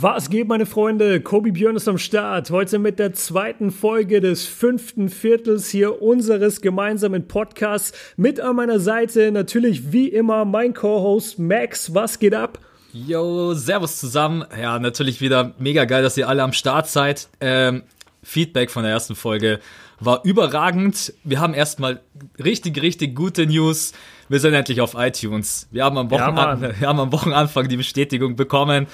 Was geht, meine Freunde? Kobi Björn ist am Start. Heute mit der zweiten Folge des fünften Viertels hier unseres gemeinsamen Podcasts. Mit an meiner Seite natürlich wie immer mein Co-Host Max. Was geht ab? Yo, Servus zusammen. Ja, natürlich wieder mega geil, dass ihr alle am Start seid. Ähm, Feedback von der ersten Folge war überragend. Wir haben erstmal richtig, richtig gute News. Wir sind endlich auf iTunes. Wir haben am, Wochen Ja, wir haben am Wochenanfang die Bestätigung bekommen.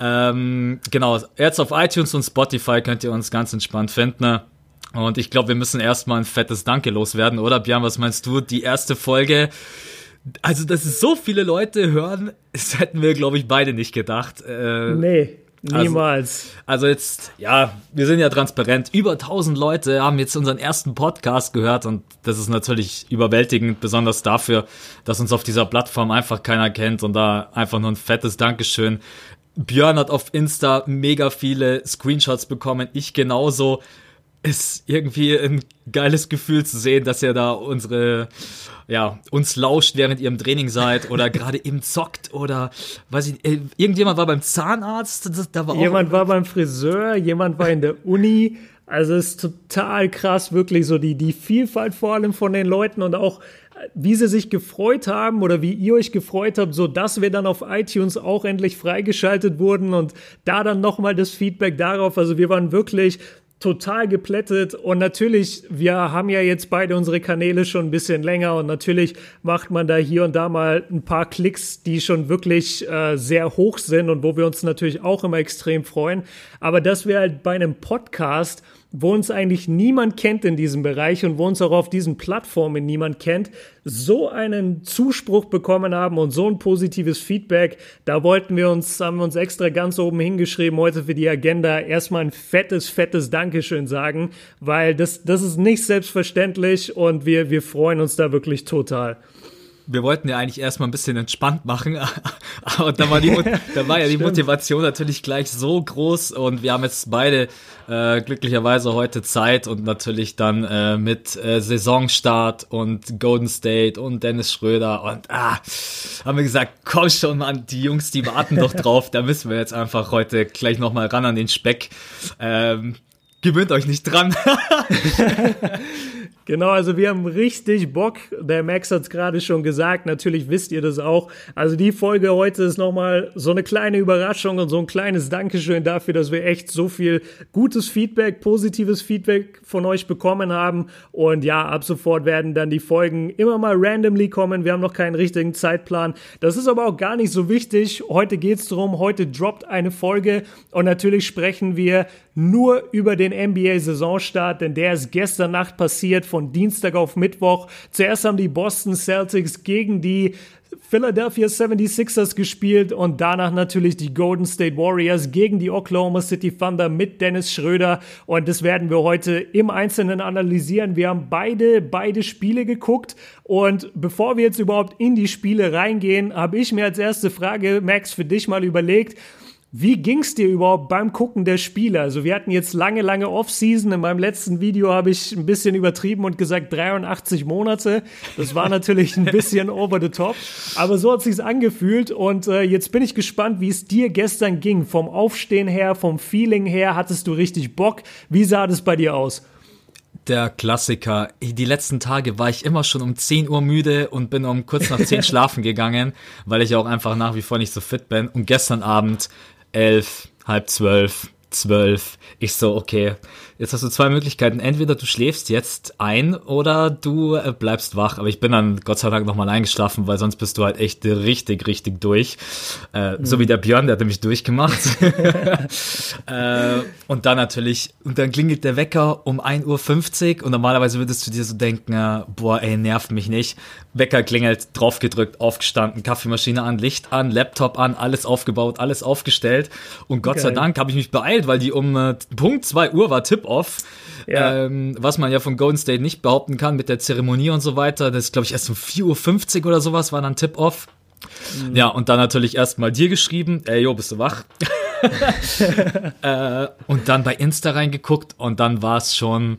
Ähm, genau, jetzt auf iTunes und Spotify könnt ihr uns ganz entspannt finden. Und ich glaube, wir müssen erstmal ein fettes Danke loswerden, oder Björn, was meinst du? Die erste Folge, also dass es so viele Leute hören, das hätten wir, glaube ich, beide nicht gedacht. Äh, Nee, niemals. also jetzt, ja, wir sind ja transparent. Über 1000 Leute haben jetzt unseren ersten Podcast gehört und das ist natürlich überwältigend, besonders dafür, dass uns auf dieser Plattform einfach keiner kennt und da einfach nur ein fettes Dankeschön. Björn hat auf Insta mega viele Screenshots bekommen, ich genauso. Ist irgendwie ein geiles Gefühl zu sehen, dass ihr da unsere, ja, uns lauscht, während ihr im Training seid oder gerade eben zockt oder, weiß ich, äh, irgendjemand war beim Zahnarzt, da war auch Jemand war beim Friseur, jemand war in der Uni. Also es ist total krass, wirklich so die, die Vielfalt vor allem von den Leuten und auch äh, wie sie sich gefreut haben oder wie ihr euch gefreut habt, so dass wir dann auf iTunes auch endlich freigeschaltet wurden und da dann nochmal das Feedback darauf. Also wir waren wirklich total geplättet und natürlich, wir haben ja jetzt beide unsere Kanäle schon ein bisschen länger und natürlich macht man da hier und da mal ein paar Klicks, die schon wirklich äh, sehr hoch sind und wo wir uns natürlich auch immer extrem freuen. Aber dass wir halt bei einem Podcast wo uns eigentlich niemand kennt in diesem Bereich und wo uns auch auf diesen Plattformen niemand kennt, so einen Zuspruch bekommen haben und so ein positives Feedback, da wollten wir uns, haben wir uns extra ganz oben hingeschrieben heute für die Agenda erstmal ein fettes, fettes Dankeschön sagen, weil das, das ist nicht selbstverständlich und wir, wir freuen uns da wirklich total. Wir wollten ja eigentlich erstmal ein bisschen entspannt machen, aber da war, die, da war ja die. Motivation natürlich gleich so groß und wir haben jetzt beide äh, glücklicherweise heute Zeit und natürlich dann äh, mit äh, Saisonstart und Golden State und Dennis Schröder und ah, haben wir gesagt, komm schon, Mann, die Jungs, die warten doch drauf, da müssen wir jetzt einfach heute gleich nochmal ran an den Speck. Ähm, gewöhnt euch nicht dran. Genau, also wir haben richtig Bock. Der Max hat es gerade schon gesagt. Natürlich wisst ihr das auch. Also die Folge heute ist nochmal so eine kleine Überraschung und so ein kleines Dankeschön dafür, dass wir echt so viel gutes Feedback, positives Feedback von euch bekommen haben. Und ja, ab sofort werden dann die Folgen immer mal randomly kommen. Wir haben noch keinen richtigen Zeitplan. Das ist aber auch gar nicht so wichtig. Heute geht's drum. Heute droppt eine Folge und natürlich sprechen wir nur über den NBA-Saisonstart, denn der ist gestern Nacht passiert, von Dienstag auf Mittwoch. Zuerst haben die Boston Celtics gegen die Philadelphia 76ers gespielt und danach natürlich die Golden State Warriors gegen die Oklahoma City Thunder mit Dennis Schröder und das werden wir heute im Einzelnen analysieren. Wir haben beide, beide Spiele geguckt und bevor wir jetzt überhaupt in die Spiele reingehen, habe ich mir als erste Frage, Max, für dich mal überlegt, wie ging's dir überhaupt beim Gucken der Spiele? Also wir hatten jetzt lange, lange Off-Season. In meinem letzten Video habe ich ein bisschen übertrieben und gesagt 83 Monate. Das war natürlich ein bisschen over the top. Aber so hat sich's angefühlt. Und äh, jetzt bin ich gespannt, wie es dir gestern ging. Vom Aufstehen her, vom Feeling her, hattest du richtig Bock? Wie sah das bei dir aus? Der Klassiker. Die letzten Tage war ich immer schon um 10 Uhr müde und bin um kurz nach 10 schlafen gegangen, weil ich auch einfach nach wie vor nicht so fit bin. Und gestern Abend 11, halb 12, 12. Ich so, okay, jetzt hast du zwei Möglichkeiten. Entweder du schläfst jetzt ein oder du äh, bleibst wach. Aber ich bin dann Gott sei Dank nochmal eingeschlafen, weil sonst bist du halt echt richtig, richtig durch. Äh, So wie der Björn, der hat nämlich durchgemacht. äh, und dann natürlich, und dann klingelt der Wecker um 1.50 Uhr und normalerweise würdest du dir so denken, äh, boah, ey, nervt mich nicht. Wecker klingelt, draufgedrückt, aufgestanden, Kaffeemaschine an, Licht an, Laptop an, alles aufgebaut, alles aufgestellt. Und Gott sei Geil. Dank habe ich mich beeilt, weil die um äh, Punkt 2 Uhr war Tip-Off. Ja. Ähm, was man ja von Golden State nicht behaupten kann mit der Zeremonie und so weiter. Das ist, glaube ich, erst um 4.50 Uhr oder sowas war dann Tip-Off. Mhm. Ja, und dann natürlich erstmal dir geschrieben, ey, jo, bist du wach? äh, und dann bei Insta reingeguckt und dann war es schon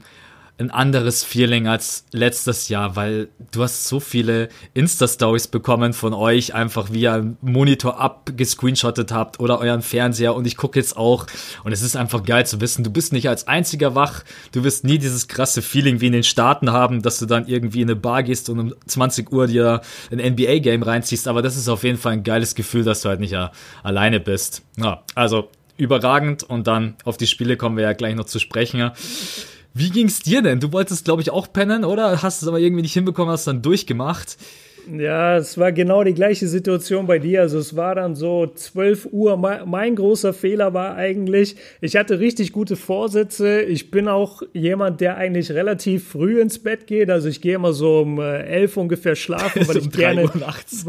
ein anderes Feeling als letztes Jahr, weil du hast so viele Insta-Stories bekommen von euch, einfach wie ihr einen Monitor abgescreenshottet habt oder euren Fernseher und ich gucke jetzt auch und es ist einfach geil zu wissen, du bist nicht als einziger wach, du wirst nie dieses krasse Feeling wie in den Staaten haben, dass du dann irgendwie in eine Bar gehst und um 20 Uhr dir ein NBA-Game reinziehst, aber das ist auf jeden Fall ein geiles Gefühl, dass du halt nicht alleine bist. Ja, also überragend und dann auf die Spiele kommen wir ja gleich noch zu sprechen. Wie ging's dir denn? Du wolltest, glaube ich, auch pennen, oder? Hast es aber irgendwie nicht hinbekommen, hast dann durchgemacht. Ja, es war genau die gleiche Situation bei dir. Also es war dann so 12 Uhr. Mein großer Fehler war eigentlich, ich hatte richtig gute Vorsätze. Ich bin auch jemand, der eigentlich relativ früh ins Bett geht. Also ich gehe immer so um 11 äh, ungefähr schlafen, weil ich um gerne nachts.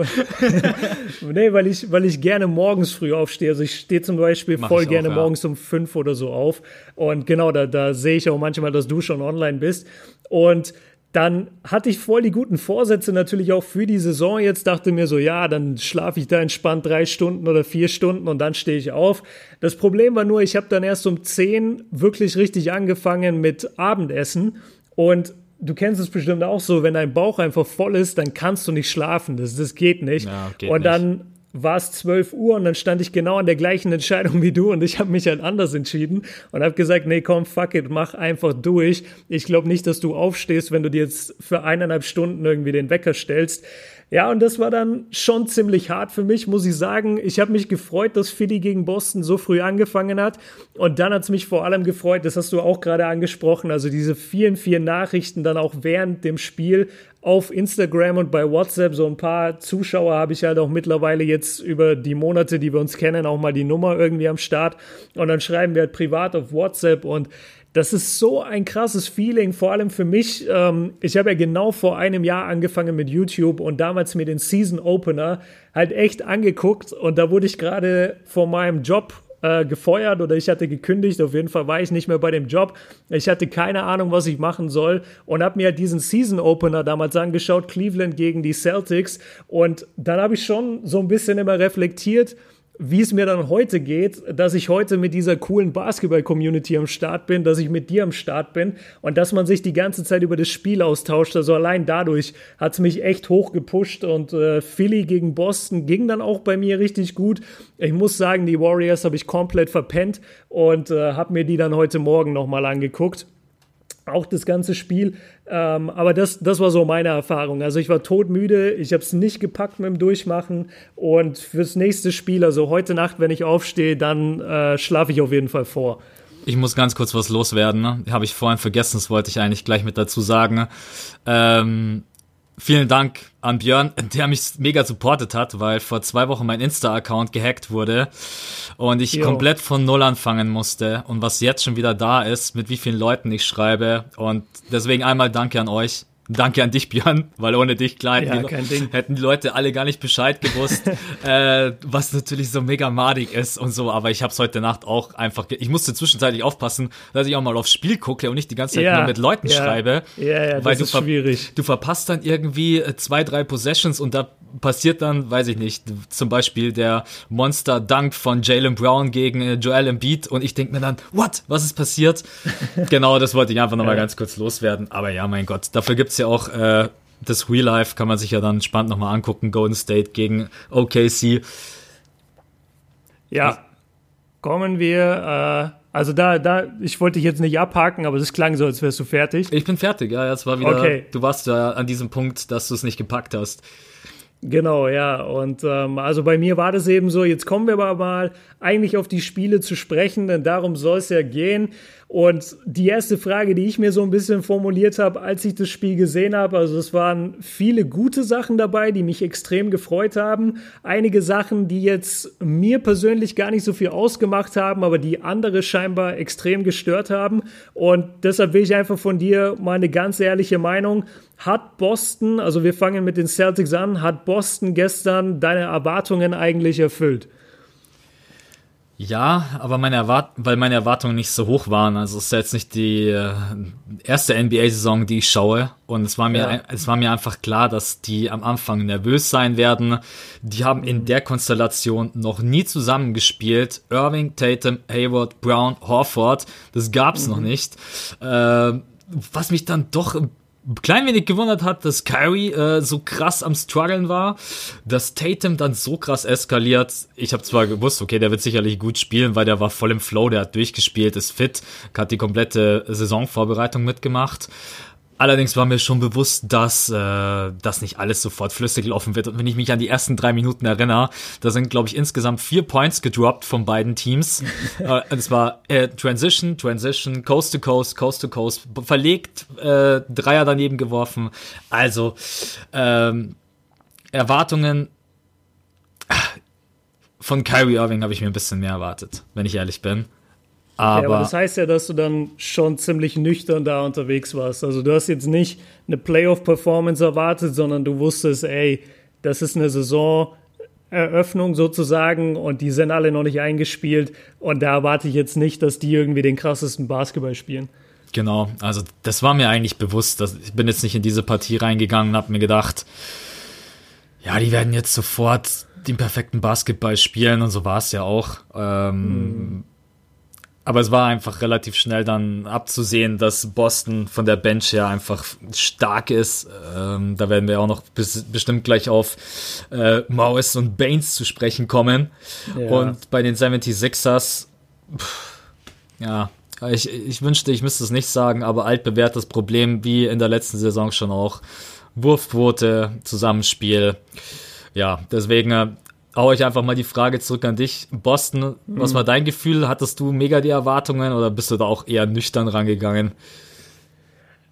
nee, weil ich, weil ich gerne morgens früh aufstehe. Also ich stehe zum Beispiel Mach voll gerne auch, ja. morgens um 5 oder so auf. Und genau, da, da sehe ich auch manchmal, dass du schon online bist. Und dann hatte ich voll die guten Vorsätze natürlich auch für die Saison jetzt, dachte mir so, ja, dann schlafe ich da entspannt drei Stunden oder vier Stunden und dann stehe ich auf. Das Problem war nur, ich habe dann erst um zehn wirklich richtig angefangen mit Abendessen und du kennst es bestimmt auch so, wenn dein Bauch einfach voll ist, dann kannst du nicht schlafen. Das, das geht nicht. Ja, geht und dann war es 12 Uhr und dann stand ich genau an der gleichen Entscheidung wie du und ich habe mich halt anders entschieden und habe gesagt, nee, komm, fuck it, mach einfach durch. Ich glaube nicht, dass du aufstehst, wenn du dir jetzt für eineinhalb Stunden irgendwie den Wecker stellst. Ja, und das war dann schon ziemlich hart für mich, muss ich sagen. Ich habe mich gefreut, dass Philly gegen Boston so früh angefangen hat. Und dann hat es mich vor allem gefreut, das hast du auch gerade angesprochen, also diese vielen, vielen Nachrichten dann auch während dem Spiel auf Instagram und bei WhatsApp. So ein paar Zuschauer habe ich halt auch mittlerweile jetzt über die Monate, die wir uns kennen, auch mal die Nummer irgendwie am Start. Und dann schreiben wir halt privat auf WhatsApp und das ist so ein krasses Feeling, vor allem für mich. Ähm, ich habe ja genau vor einem Jahr angefangen mit YouTube und damals mir den Season Opener halt echt angeguckt und da wurde ich gerade vor meinem Job äh, gefeuert oder ich hatte gekündigt. Auf jeden Fall war ich nicht mehr bei dem Job. Ich hatte keine Ahnung, was ich machen soll und habe mir diesen Season Opener damals angeschaut, Cleveland gegen die Celtics. Und dann habe ich schon so ein bisschen immer reflektiert, wie es mir dann heute geht, dass ich heute mit dieser coolen Basketball-Community am Start bin, dass ich mit dir am Start bin und dass man sich die ganze Zeit über das Spiel austauscht. Also allein dadurch hat es mich echt hoch gepusht und äh, Philly gegen Boston ging dann auch bei mir richtig gut. Ich muss sagen, die Warriors habe ich komplett verpennt und äh, habe mir die dann heute Morgen nochmal angeguckt auch das ganze Spiel. Ähm, aber das, das war so meine Erfahrung. Also ich war todmüde, ich habe es nicht gepackt mit dem Durchmachen und fürs nächste Spiel, also heute Nacht, wenn ich aufstehe, dann äh, schlafe ich auf jeden Fall vor. Ich muss ganz kurz was loswerden. Ne? Habe ich vorhin vergessen, das wollte ich eigentlich gleich mit dazu sagen. Ähm, Vielen Dank an Björn, der mich mega supportet hat, weil vor zwei Wochen mein Insta-Account gehackt wurde und ich jo. komplett von Null anfangen musste. Und was jetzt schon wieder da ist, mit wie vielen Leuten ich schreibe. Und deswegen einmal Danke an euch. Danke an dich, Björn, weil ohne dich, klar, ja, die, hätten die Leute alle gar nicht Bescheid gewusst, äh, was natürlich so mega madig ist und so, aber ich habe es heute Nacht auch einfach, ich musste zwischenzeitlich aufpassen, dass ich auch mal aufs Spiel gucke und nicht die ganze Zeit ja, nur mit Leuten ja, schreibe. Ja, ja, weil das ist schwierig. Du verpasst dann irgendwie äh, zwei, drei Possessions und da passiert dann, weiß ich nicht, zum Beispiel der Monster-Dunk von Jalen Brown gegen äh, Joel Embiid und ich denke mir dann, what, was ist passiert? genau, das wollte ich einfach nochmal ja. ganz kurz loswerden, aber ja, mein Gott, dafür gibt's ja auch äh, das Real Life, kann man sich ja dann spannend nochmal angucken, Golden State gegen OKC. Ja, kommen wir, äh, also da, da, ich wollte dich jetzt nicht abhaken, aber es klang so, als wärst du fertig. Ich bin fertig, ja, jetzt war wieder, okay. du warst ja an diesem Punkt, dass du es nicht gepackt hast. Genau, ja. Und ähm, also bei mir war das eben so, jetzt kommen wir aber mal eigentlich auf die Spiele zu sprechen, denn darum soll es ja gehen. Und die erste Frage, die ich mir so ein bisschen formuliert habe, als ich das Spiel gesehen habe, also es waren viele gute Sachen dabei, die mich extrem gefreut haben. Einige Sachen, die jetzt mir persönlich gar nicht so viel ausgemacht haben, aber die andere scheinbar extrem gestört haben. Und deshalb will ich einfach von dir mal eine ganz ehrliche Meinung. Hat Boston, also wir fangen mit den Celtics an, hat Boston gestern deine Erwartungen eigentlich erfüllt? Ja, aber meine Erwart weil meine Erwartungen nicht so hoch waren. Also es ist jetzt nicht die äh, erste NBA-Saison, die ich schaue. Und es war mir, Ja. es war mir einfach klar, dass die am Anfang nervös sein werden. Die haben in der Konstellation noch nie zusammengespielt. Irving, Tatum, Hayward, Brown, Horford. Das gab's noch nicht. Äh, was mich dann doch ein klein wenig gewundert hat, dass Kyrie äh, so krass am struggeln war, dass Tatum dann so krass eskaliert. Ich habe zwar gewusst, okay, der wird sicherlich gut spielen, weil der war voll im Flow, der hat durchgespielt, ist fit, hat die komplette Saisonvorbereitung mitgemacht. Allerdings war mir schon bewusst, dass äh, das nicht alles sofort flüssig laufen wird. Und wenn ich mich an die ersten drei Minuten erinnere, da sind, glaube ich, insgesamt vier Points gedroppt von beiden Teams. äh, und es war äh, Transition, Transition, Coast to Coast, Coast to Coast, verlegt, äh, Dreier daneben geworfen. Also ähm, Erwartungen ah, von Kyrie Irving habe ich mir ein bisschen mehr erwartet, wenn ich ehrlich bin. Ja, Aber, aber das heißt ja, dass du dann schon ziemlich nüchtern da unterwegs warst. Also du hast jetzt nicht eine Playoff-Performance erwartet, sondern du wusstest, ey, das ist eine Saisoneröffnung sozusagen und die sind alle noch nicht eingespielt und da erwarte ich jetzt nicht, dass die irgendwie den krassesten Basketball spielen. Genau, also das war mir eigentlich bewusst. Dass, ich bin jetzt nicht in diese Partie reingegangen und habe mir gedacht, ja, die werden jetzt sofort den perfekten Basketball spielen und so war es ja auch. Ähm, Aber es war einfach relativ schnell dann abzusehen, dass Boston von der Bench her einfach stark ist. Ähm, da werden wir auch noch bis, bestimmt gleich auf äh, Morris und Baines zu sprechen kommen. Ja. Und bei den 76ers, pff, ja, ich, ich wünschte, ich müsste es nicht sagen, aber altbewährtes Problem, wie in der letzten Saison schon auch. Wurfquote, Zusammenspiel. Ja, deswegen äh, hau ich einfach mal die Frage zurück an dich. Boston, was war dein Gefühl? Hattest du mega die Erwartungen oder bist du da auch eher nüchtern rangegangen?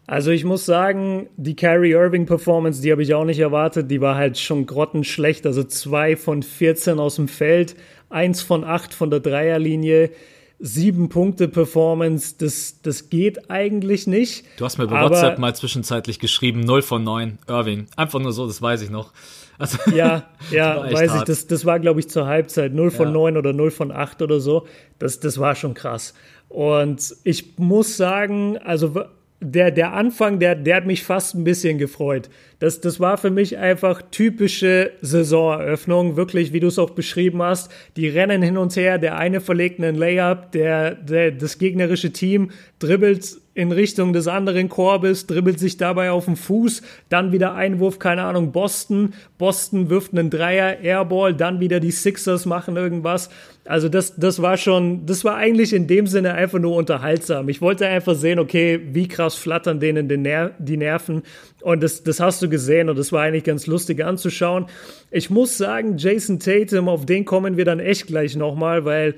Also ich muss sagen, die Kyrie Irving Performance, die habe ich auch nicht erwartet. Die war halt schon grottenschlecht. Also zwei von 14 aus dem Feld, eins von acht von der Dreierlinie, sieben Punkte Performance. Das, das geht eigentlich nicht. Du hast mir bei WhatsApp mal zwischenzeitlich geschrieben, 0 von 9, Irving. Einfach nur so, das weiß ich noch. Also, Ja, ja, weiß ich, hart. das, das war, glaube ich, zur Halbzeit 0 von Ja. 9 oder 0 von 8 oder so. Das, das war schon krass. Und ich muss sagen, also der, der Anfang, der, der hat mich fast ein bisschen gefreut. Das, das war für mich einfach typische Saisoneröffnung, wirklich, wie du es auch beschrieben hast. Die rennen hin und her, der eine verlegt einen Layup, der, der, das gegnerische Team dribbelt in Richtung des anderen Korbes, dribbelt sich dabei auf den Fuß, dann wieder Einwurf, keine Ahnung, Boston. Boston wirft einen Dreier, Airball, dann wieder die Sixers machen irgendwas. Also das, das war schon, das war eigentlich in dem Sinne einfach nur unterhaltsam. Ich wollte einfach sehen, okay, wie krass flattern denen den Ner die Nerven. Und das, das hast du gesehen und das war eigentlich ganz lustig anzuschauen. Ich muss sagen, Jason Tatum, auf den kommen wir dann echt gleich nochmal, weil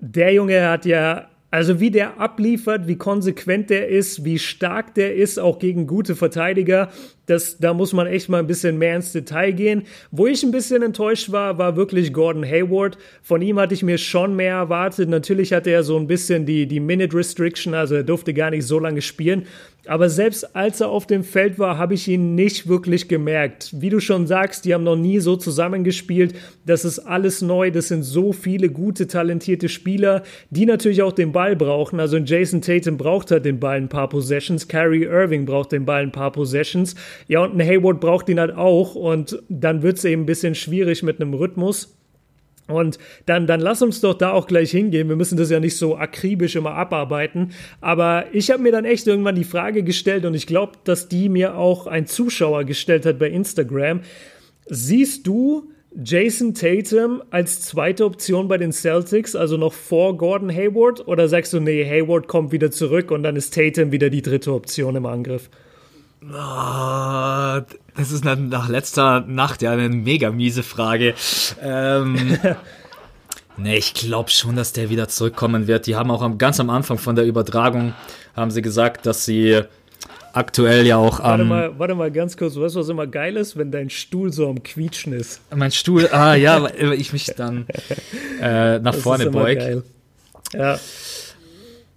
der Junge hat ja also wie der abliefert, wie konsequent der ist, wie stark der ist, auch gegen gute Verteidiger, das, da muss man echt mal ein bisschen mehr ins Detail gehen. Wo ich ein bisschen enttäuscht war, war wirklich Gordon Hayward. Von ihm hatte ich mir schon mehr erwartet. Natürlich hatte er so ein bisschen die, die Minute Restriction, also er durfte gar nicht so lange spielen. Aber selbst als er auf dem Feld war, habe ich ihn nicht wirklich gemerkt. Wie du schon sagst, die haben noch nie so zusammengespielt. Das ist alles neu. Das sind so viele gute, talentierte Spieler, die natürlich auch den Ball brauchen. Also Jason Tatum braucht halt den Ball ein paar Possessions. Kyrie Irving braucht den Ball ein paar Possessions. Ja, und ein Hayward braucht ihn halt auch. Und dann wird es eben ein bisschen schwierig mit einem Rhythmus. Und dann, dann lass uns doch da auch gleich hingehen. Wir müssen das ja nicht so akribisch immer abarbeiten. Aber ich habe mir dann echt irgendwann die Frage gestellt und ich glaube, dass die mir auch ein Zuschauer gestellt hat bei Instagram. Siehst du Jason Tatum als zweite Option bei den Celtics, also noch vor Gordon Hayward? Oder sagst du, nee, Hayward kommt wieder zurück und dann ist Tatum wieder die dritte Option im Angriff? Ah, das ist nach, nach letzter Nacht ja eine mega miese Frage. Ähm, nee, ich glaube schon, dass der wieder zurückkommen wird. Die haben auch am, ganz am Anfang von der Übertragung haben sie gesagt, dass sie aktuell ja auch Warte am mal, warte mal ganz kurz. Weißt du, was immer geil ist? Wenn dein Stuhl so am Quietschen ist. mein Stuhl, ah ja, weil ich mich dann äh, nach Das vorne beug. geil. Ja,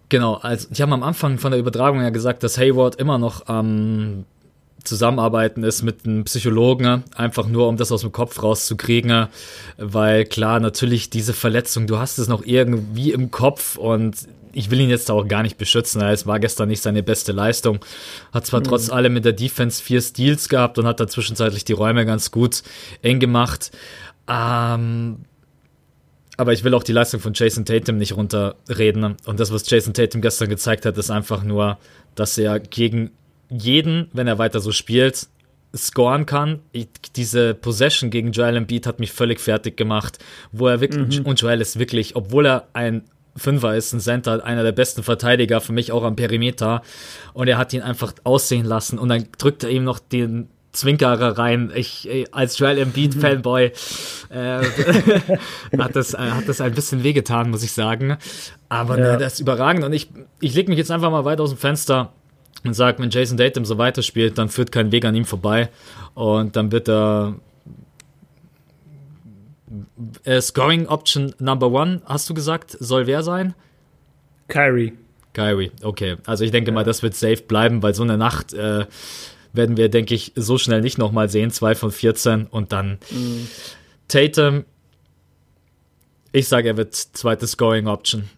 Genau, also die haben am Anfang von der Übertragung ja gesagt, dass Hayward immer noch am Zusammenarbeiten ist mit einem Psychologen, einfach nur um das aus dem Kopf rauszukriegen, weil klar, natürlich diese Verletzung, du hast es noch irgendwie im Kopf und ich will ihn jetzt auch gar nicht beschützen. Es war gestern nicht seine beste Leistung. Hat zwar mhm. trotz allem mit der Defense vier Steals gehabt und hat da zwischenzeitlich die Räume ganz gut eng gemacht. Ähm, aber ich will auch die Leistung von Jason Tatum nicht runterreden. Und das, was Jason Tatum gestern gezeigt hat, ist einfach nur, dass er gegen jeden, wenn er weiter so spielt, scoren kann. Ich, diese Possession gegen Joel Embiid hat mich völlig fertig gemacht, wo er wirklich, mhm. und Joel ist wirklich, obwohl er ein Fünfer ist, ein Center, einer der besten Verteidiger, für mich auch am Perimeter. Und er hat ihn einfach aussehen lassen und dann drückt er ihm noch den Zwinkerer rein. Ich als Joel Embiid Fanboy äh, hat das äh, hat das ein bisschen wehgetan, muss ich sagen. Aber ja. ne, das ist überragend und ich ich leg mich jetzt einfach mal weit aus dem Fenster und sage, wenn Jason Tatum so weiterspielt, dann führt kein Weg an ihm vorbei und dann wird er äh, Scoring Option Number One, hast du gesagt, soll wer sein? Kyrie. Kyrie, okay. Also ich denke ja. mal, das wird safe bleiben, weil so eine Nacht äh, werden wir, denke ich, so schnell nicht nochmal sehen. Zwei von 14 und dann mhm. Tatum. Ich sage, er wird zweite Scoring Option.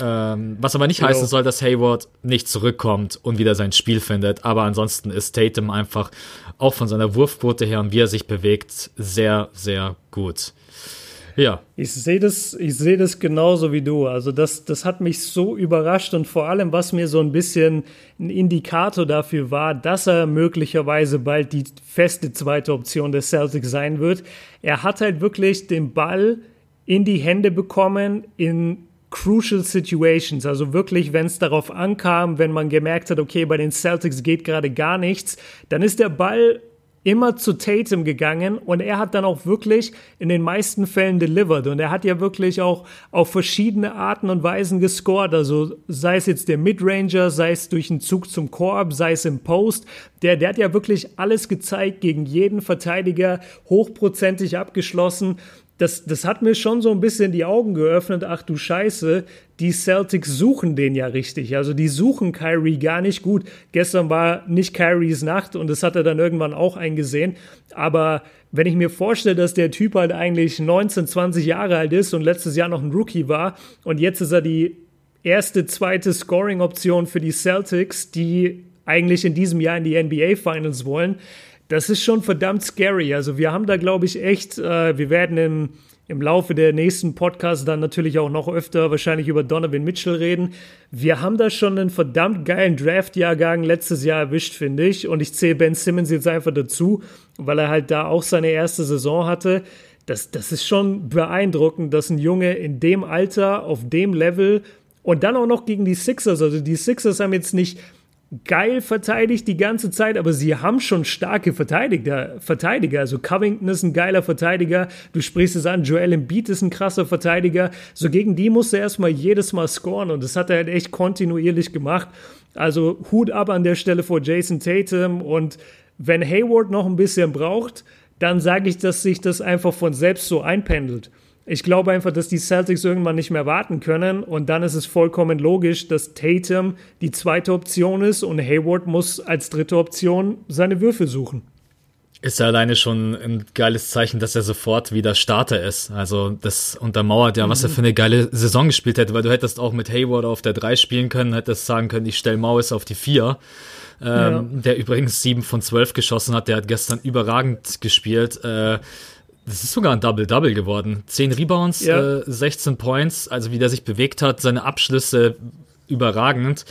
Ähm, was aber nicht genau. heißen soll, dass Hayward nicht zurückkommt und wieder sein Spiel findet. Aber ansonsten ist Tatum einfach auch von seiner Wurfquote her und wie er sich bewegt sehr, sehr gut. Ja. Ich sehe das, ich das genauso wie du. Also das, das hat mich so überrascht und vor allem, was mir so ein bisschen ein Indikator dafür war, dass er möglicherweise bald die feste zweite Option des Celtics sein wird. Er hat halt wirklich den Ball in die Hände bekommen in crucial situations, also wirklich, wenn es darauf ankam, wenn man gemerkt hat, okay, bei den Celtics geht gerade gar nichts, dann ist der Ball immer zu Tatum gegangen und er hat dann auch wirklich in den meisten Fällen delivered. Und er hat ja wirklich auch auf verschiedene Arten und Weisen gescored, also sei es jetzt der Midranger, sei es durch einen Zug zum Korb, sei es im Post, der, der hat ja wirklich alles gezeigt gegen jeden Verteidiger, hochprozentig abgeschlossen das, das hat mir schon so ein bisschen die Augen geöffnet. Ach du Scheiße, die Celtics suchen den ja richtig. Also die suchen Kyrie gar nicht gut. Gestern war nicht Kyries Nacht und das hat er dann irgendwann auch eingesehen. Aber wenn ich mir vorstelle, dass der Typ halt eigentlich 19, 20 Jahre alt ist und letztes Jahr noch ein Rookie war und jetzt ist er die erste, zweite Scoring-Option für die Celtics, die eigentlich in diesem Jahr in die NBA Finals wollen das ist schon verdammt scary. Also wir haben da, glaube ich, echt, äh, wir werden im, im Laufe der nächsten Podcasts dann natürlich auch noch öfter wahrscheinlich über Donovan Mitchell reden. Wir haben da schon einen verdammt geilen Draft-Jahrgang letztes Jahr erwischt, finde ich. Und ich zähle Ben Simmons jetzt einfach dazu, weil er halt da auch seine erste Saison hatte. Das, das ist schon beeindruckend, dass ein Junge in dem Alter, auf dem Level und dann auch noch gegen die Sixers, also die Sixers haben jetzt nicht geil verteidigt die ganze Zeit, aber sie haben schon starke Verteidiger. Verteidiger. Also Covington ist ein geiler Verteidiger. Du sprichst es an, Joel Embiid ist ein krasser Verteidiger. So gegen die musste er erstmal jedes Mal scoren und das hat er halt echt kontinuierlich gemacht. Also Hut ab an der Stelle vor Jason Tatum und wenn Hayward noch ein bisschen braucht, dann sage ich, dass sich das einfach von selbst so einpendelt. Ich glaube einfach, dass die Celtics irgendwann nicht mehr warten können und dann ist es vollkommen logisch, dass Tatum die zweite Option ist und Hayward muss als dritte Option seine Würfel suchen. Ist ja alleine schon ein geiles Zeichen, dass er sofort wieder Starter ist. Also das untermauert ja, was er mhm. für eine geile Saison gespielt hätte, weil du hättest auch mit Hayward auf der 3 spielen können, hättest sagen können, ich stelle Maus auf die 4. Ähm, ja. Der übrigens 7 von 12 geschossen hat, der hat gestern überragend gespielt. Äh, das ist sogar ein Double-Double geworden. 10 Rebounds, ja. äh, 16 Points, also wie der sich bewegt hat, seine Abschlüsse überragend.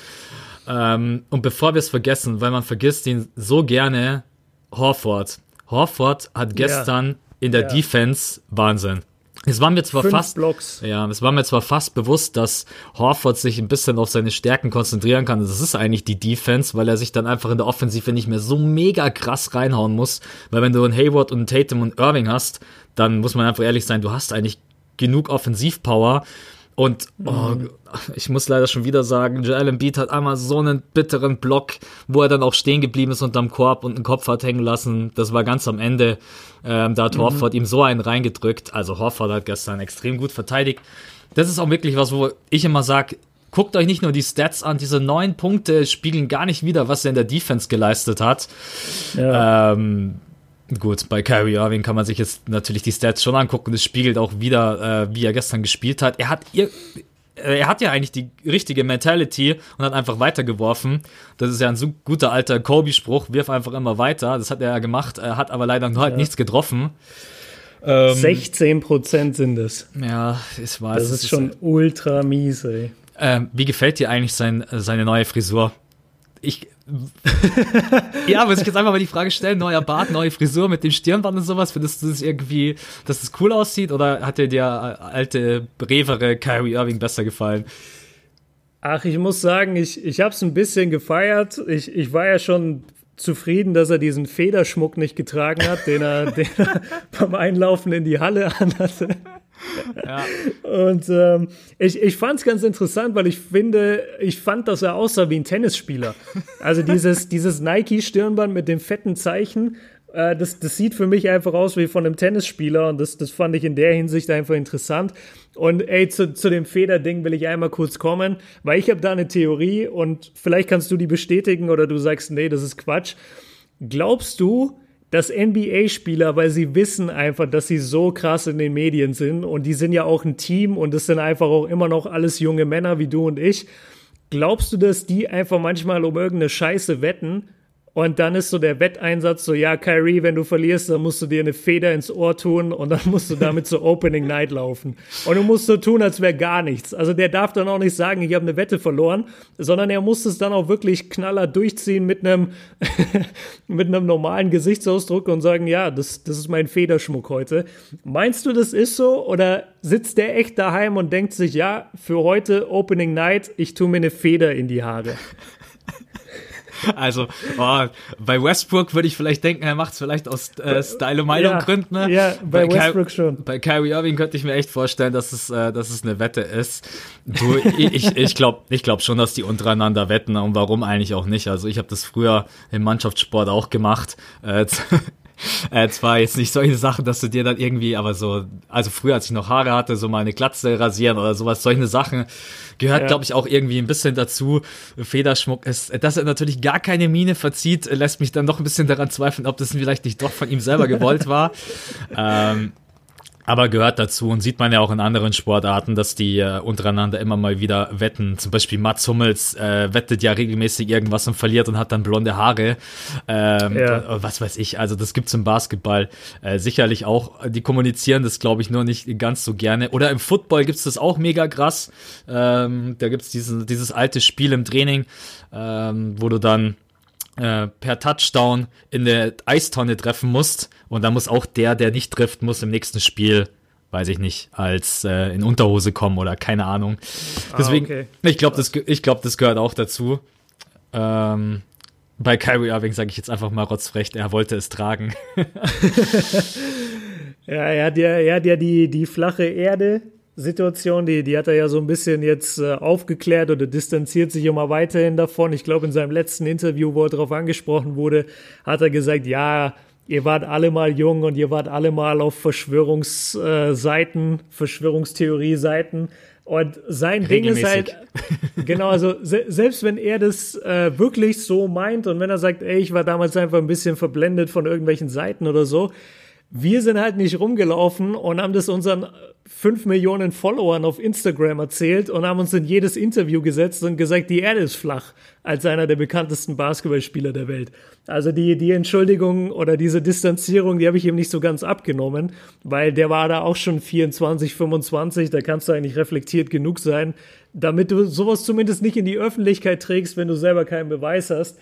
Ähm, und bevor wir es vergessen, weil man vergisst ihn so gerne, Horford. Horford hat gestern ja. in der ja. Defense Wahnsinn. Es war mir zwar Fünf fast, Blocks. ja, es war mir zwar fast bewusst, dass Horford sich ein bisschen auf seine Stärken konzentrieren kann. Das ist eigentlich die Defense, weil er sich dann einfach in der Offensive nicht mehr so mega krass reinhauen muss. Weil wenn du einen Hayward und einen Tatum und Irving hast, dann muss man einfach ehrlich sein, du hast eigentlich genug Offensivpower. Und oh, mhm. ich muss leider schon wieder sagen, Joel Embiid hat einmal so einen bitteren Block, wo er dann auch stehen geblieben ist unterm Korb und einen Kopf hat hängen lassen. Das war ganz am Ende. Ähm, da hat mhm. Horford ihm so einen reingedrückt. Also Horford hat gestern extrem gut verteidigt. Das ist auch wirklich was, wo ich immer sage, guckt euch nicht nur die Stats an, diese neun Punkte spiegeln gar nicht wieder, was er in der Defense geleistet hat. Ja. Ähm, gut, bei Kyrie Irving kann man sich jetzt natürlich die Stats schon angucken. Es spiegelt auch wieder, äh, wie er gestern gespielt hat. Er hat ihr er hat ja eigentlich die richtige Mentality und hat einfach weitergeworfen. Das ist ja ein so guter alter Kobe-Spruch, wirf einfach immer weiter. Das hat er ja gemacht, er hat aber leider noch halt ja. nichts getroffen. Ähm, 16 Prozent sind es. Ja, ich weiß. Das ist, ist schon ist, ultra mies, ey. Ähm, wie gefällt dir eigentlich sein, seine neue Frisur? Ich. ja, muss ich jetzt einfach mal die Frage stellen: neuer Bart, neue Frisur mit dem Stirnband und sowas. Findest du das irgendwie, dass das cool aussieht oder hat dir der alte, brevere Kyrie Irving besser gefallen? Ach, ich muss sagen, ich, ich habe es ein bisschen gefeiert. Ich, ich war ja schon zufrieden, dass er diesen Federschmuck nicht getragen hat, den er, den er beim Einlaufen in die Halle anhatte. Und ähm, ich, ich fand es ganz interessant, weil ich finde, ich fand, dass er aussah wie ein Tennisspieler. Also dieses, dieses Nike-Stirnband mit dem fetten Zeichen, äh, das, das sieht für mich einfach aus wie von einem Tennisspieler und das, das fand ich in der Hinsicht einfach interessant. Und ey, zu, zu dem Federding will ich einmal kurz kommen, weil ich habe da eine Theorie und vielleicht kannst du die bestätigen oder du sagst, nee, das ist Quatsch. Glaubst du, dass NBA-Spieler, weil sie wissen einfach, dass sie so krass in den Medien sind und die sind ja auch ein Team und das sind einfach auch immer noch alles junge Männer wie du und ich. Glaubst du, dass die einfach manchmal um irgendeine Scheiße wetten und dann ist so der Wetteinsatz so, ja, Kyrie, wenn du verlierst, dann musst du dir eine Feder ins Ohr tun und dann musst du damit zur Opening Night laufen. Und du musst so tun, als wäre gar nichts. Also der darf dann auch nicht sagen, ich habe eine Wette verloren, sondern er muss es dann auch wirklich knaller durchziehen mit einem, mit einem normalen Gesichtsausdruck und sagen, ja, das, das ist mein Federschmuck heute. Meinst du, das ist so? Oder sitzt der echt daheim und denkt sich, ja, für heute Opening Night, ich tue mir eine Feder in die Haare? Also, oh, bei Westbrook würde ich vielleicht denken, er macht es vielleicht aus äh, Style-Meinung-Gründen. Ja, ja, bei, bei Westbrook Ky schon. Bei Kyrie Irving könnte ich mir echt vorstellen, dass es, äh, dass es eine Wette ist. Du, ich ich glaube ich glaub schon, dass die untereinander wetten und warum eigentlich auch nicht. Also ich habe das früher im Mannschaftssport auch gemacht. Äh, äh, zwar jetzt nicht solche Sachen, dass du dir dann irgendwie, aber so, also früher, als ich noch Haare hatte, so mal eine Glatze rasieren oder sowas, solche Sachen gehört, ja. glaube ich, auch irgendwie ein bisschen dazu. Federschmuck ist, dass er natürlich gar keine Miene verzieht, lässt mich dann doch ein bisschen daran zweifeln, ob das vielleicht nicht doch von ihm selber gewollt war. ähm, aber gehört dazu und sieht man ja auch in anderen Sportarten, dass die äh, untereinander immer mal wieder wetten. Zum Beispiel Mats Hummels äh, wettet ja regelmäßig irgendwas und verliert und hat dann blonde Haare. Ähm, ja. Was weiß ich, also das gibt's im Basketball äh, sicherlich auch. Die kommunizieren das, glaube ich, nur nicht ganz so gerne. Oder im Football gibt's das auch mega krass. Ähm, da gibt's diesen, dieses alte Spiel im Training, ähm, wo du dann äh, per Touchdown in der Eistonne treffen musst. Und dann muss auch der, der nicht trifft, muss im nächsten Spiel, weiß ich nicht, als äh, in Unterhose kommen oder keine Ahnung. Ah, Deswegen, ah, okay. ich glaube, das, ich glaub, das gehört auch dazu. Ähm, bei Kyrie Irving sage ich jetzt einfach mal rotzfrecht, er wollte es tragen. ja, er hat ja, er hat ja die, die flache Erde Situation, die, die hat er ja so ein bisschen jetzt äh, aufgeklärt oder distanziert sich immer weiterhin davon. Ich glaube, in seinem letzten Interview, wo er darauf angesprochen wurde, hat er gesagt, ja, ihr wart alle mal jung und ihr wart alle mal auf Verschwörungsseiten, äh, Verschwörungstheorie-Seiten. Und sein Ding ist halt, genau, also se selbst wenn er das äh, wirklich so meint und wenn er sagt, ey, ich war damals einfach ein bisschen verblendet von irgendwelchen Seiten oder so, wir sind halt nicht rumgelaufen und haben das unseren 5 Millionen Followern auf Instagram erzählt und haben uns in jedes Interview gesetzt und gesagt, die Erde ist flach, als einer der bekanntesten Basketballspieler der Welt. Also die, die Entschuldigung oder diese Distanzierung, die habe ich ihm nicht so ganz abgenommen, weil der war da auch schon 24, 25, da kannst du eigentlich reflektiert genug sein, damit du sowas zumindest nicht in die Öffentlichkeit trägst, wenn du selber keinen Beweis hast.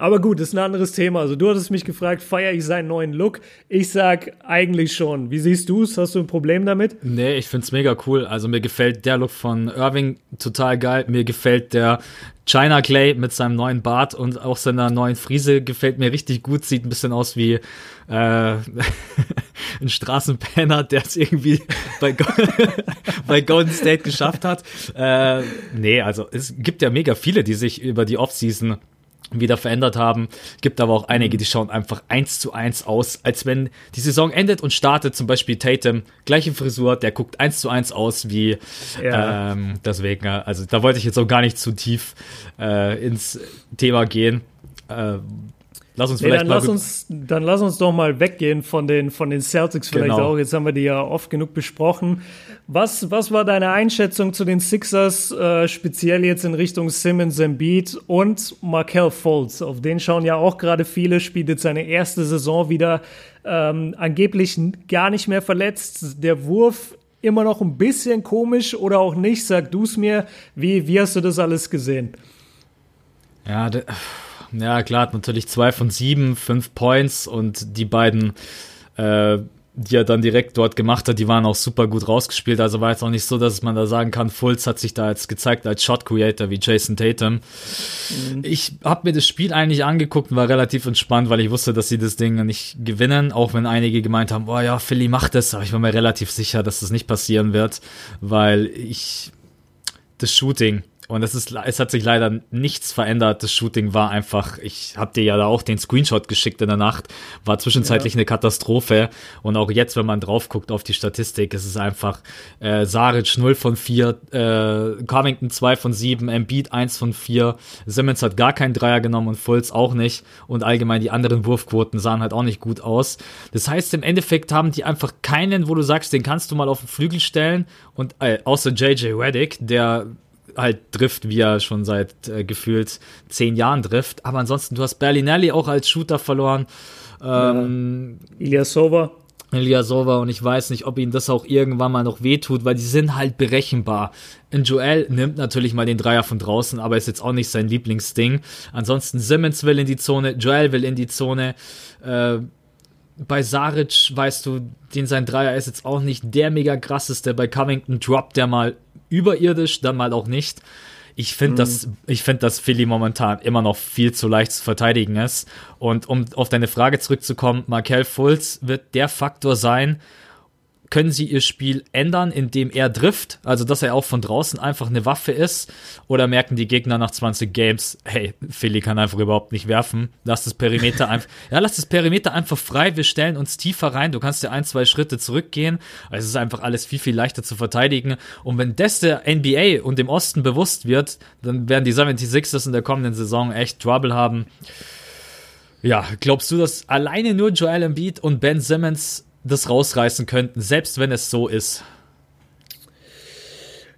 Aber gut, ist ein anderes Thema. Also du hattest mich gefragt, feiere ich seinen neuen Look? Ich sag eigentlich schon. Wie siehst du es? Hast du ein Problem damit? Nee, ich find's mega cool. Also mir gefällt der Look von Irving total geil. Mir gefällt der China Clay mit seinem neuen Bart und auch seiner neuen Frise gefällt mir richtig gut. Sieht ein bisschen aus wie äh, ein Straßenpenner, der es irgendwie bei, bei Golden State geschafft hat. Äh, nee, also es gibt ja mega viele, die sich über die Offseason wieder verändert haben. Gibt aber auch einige, die schauen einfach eins zu eins aus, als wenn die Saison endet und startet. Zum Beispiel Tatum, gleiche Frisur, der guckt eins zu eins aus wie ja. ähm, deswegen. Also da wollte ich jetzt auch gar nicht zu tief äh, ins Thema gehen. Äh, Lass uns nee, vielleicht dann, mal lass uns, dann lass uns doch mal weggehen von den, von den Celtics vielleicht genau. auch. Jetzt haben wir die ja oft genug besprochen. Was, was war deine Einschätzung zu den Sixers, äh, speziell jetzt in Richtung Simmons, Embiid und Markel Fultz? Auf den schauen ja auch gerade viele, spielt jetzt seine erste Saison wieder ähm, angeblich gar nicht mehr verletzt. Der Wurf immer noch ein bisschen komisch oder auch nicht? Sag du es mir. Wie, wie hast du das alles gesehen? Ja, ja, klar, hat natürlich zwei von sieben, fünf Points und die beiden, äh, die er dann direkt dort gemacht hat, die waren auch super gut rausgespielt. Also war jetzt auch nicht so, dass man da sagen kann, Fultz hat sich da jetzt gezeigt als Shot Creator wie Jason Tatum. Mhm. Ich habe mir das Spiel eigentlich angeguckt und war relativ entspannt, weil ich wusste, dass sie das Ding nicht gewinnen, auch wenn einige gemeint haben, boah ja, Philly macht das, aber ich war mir relativ sicher, dass das nicht passieren wird, weil ich das Shooting und es ist, es hat sich leider nichts verändert. Das Shooting war einfach, ich hab dir ja da auch den Screenshot geschickt in der Nacht, war zwischenzeitlich ja. eine Katastrophe. Und auch jetzt, wenn man drauf guckt auf die Statistik, ist es einfach äh, Saric 0 von 4, äh, Covington 2 von 7, Embiid 1 von 4, Simmons hat gar keinen Dreier genommen und Fultz auch nicht. Und allgemein die anderen Wurfquoten sahen halt auch nicht gut aus. Das heißt, im Endeffekt haben die einfach keinen, wo du sagst, den kannst du mal auf den Flügel stellen. Und äh, außer JJ Reddick, der halt trifft, wie er schon seit äh, gefühlt zehn Jahren trifft. Aber ansonsten, du hast Berlinelli auch als Shooter verloren. Ähm, ja. Ilyasova. Ilyasova und ich weiß nicht, ob ihnen das auch irgendwann mal noch wehtut, weil die sind halt berechenbar. Und Joel nimmt natürlich mal den Dreier von draußen, aber ist jetzt auch nicht sein Lieblingsding. Ansonsten Simmons will in die Zone, Joel will in die Zone. Äh, bei Saric weißt du, den sein Dreier ist jetzt auch nicht der mega krasseste. Bei Covington droppt der mal überirdisch, dann mal auch nicht. Ich finde, mhm. dass, ich finde, dass Philly momentan immer noch viel zu leicht zu verteidigen ist. Und um auf deine Frage zurückzukommen, Markel Fultz wird der Faktor sein, können sie ihr Spiel ändern, indem er trifft, also dass er auch von draußen einfach eine Waffe ist, oder merken die Gegner nach 20 Games, hey, Philly kann einfach überhaupt nicht werfen, lass das Perimeter einfach, ja, lass das Perimeter einfach frei, wir stellen uns tiefer rein, du kannst ja ein, zwei Schritte zurückgehen, also es ist einfach alles viel, viel leichter zu verteidigen, und wenn das der NBA und dem Osten bewusst wird, dann werden die 76ers in der kommenden Saison echt Trouble haben. Ja, glaubst du, dass alleine nur Joel Embiid und Ben Simmons das rausreißen könnten, selbst wenn es so ist.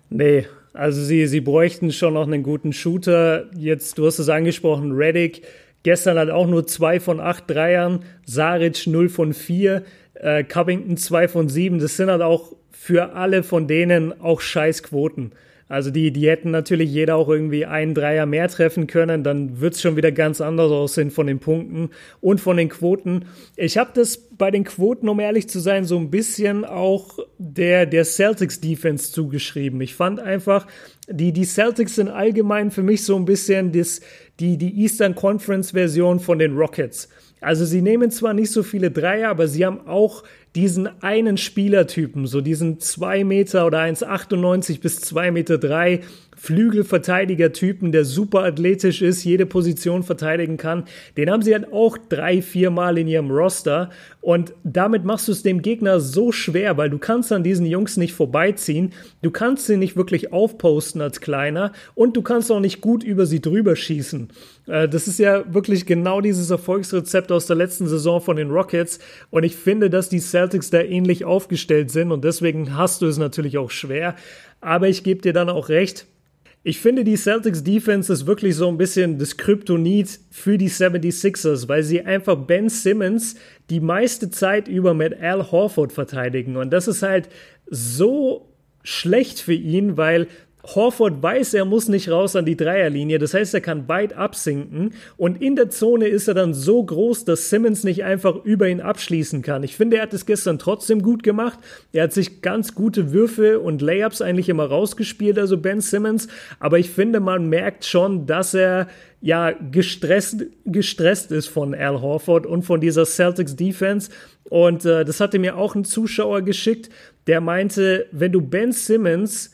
Nee, also sie, sie bräuchten schon noch einen guten Shooter. Jetzt, du hast es angesprochen, Reddick. Gestern hat auch nur zwei von acht Dreiern, Saric 0 von 4, äh, Covington 2 von 7. Das sind halt auch für alle von denen auch Scheißquoten. Also die, die hätten natürlich jeder auch irgendwie einen Dreier mehr treffen können, dann wird es schon wieder ganz anders aussehen von den Punkten und von den Quoten. Ich habe das bei den Quoten, um ehrlich zu sein, so ein bisschen auch der, der Celtics Defense zugeschrieben. Ich fand einfach, die, die Celtics sind allgemein für mich so ein bisschen das, die, die Eastern Conference Version von den Rockets. Also sie nehmen zwar nicht so viele Dreier, aber sie haben auch diesen einen Spielertypen, so diesen 2 Meter oder 1,98 bis 2 Meter 3 Flügelverteidiger-Typen, der super athletisch ist, jede Position verteidigen kann, den haben sie halt auch drei, vier Mal in ihrem Roster und damit machst du es dem Gegner so schwer, weil du kannst an diesen Jungs nicht vorbeiziehen, du kannst sie nicht wirklich aufposten als Kleiner und du kannst auch nicht gut über sie drüber schießen. Äh, das ist ja wirklich genau dieses Erfolgsrezept aus der letzten Saison von den Rockets und ich finde, dass die Celtics da ähnlich aufgestellt sind und deswegen hast du es natürlich auch schwer. Aber ich gebe dir dann auch recht, ich finde, die Celtics Defense ist wirklich so ein bisschen das Kryptonit für die 76ers, weil sie einfach Ben Simmons die meiste Zeit über mit Al Horford verteidigen. Und das ist halt so schlecht für ihn, weil Horford weiß, er muss nicht raus an die Dreierlinie. Das heißt, er kann weit absinken. Und in der Zone ist er dann so groß, dass Simmons nicht einfach über ihn abschließen kann. Ich finde, er hat es gestern trotzdem gut gemacht. Er hat sich ganz gute Würfe und Layups eigentlich immer rausgespielt, also Ben Simmons. Aber ich finde, man merkt schon, dass er ja gestresst, gestresst ist von Al Horford und von dieser Celtics Defense. Und äh, das hatte mir auch ein Zuschauer geschickt, der meinte, wenn du Ben Simmons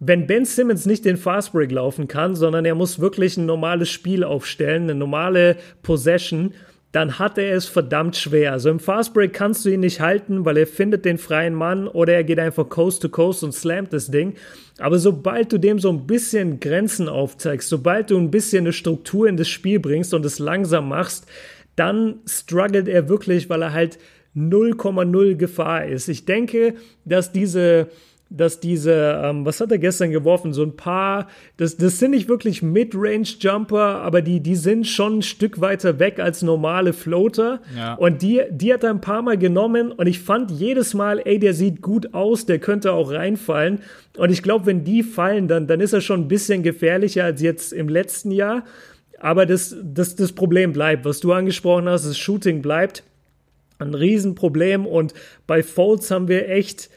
wenn Ben Simmons nicht den Fastbreak laufen kann, sondern er muss wirklich ein normales Spiel aufstellen, eine normale Possession, dann hat er es verdammt schwer. Also im Fastbreak kannst du ihn nicht halten, weil er findet den freien Mann oder er geht einfach Coast to Coast und slammt das Ding. Aber sobald du dem so ein bisschen Grenzen aufzeigst, sobald du ein bisschen eine Struktur in das Spiel bringst und es langsam machst, dann struggelt er wirklich, weil er halt 0,0 Gefahr ist. Ich denke, dass diese dass diese, ähm, was hat er gestern geworfen? So ein paar, das, das sind nicht wirklich Mid-Range-Jumper, aber die, die sind schon ein Stück weiter weg als normale Floater. Ja. Und die, die hat er ein paar Mal genommen und ich fand jedes Mal, ey, der sieht gut aus, der könnte auch reinfallen. Und ich glaube, wenn die fallen, dann, dann ist er schon ein bisschen gefährlicher als jetzt im letzten Jahr. Aber das, das, das Problem bleibt. Was du angesprochen hast, das Shooting bleibt ein Riesenproblem. Und bei Folds haben wir echt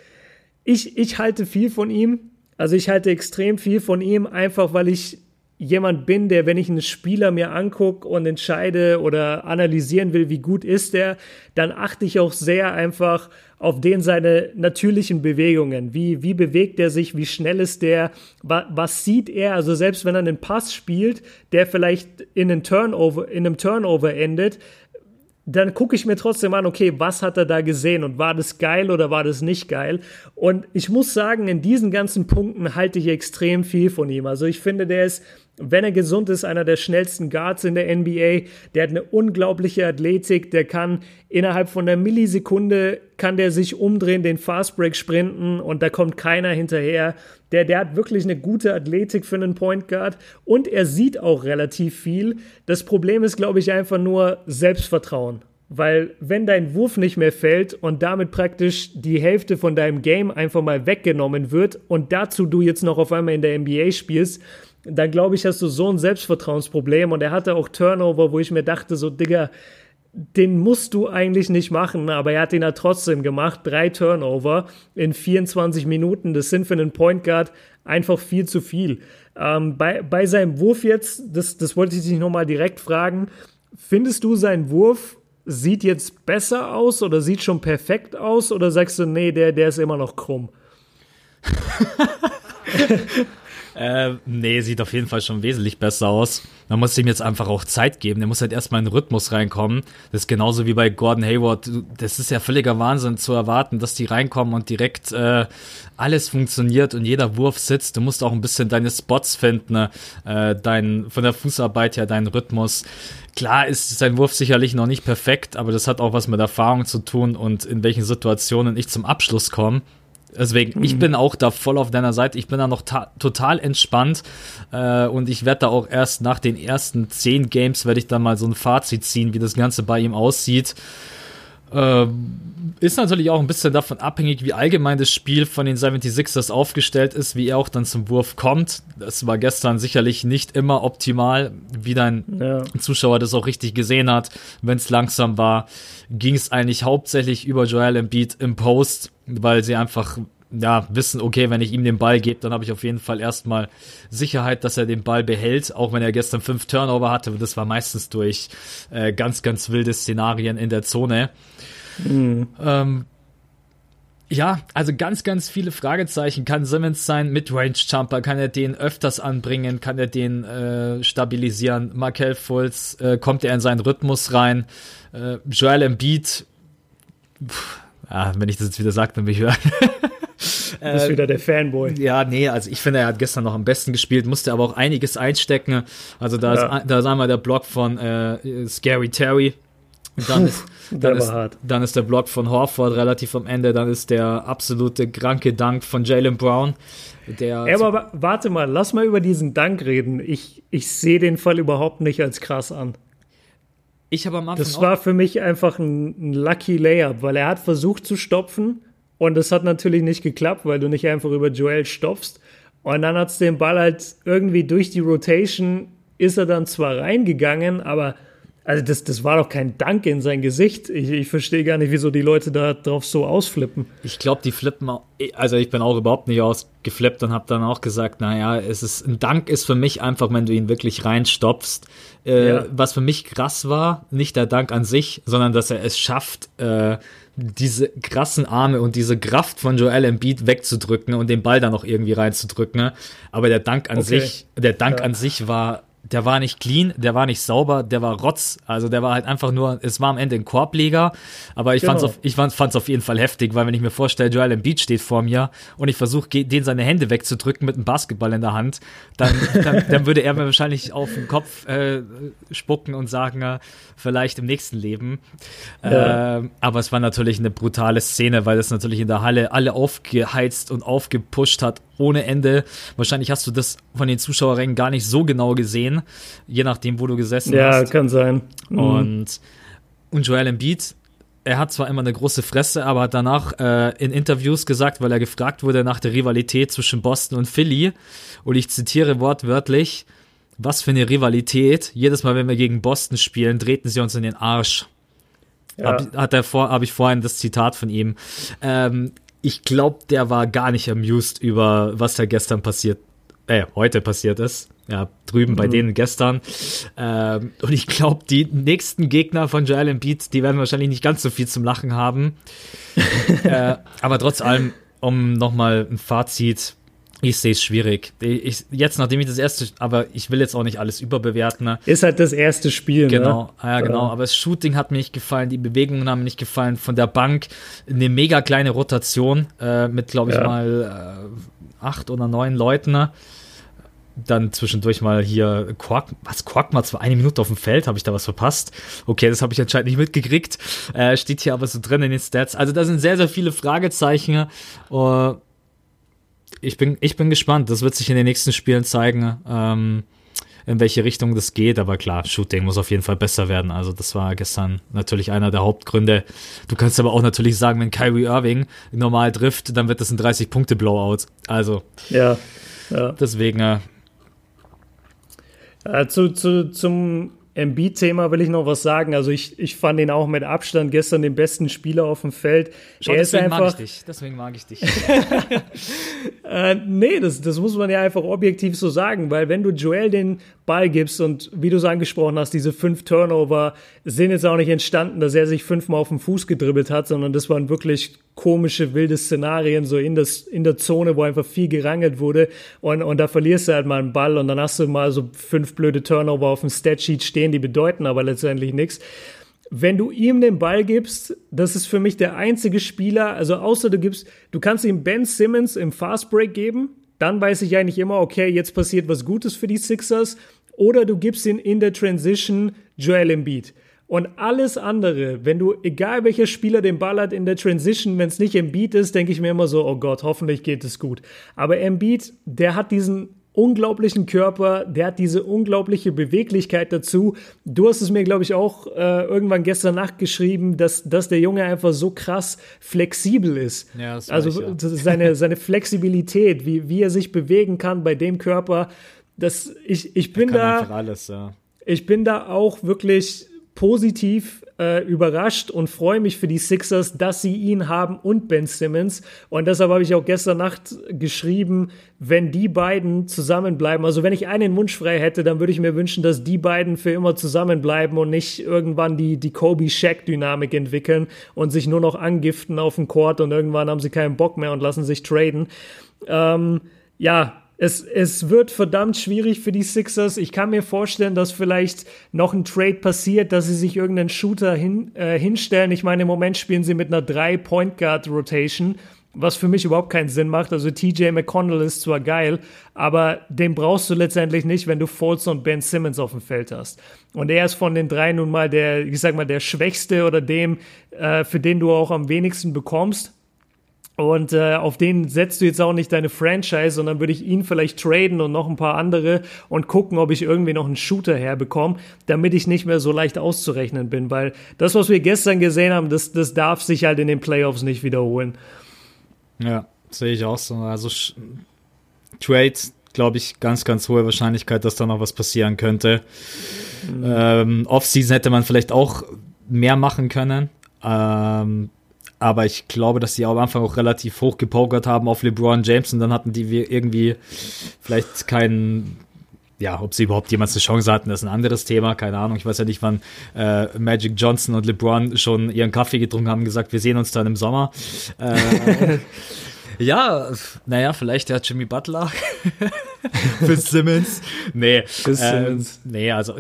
ich, ich halte viel von ihm. Also ich halte extrem viel von ihm, einfach weil ich jemand bin, der, wenn ich einen Spieler mir angucke und entscheide oder analysieren will, wie gut ist er, dann achte ich auch sehr einfach auf den seine natürlichen Bewegungen. Wie, wie bewegt er sich? Wie schnell ist der? Was, was sieht er? Also selbst wenn er einen Pass spielt, der vielleicht in, einen Turnover, in einem Turnover endet, dann gucke ich mir trotzdem an, okay, was hat er da gesehen und war das geil oder war das nicht geil? Und ich muss sagen, in diesen ganzen Punkten halte ich extrem viel von ihm. Also ich finde, der ist wenn er gesund ist, einer der schnellsten Guards in der NBA. Der hat eine unglaubliche Athletik. Der kann innerhalb von einer Millisekunde kann der sich umdrehen, den Fastbreak sprinten und da kommt keiner hinterher. Der, der hat wirklich eine gute Athletik für einen Point Guard und er sieht auch relativ viel. Das Problem ist, glaube ich, einfach nur Selbstvertrauen. Weil wenn dein Wurf nicht mehr fällt und damit praktisch die Hälfte von deinem Game einfach mal weggenommen wird und dazu du jetzt noch auf einmal in der NBA spielst, dann glaube ich, hast du so ein Selbstvertrauensproblem. Und er hatte auch Turnover, wo ich mir dachte, so, Digga, den musst du eigentlich nicht machen, aber er hat ihn ja trotzdem gemacht. Drei Turnover in 24 Minuten. Das sind für einen Point Guard einfach viel zu viel. Ähm, bei, bei seinem Wurf jetzt, das, das wollte ich dich nochmal direkt fragen. Findest du, sein Wurf sieht jetzt besser aus oder sieht schon perfekt aus? Oder sagst du, nee, der, der ist immer noch krumm? Äh, nee, sieht auf jeden Fall schon wesentlich besser aus. Man muss ihm jetzt einfach auch Zeit geben. Der muss halt erstmal in den Rhythmus reinkommen. Das ist genauso wie bei Gordon Hayward. Das ist ja völliger Wahnsinn zu erwarten, dass die reinkommen und direkt äh, alles funktioniert und jeder Wurf sitzt. Du musst auch ein bisschen deine Spots finden, ne? äh, dein, von der Fußarbeit her, deinen Rhythmus. Klar ist sein Wurf sicherlich noch nicht perfekt, aber das hat auch was mit Erfahrung zu tun und in welchen Situationen ich zum Abschluss komme. Deswegen, mhm. ich bin auch da voll auf deiner Seite. Ich bin da noch total entspannt äh, und ich werde da auch erst nach den ersten zehn Games werde ich dann mal so ein Fazit ziehen, wie das Ganze bei ihm aussieht. Äh, ist natürlich auch ein bisschen davon abhängig, wie allgemein das Spiel von den 76ers aufgestellt ist, wie er auch dann zum Wurf kommt. Das war gestern sicherlich nicht immer optimal, wie dein ja. Zuschauer das auch richtig gesehen hat. Wenn es langsam war, ging es eigentlich hauptsächlich über Joel Embiid im Post, weil sie einfach ja, wissen, okay, wenn ich ihm den Ball gebe, dann habe ich auf jeden Fall erstmal Sicherheit, dass er den Ball behält, auch wenn er gestern fünf Turnover hatte. Das war meistens durch äh, ganz, ganz wilde Szenarien in der Zone. Mhm. Ähm, ja, also ganz, ganz viele Fragezeichen. Kann Simmons sein Midrange-Jumper? Kann er den öfters anbringen? Kann er den äh, stabilisieren? Markel Fultz, äh, kommt er in seinen Rhythmus rein? Äh, Joel Embiid, pff, ja, wenn ich das jetzt wieder sage, dann bin ich hören. Du bist wieder der Fanboy. Ja, nee, also ich finde, er hat gestern noch am besten gespielt, musste aber auch einiges einstecken. Also da, ja. ist, da ist einmal der Block von äh, Scary Terry. Dann ist, dann, ist, dann ist der Block von Horford relativ am Ende. Dann ist der absolute kranke Dank von Jalen Brown. Der ja, aber warte mal, lass mal über diesen Dank reden. Ich, ich sehe den Fall überhaupt nicht als krass an. Ich habe am Anfang Das war für mich einfach ein, ein Lucky Layup, weil er hat versucht zu stopfen und das hat natürlich nicht geklappt, weil du nicht einfach über Joel stopfst. Und dann hat es den Ball halt irgendwie durch die Rotation, ist er dann zwar reingegangen, aber also das, das war doch kein Dank in sein Gesicht. Ich, ich verstehe gar nicht, wieso die Leute da drauf so ausflippen. Ich glaube, die flippen, auch, also ich bin auch überhaupt nicht ausgeflippt und habe dann auch gesagt, naja, es ist, ein Dank ist für mich einfach, wenn du ihn wirklich reinstopfst. Äh, ja. Was für mich krass war, nicht der Dank an sich, sondern dass er es schafft, äh, diese krassen Arme und diese Kraft von Joel Embiid wegzudrücken und den Ball dann noch irgendwie reinzudrücken. Aber der Dank an okay. sich, der Dank ja. an sich war der war nicht clean, der war nicht sauber, der war Rotz. Also der war halt einfach nur, es war am Ende ein Korbleger, aber ich genau. fand's auf, ich fand's auf jeden Fall heftig, weil wenn ich mir vorstelle, Joel Embiid steht vor mir und ich versuche, den seine Hände wegzudrücken mit einem Basketball in der Hand, dann, dann, dann würde er mir wahrscheinlich auf den Kopf äh, spucken und sagen, äh, vielleicht im nächsten Leben. Ja. Äh, aber es war natürlich eine brutale Szene, weil das natürlich in der Halle alle aufgeheizt und aufgepusht hat ohne Ende. Wahrscheinlich hast du das von den Zuschauerrängen gar nicht so genau gesehen, je nachdem, wo du gesessen ja, hast. Ja, kann sein. Mhm. Und, und Joel Embiid, er hat zwar immer eine große Fresse, aber hat danach äh, in Interviews gesagt, weil er gefragt wurde nach der Rivalität zwischen Boston und Philly, und ich zitiere wortwörtlich, was für eine Rivalität. Jedes Mal, wenn wir gegen Boston spielen, treten sie uns in den Arsch. Ja. Hab, hat er vor, habe ich vorhin das Zitat von ihm. Ähm, ich glaube, der war gar nicht amused über, was da gestern passiert, äh, heute passiert ist. Ja, drüben mhm. bei denen gestern. Ähm, und ich glaube, die nächsten Gegner von Joel Embiid, die werden wahrscheinlich nicht ganz so viel zum Lachen haben. äh, aber trotz allem, um nochmal ein Fazit ich sehe es schwierig. Ich, jetzt, nachdem ich das erste, aber ich will jetzt auch nicht alles überbewerten. Ne? Ist halt das erste Spiel, Genau, ne? ja, genau. Aber das Shooting hat mir nicht gefallen, die Bewegungen haben mir nicht gefallen. Von der Bank eine mega kleine Rotation äh, mit, glaube ich, ja. mal äh, acht oder neun Leuten. Ne? Dann zwischendurch mal hier Quark, was Quark mal zwar eine Minute auf dem Feld, habe ich da was verpasst? Okay, das habe ich anscheinend nicht mitgekriegt. Äh, steht hier aber so drin in den Stats. Also da sind sehr, sehr viele Fragezeichen. Uh, ich bin, ich bin gespannt. Das wird sich in den nächsten Spielen zeigen, ähm, in welche Richtung das geht. Aber klar, Shooting muss auf jeden Fall besser werden. Also das war gestern natürlich einer der Hauptgründe. Du kannst aber auch natürlich sagen, wenn Kyrie Irving normal trifft, dann wird das ein 30-Punkte-Blowout. Also ja, ja. deswegen. Äh, äh, zu, zu, zum Embiid-Thema will ich noch was sagen. Also ich, ich fand ihn auch mit Abstand gestern den besten Spieler auf dem Feld. Schau, er deswegen ist einfach, mag ich dich. Deswegen mag ich dich. äh, nee, das, das muss man ja einfach objektiv so sagen, weil wenn du Joel den Ball gibst und wie du es angesprochen hast, diese fünf Turnover sind jetzt auch nicht entstanden, dass er sich fünfmal auf den Fuß gedribbelt hat, sondern das waren wirklich komische, wilde Szenarien, so in, das, in der Zone, wo einfach viel gerangelt wurde. Und, und da verlierst du halt mal einen Ball und dann hast du mal so fünf blöde Turnover auf dem Statsheet stehen, die bedeuten aber letztendlich nichts. Wenn du ihm den Ball gibst, das ist für mich der einzige Spieler, also außer du gibst, du kannst ihm Ben Simmons im Fastbreak geben, dann weiß ich eigentlich immer, okay, jetzt passiert was Gutes für die Sixers. Oder du gibst ihn in der Transition Joel Embiid. Und alles andere, wenn du, egal welcher Spieler den Ball hat in der Transition, wenn es nicht Embiid ist, denke ich mir immer so, oh Gott, hoffentlich geht es gut. Aber Embiid, der hat diesen unglaublichen Körper, der hat diese unglaubliche Beweglichkeit dazu. Du hast es mir, glaube ich, auch äh, irgendwann gestern Nacht geschrieben, dass, dass der Junge einfach so krass flexibel ist. Ja, das also ich, ja. seine, seine Flexibilität, wie, wie er sich bewegen kann bei dem Körper, das, ich, ich bin da. Alles, ja. Ich bin da auch wirklich positiv äh, überrascht und freue mich für die Sixers, dass sie ihn haben und Ben Simmons. Und deshalb habe ich auch gestern Nacht geschrieben, wenn die beiden zusammenbleiben, also wenn ich einen Wunsch frei hätte, dann würde ich mir wünschen, dass die beiden für immer zusammenbleiben und nicht irgendwann die, die Kobe-Shaq-Dynamik entwickeln und sich nur noch angiften auf dem Court und irgendwann haben sie keinen Bock mehr und lassen sich traden. Ähm, ja, es, es wird verdammt schwierig für die Sixers. Ich kann mir vorstellen, dass vielleicht noch ein Trade passiert, dass sie sich irgendeinen Shooter hin, äh, hinstellen. Ich meine, im Moment spielen sie mit einer 3-Point-Guard-Rotation, was für mich überhaupt keinen Sinn macht. Also TJ McConnell ist zwar geil, aber den brauchst du letztendlich nicht, wenn du Fultz und Ben Simmons auf dem Feld hast. Und er ist von den drei nun mal der, ich sag mal, der schwächste oder dem, äh, für den du auch am wenigsten bekommst. Und äh, auf den setzt du jetzt auch nicht deine Franchise, sondern würde ich ihn vielleicht traden und noch ein paar andere und gucken, ob ich irgendwie noch einen Shooter herbekomme, damit ich nicht mehr so leicht auszurechnen bin. Weil das, was wir gestern gesehen haben, das, das darf sich halt in den Playoffs nicht wiederholen. Ja, sehe ich auch so. Also Trade, glaube ich, ganz, ganz hohe Wahrscheinlichkeit, dass da noch was passieren könnte. Mhm. Ähm, Offseason hätte man vielleicht auch mehr machen können. Ähm, aber ich glaube, dass sie am Anfang auch relativ hoch gepokert haben auf LeBron James und dann hatten die irgendwie vielleicht keinen ja, ob sie überhaupt jemals eine Chance hatten, ist ein anderes Thema, keine Ahnung. Ich weiß ja nicht, wann äh, Magic Johnson und LeBron schon ihren Kaffee getrunken haben, gesagt, wir sehen uns dann im Sommer. Äh, ja, naja, vielleicht der Jimmy Butler für Simmons. Nee, für Simmons. Äh, nee, also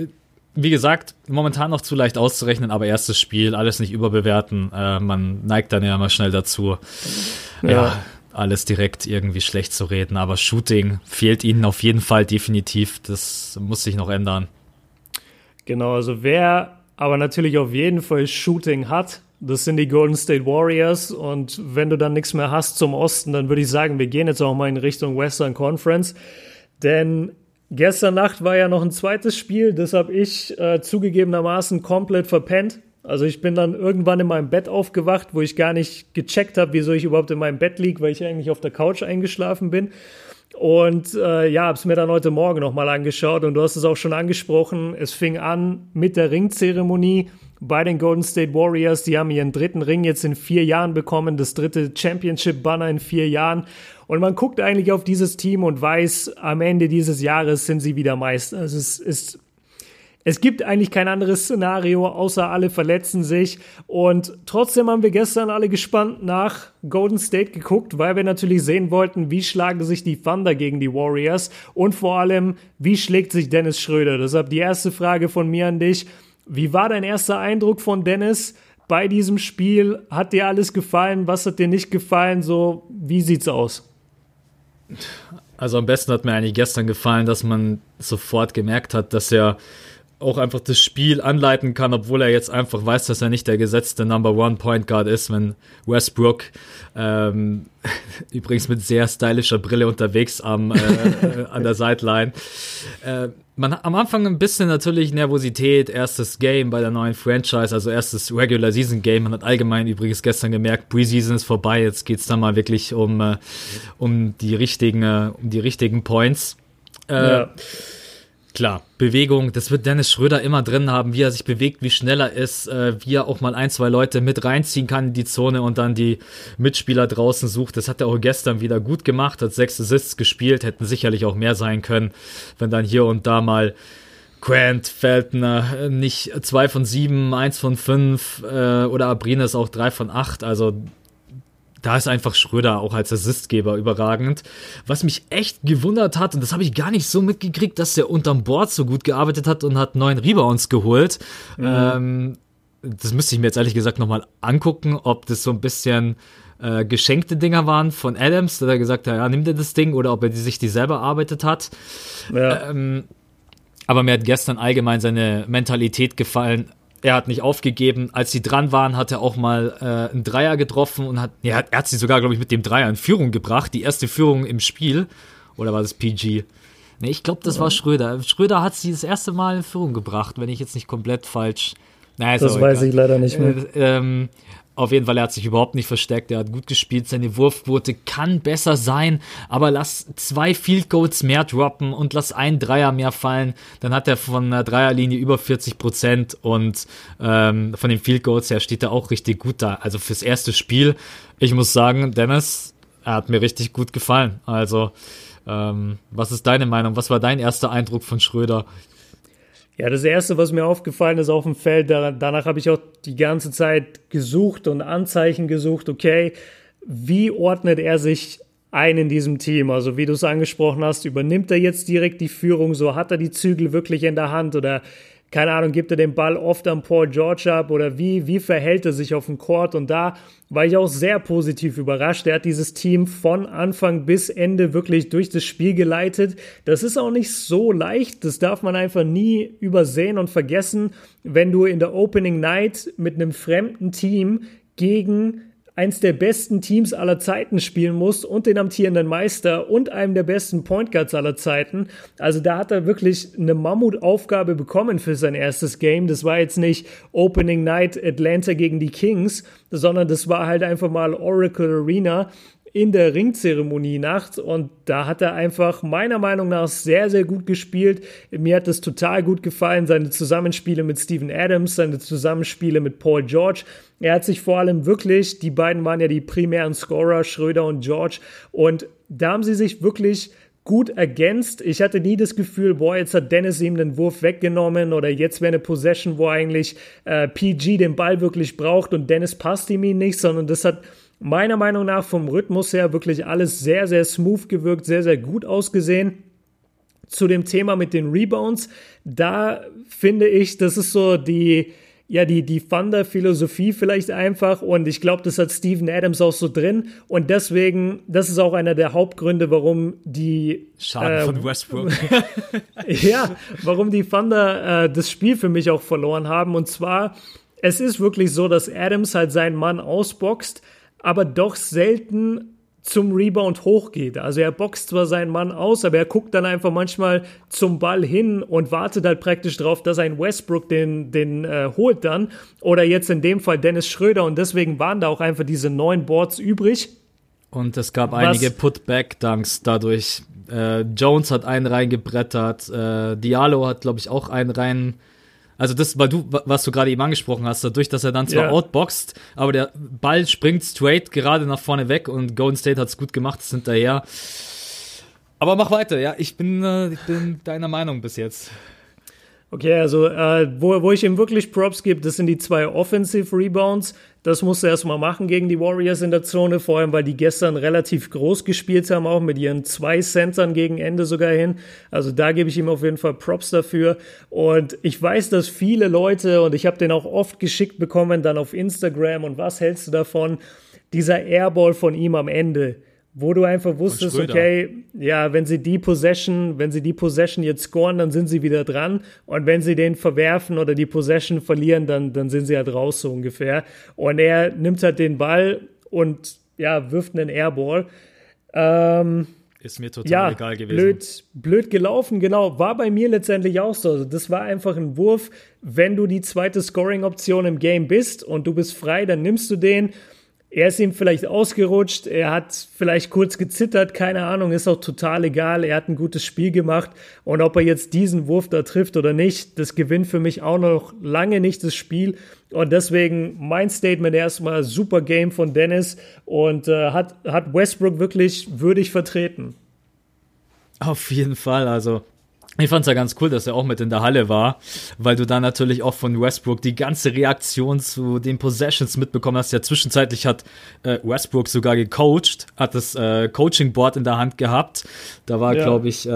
wie gesagt, momentan noch zu leicht auszurechnen, aber erstes Spiel, alles nicht überbewerten. Äh, man neigt dann ja mal schnell dazu. ja, ja alles direkt irgendwie schlecht zu reden. Aber Shooting fehlt ihnen auf jeden Fall definitiv. Das muss sich noch ändern. Genau, also wer aber natürlich auf jeden Fall Shooting hat, das sind die Golden State Warriors. Und wenn du dann nichts mehr hast zum Osten, dann würde ich sagen, wir gehen jetzt auch mal in Richtung Western Conference. Denn gestern Nacht war ja noch ein zweites Spiel, das habe ich äh, zugegebenermaßen komplett verpennt. Also ich bin dann irgendwann in meinem Bett aufgewacht, wo ich gar nicht gecheckt habe, wieso ich überhaupt in meinem Bett liege, weil ich eigentlich auf der Couch eingeschlafen bin. Und äh, ja, habe es mir dann heute Morgen nochmal angeschaut und du hast es auch schon angesprochen. Es fing an mit der Ringzeremonie bei den Golden State Warriors. Die haben ihren dritten Ring jetzt in vier Jahren bekommen, das dritte Championship-Banner in vier Jahren. Und man guckt eigentlich auf dieses Team und weiß, am Ende dieses Jahres sind sie wieder Meister. Also es ist es gibt eigentlich kein anderes Szenario, außer alle verletzen sich. Und trotzdem haben wir gestern alle gespannt nach Golden State geguckt, weil wir natürlich sehen wollten, wie schlagen sich die Thunder gegen die Warriors und vor allem, wie schlägt sich Dennis Schröder. Deshalb die erste Frage von mir an dich. Wie war dein erster Eindruck von Dennis bei diesem Spiel? Hat dir alles gefallen? Was hat dir nicht gefallen? So, wie sieht's aus? Also am besten hat mir eigentlich gestern gefallen, dass man sofort gemerkt hat, dass er auch einfach das Spiel anleiten kann, obwohl er jetzt einfach weiß, dass er nicht der gesetzte Number One Point Guard ist, wenn Westbrook ähm, übrigens mit sehr stylischer Brille unterwegs am, äh, äh, an der Sideline. Äh, man am Anfang ein bisschen natürlich Nervosität, erstes Game bei der neuen Franchise, also erstes Regular Season Game. Man hat allgemein übrigens gestern gemerkt, Preseason ist vorbei, jetzt geht's dann mal wirklich um, äh, um die richtigen, äh, um die richtigen Points. Äh, ja Klar, Bewegung, das wird Dennis Schröder immer drin haben, wie er sich bewegt, wie schnell er ist, äh, wie er auch mal ein, zwei Leute mit reinziehen kann in die Zone und dann die Mitspieler draußen sucht. Das hat er auch gestern wieder gut gemacht, hat sechs Assists gespielt, hätten sicherlich auch mehr sein können, wenn dann hier und da mal Grant, Feltner, nicht zwei von sieben, eins von fünf äh, oder Abrines auch drei von acht. Also da ist einfach Schröder auch als Assistgeber überragend. Was mich echt gewundert hat, und das habe ich gar nicht so mitgekriegt, dass er unterm Board so gut gearbeitet hat und hat neun Rebounds geholt. Mhm. Ähm, das müsste ich mir jetzt ehrlich gesagt nochmal angucken, ob das so ein bisschen äh, geschenkte Dinger waren von Adams, der gesagt hat, ja, nimm dir das Ding, oder ob er die, sich die selber erarbeitet hat. Ja. Ähm, aber mir hat gestern allgemein seine Mentalität gefallen er hat nicht aufgegeben. Als sie dran waren, hat er auch mal äh, einen Dreier getroffen und hat, ja, er hat, sie sogar, glaube ich, mit dem Dreier in Führung gebracht. Die erste Führung im Spiel. Oder war das PG? Nee, ich glaube, das war Schröder. Schröder hat sie das erste Mal in Führung gebracht, wenn ich jetzt nicht komplett falsch. Naja, das weiß egal. ich leider nicht mehr. Äh, ähm, auf jeden Fall, er hat sich überhaupt nicht versteckt. Er hat gut gespielt. Seine Wurfquote kann besser sein, aber lass zwei Field Goals mehr droppen und lass einen Dreier mehr fallen. Dann hat er von der Dreierlinie über 40 Prozent und ähm, von den Field Goals her steht er auch richtig gut da. Also fürs erste Spiel, ich muss sagen, Dennis, er hat mir richtig gut gefallen. Also, ähm, was ist deine Meinung? Was war dein erster Eindruck von Schröder? Ja, das Erste, was mir aufgefallen ist auf dem Feld, danach habe ich auch die ganze Zeit gesucht und Anzeichen gesucht, okay, wie ordnet er sich ein in diesem Team? Also wie du es angesprochen hast, übernimmt er jetzt direkt die Führung, so hat er die Zügel wirklich in der Hand oder keine Ahnung, gibt er den Ball oft an Paul George ab oder wie, wie verhält er sich auf dem Court? Und da war ich auch sehr positiv überrascht. Er hat dieses Team von Anfang bis Ende wirklich durch das Spiel geleitet. Das ist auch nicht so leicht. Das darf man einfach nie übersehen und vergessen, wenn du in der Opening Night mit einem fremden Team gegen eins der besten Teams aller Zeiten spielen muss und den amtierenden Meister und einem der besten Point Guards aller Zeiten. Also da hat er wirklich eine Mammutaufgabe bekommen für sein erstes Game. Das war jetzt nicht Opening Night Atlanta gegen die Kings, sondern das war halt einfach mal Oracle Arena in der Ringzeremonie Nacht und da hat er einfach meiner Meinung nach sehr, sehr gut gespielt. Mir hat es total gut gefallen, seine Zusammenspiele mit Steven Adams, seine Zusammenspiele mit Paul George. Er hat sich vor allem wirklich, die beiden waren ja die primären Scorer, Schröder und George, und da haben sie sich wirklich gut ergänzt. Ich hatte nie das Gefühl, boah, jetzt hat Dennis ihm den Wurf weggenommen oder jetzt wäre eine Possession, wo eigentlich äh, PG den Ball wirklich braucht und Dennis passt ihm ihn nicht, sondern das hat meiner Meinung nach vom Rhythmus her wirklich alles sehr, sehr smooth gewirkt, sehr, sehr gut ausgesehen. Zu dem Thema mit den Rebounds, da finde ich, das ist so die, ja, die, die Thunder-Philosophie vielleicht einfach und ich glaube, das hat Steven Adams auch so drin und deswegen, das ist auch einer der Hauptgründe, warum die Schaden äh, von Westbrook. ja, warum die Thunder äh, das Spiel für mich auch verloren haben und zwar, es ist wirklich so, dass Adams halt seinen Mann ausboxt, aber doch selten zum Rebound hochgeht. Also er boxt zwar seinen Mann aus, aber er guckt dann einfach manchmal zum Ball hin und wartet halt praktisch darauf, dass ein Westbrook den, den äh, holt dann. Oder jetzt in dem Fall Dennis Schröder und deswegen waren da auch einfach diese neun Boards übrig. Und es gab einige Putback-Dunks dadurch. Äh, Jones hat einen reingebrettert, äh, Diallo hat, glaube ich, auch einen rein also das, weil du, was du gerade eben angesprochen hast, dadurch, dass er dann zwar yeah. outboxt, aber der Ball springt straight gerade nach vorne weg und Golden State hat es gut gemacht, ist hinterher. Aber mach weiter, ja, ich bin, äh, ich bin deiner Meinung bis jetzt. Okay, also äh, wo, wo ich ihm wirklich Props gebe, das sind die zwei Offensive Rebounds. Das musst du erstmal machen gegen die Warriors in der Zone, vor allem weil die gestern relativ groß gespielt haben, auch mit ihren zwei Centern gegen Ende sogar hin. Also da gebe ich ihm auf jeden Fall Props dafür. Und ich weiß, dass viele Leute, und ich habe den auch oft geschickt bekommen, dann auf Instagram, und was hältst du davon? Dieser Airball von ihm am Ende wo du einfach wusstest, okay, ja, wenn sie die Possession, wenn sie die Possession jetzt scoren, dann sind sie wieder dran und wenn sie den verwerfen oder die Possession verlieren, dann, dann sind sie halt raus so ungefähr. Und er nimmt halt den Ball und ja, wirft einen Airball. Ähm, ist mir total ja, egal gewesen. Blöd, blöd gelaufen, genau. War bei mir letztendlich auch so. Also das war einfach ein Wurf. Wenn du die zweite Scoring-Option im Game bist und du bist frei, dann nimmst du den er ist ihm vielleicht ausgerutscht, er hat vielleicht kurz gezittert, keine Ahnung, ist auch total egal. Er hat ein gutes Spiel gemacht und ob er jetzt diesen Wurf da trifft oder nicht, das gewinnt für mich auch noch lange nicht das Spiel. Und deswegen mein Statement erstmal super Game von Dennis und äh, hat, hat Westbrook wirklich würdig vertreten. Auf jeden Fall, also ich fand es ja ganz cool, dass er auch mit in der Halle war, weil du da natürlich auch von Westbrook die ganze Reaktion zu den Possessions mitbekommen hast. Ja, zwischenzeitlich hat äh, Westbrook sogar gecoacht, hat das äh, Coaching Board in der Hand gehabt. Da war, ja. glaube ich, äh,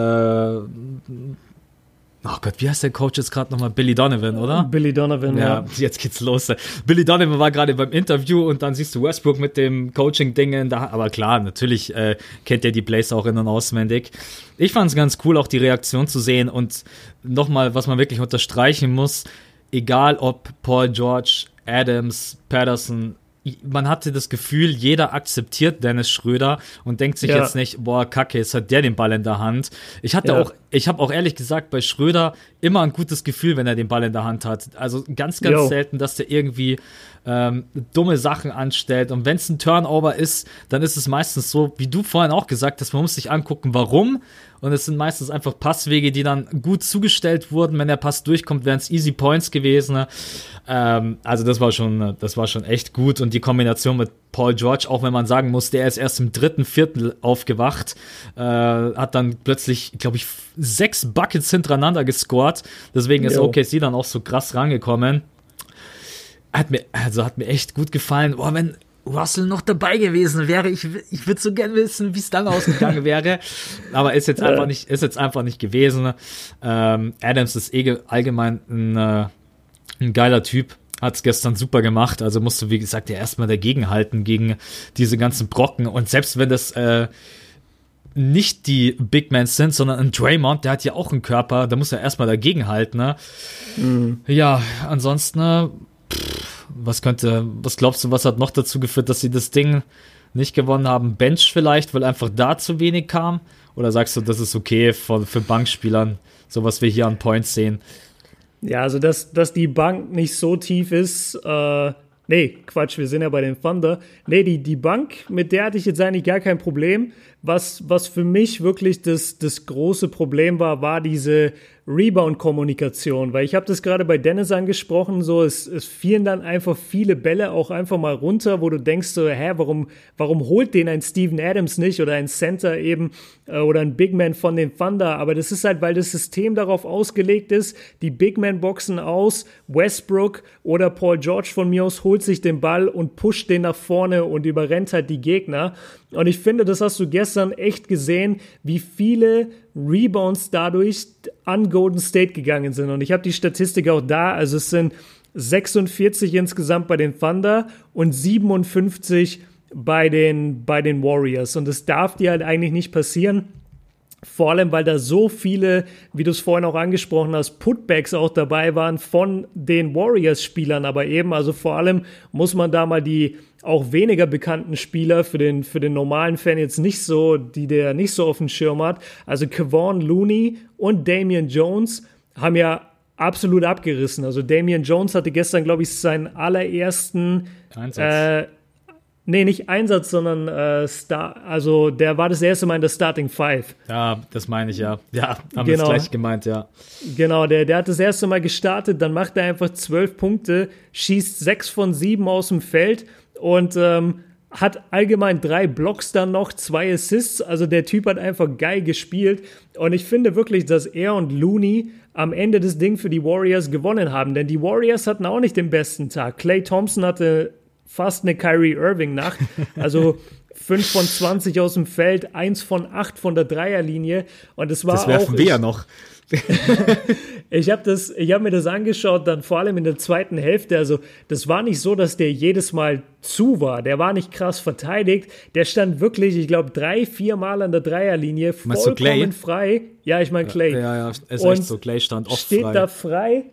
Oh Gott, wie heißt der Coach jetzt gerade nochmal? Billy Donovan, oder? Billy Donovan, ja. ja. Jetzt geht's los. Billy Donovan war gerade beim Interview und dann siehst du Westbrook mit dem Coaching-Ding da. Aber klar, natürlich äh, kennt er die Plays auch in- und auswendig. Ich fand es ganz cool, auch die Reaktion zu sehen und nochmal, was man wirklich unterstreichen muss, egal ob Paul George, Adams, Patterson, man hatte das Gefühl, jeder akzeptiert Dennis Schröder und denkt sich ja. jetzt nicht, boah, kacke, jetzt hat der den Ball in der Hand. Ich hatte ja. auch, ich habe auch ehrlich gesagt bei Schröder immer ein gutes Gefühl, wenn er den Ball in der Hand hat. Also ganz, ganz Yo. selten, dass der irgendwie ähm, dumme Sachen anstellt. Und wenn es ein Turnover ist, dann ist es meistens so, wie du vorhin auch gesagt hast, man muss sich angucken, warum und es sind meistens einfach Passwege, die dann gut zugestellt wurden. Wenn der Pass durchkommt, wären es Easy Points gewesen. Ähm, also das war schon, das war schon echt gut. Und die Kombination mit Paul George, auch wenn man sagen muss, der ist erst im dritten Viertel aufgewacht, äh, hat dann plötzlich, glaube ich, sechs Buckets hintereinander gescored. Deswegen ist OKC dann auch so krass rangekommen. Hat mir, also hat mir echt gut gefallen. Boah, wenn, Russell noch dabei gewesen wäre. Ich, ich würde so gern wissen, wie es dann ausgegangen wäre. Aber ist jetzt einfach nicht, ist jetzt einfach nicht gewesen. Ähm, Adams ist eh allgemein ein, äh, ein geiler Typ. Hat es gestern super gemacht. Also musste, wie gesagt, ja erstmal dagegenhalten gegen diese ganzen Brocken. Und selbst wenn das äh, nicht die Big Men sind, sondern ein Draymond, der hat ja auch einen Körper, da muss er erstmal dagegenhalten. Ne? Mhm. Ja, ansonsten äh, was könnte, was glaubst du, was hat noch dazu geführt, dass sie das Ding nicht gewonnen haben? Bench vielleicht, weil einfach da zu wenig kam? Oder sagst du, das ist okay für, für Bankspielern, so was wir hier an Points sehen? Ja, also dass, dass die Bank nicht so tief ist, äh, Nee, Quatsch, wir sind ja bei den Thunder. Nee, die, die Bank, mit der hatte ich jetzt eigentlich gar kein Problem. Was, was für mich wirklich das, das große Problem war, war diese Rebound-Kommunikation, weil ich habe das gerade bei Dennis angesprochen, so es, es fielen dann einfach viele Bälle auch einfach mal runter, wo du denkst so, hä, warum, warum holt den ein Steven Adams nicht oder ein Center eben äh, oder ein Big Man von den Thunder, aber das ist halt, weil das System darauf ausgelegt ist, die Big Man boxen aus, Westbrook oder Paul George von mir aus holt sich den Ball und pusht den nach vorne und überrennt halt die Gegner und ich finde, das hast du gestern echt gesehen, wie viele Rebounds dadurch an Golden State gegangen sind. Und ich habe die Statistik auch da. Also es sind 46 insgesamt bei den Thunder und 57 bei den, bei den Warriors. Und das darf dir halt eigentlich nicht passieren. Vor allem, weil da so viele, wie du es vorhin auch angesprochen hast, Putbacks auch dabei waren von den Warriors-Spielern, aber eben, also vor allem muss man da mal die auch weniger bekannten Spieler für den, für den normalen Fan jetzt nicht so, die der nicht so auf dem Schirm hat. Also Kevon Looney und Damian Jones haben ja absolut abgerissen. Also Damian Jones hatte gestern, glaube ich, seinen allerersten Einsatz. Äh, Nee, nicht Einsatz, sondern äh, Star, also der war das erste Mal in der Starting Five. Ja, das meine ich ja. Ja, haben genau. wir gleich gemeint, ja. Genau, der, der hat das erste Mal gestartet, dann macht er einfach zwölf Punkte, schießt sechs von sieben aus dem Feld und ähm, hat allgemein drei Blocks dann noch, zwei Assists. Also der Typ hat einfach geil gespielt. Und ich finde wirklich, dass er und Looney am Ende das Ding für die Warriors gewonnen haben. Denn die Warriors hatten auch nicht den besten Tag. Clay Thompson hatte fast eine Kyrie Irving-Nacht. Also 5 von 20 aus dem Feld, 1 von 8 von der Dreierlinie. Und es war das werfen auch, wir ja noch. ich habe hab mir das angeschaut, dann vor allem in der zweiten Hälfte. Also, das war nicht so, dass der jedes Mal zu war. Der war nicht krass verteidigt. Der stand wirklich, ich glaube, drei, vier Mal an der Dreierlinie, vollkommen frei. Ja, ich meine Clay. Ja, ja, ist echt so. Clay stand oft steht frei. da frei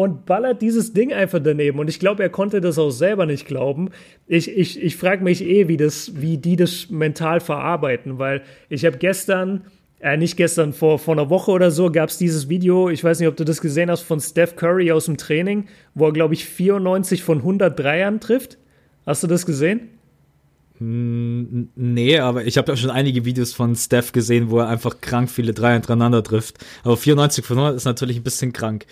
und ballert dieses Ding einfach daneben. Und ich glaube, er konnte das auch selber nicht glauben. Ich, ich, ich frage mich eh, wie, das, wie die das mental verarbeiten, weil ich habe gestern, äh, nicht gestern, vor, vor einer Woche oder so, gab es dieses Video, ich weiß nicht, ob du das gesehen hast, von Steph Curry aus dem Training, wo er, glaube ich, 94 von 100 Dreiern trifft. Hast du das gesehen? Hm, nee, aber ich habe ja schon einige Videos von Steph gesehen, wo er einfach krank viele Dreier hintereinander trifft. Aber 94 von 100 ist natürlich ein bisschen krank.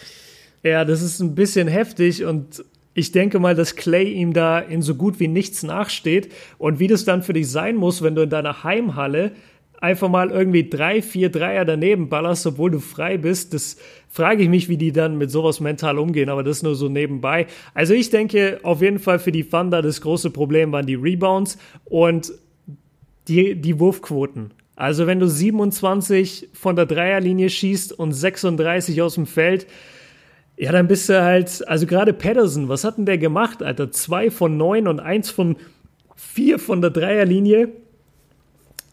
Ja, das ist ein bisschen heftig und ich denke mal, dass Clay ihm da in so gut wie nichts nachsteht. Und wie das dann für dich sein muss, wenn du in deiner Heimhalle einfach mal irgendwie drei, vier Dreier daneben ballerst, obwohl du frei bist, das frage ich mich, wie die dann mit sowas mental umgehen, aber das nur so nebenbei. Also ich denke auf jeden Fall für die Thunder das große Problem waren die Rebounds und die, die Wurfquoten. Also wenn du 27 von der Dreierlinie schießt und 36 aus dem Feld, ja, dann bist du halt, also gerade Patterson, was hat denn der gemacht, Alter? Zwei von neun und eins von vier von der Dreierlinie.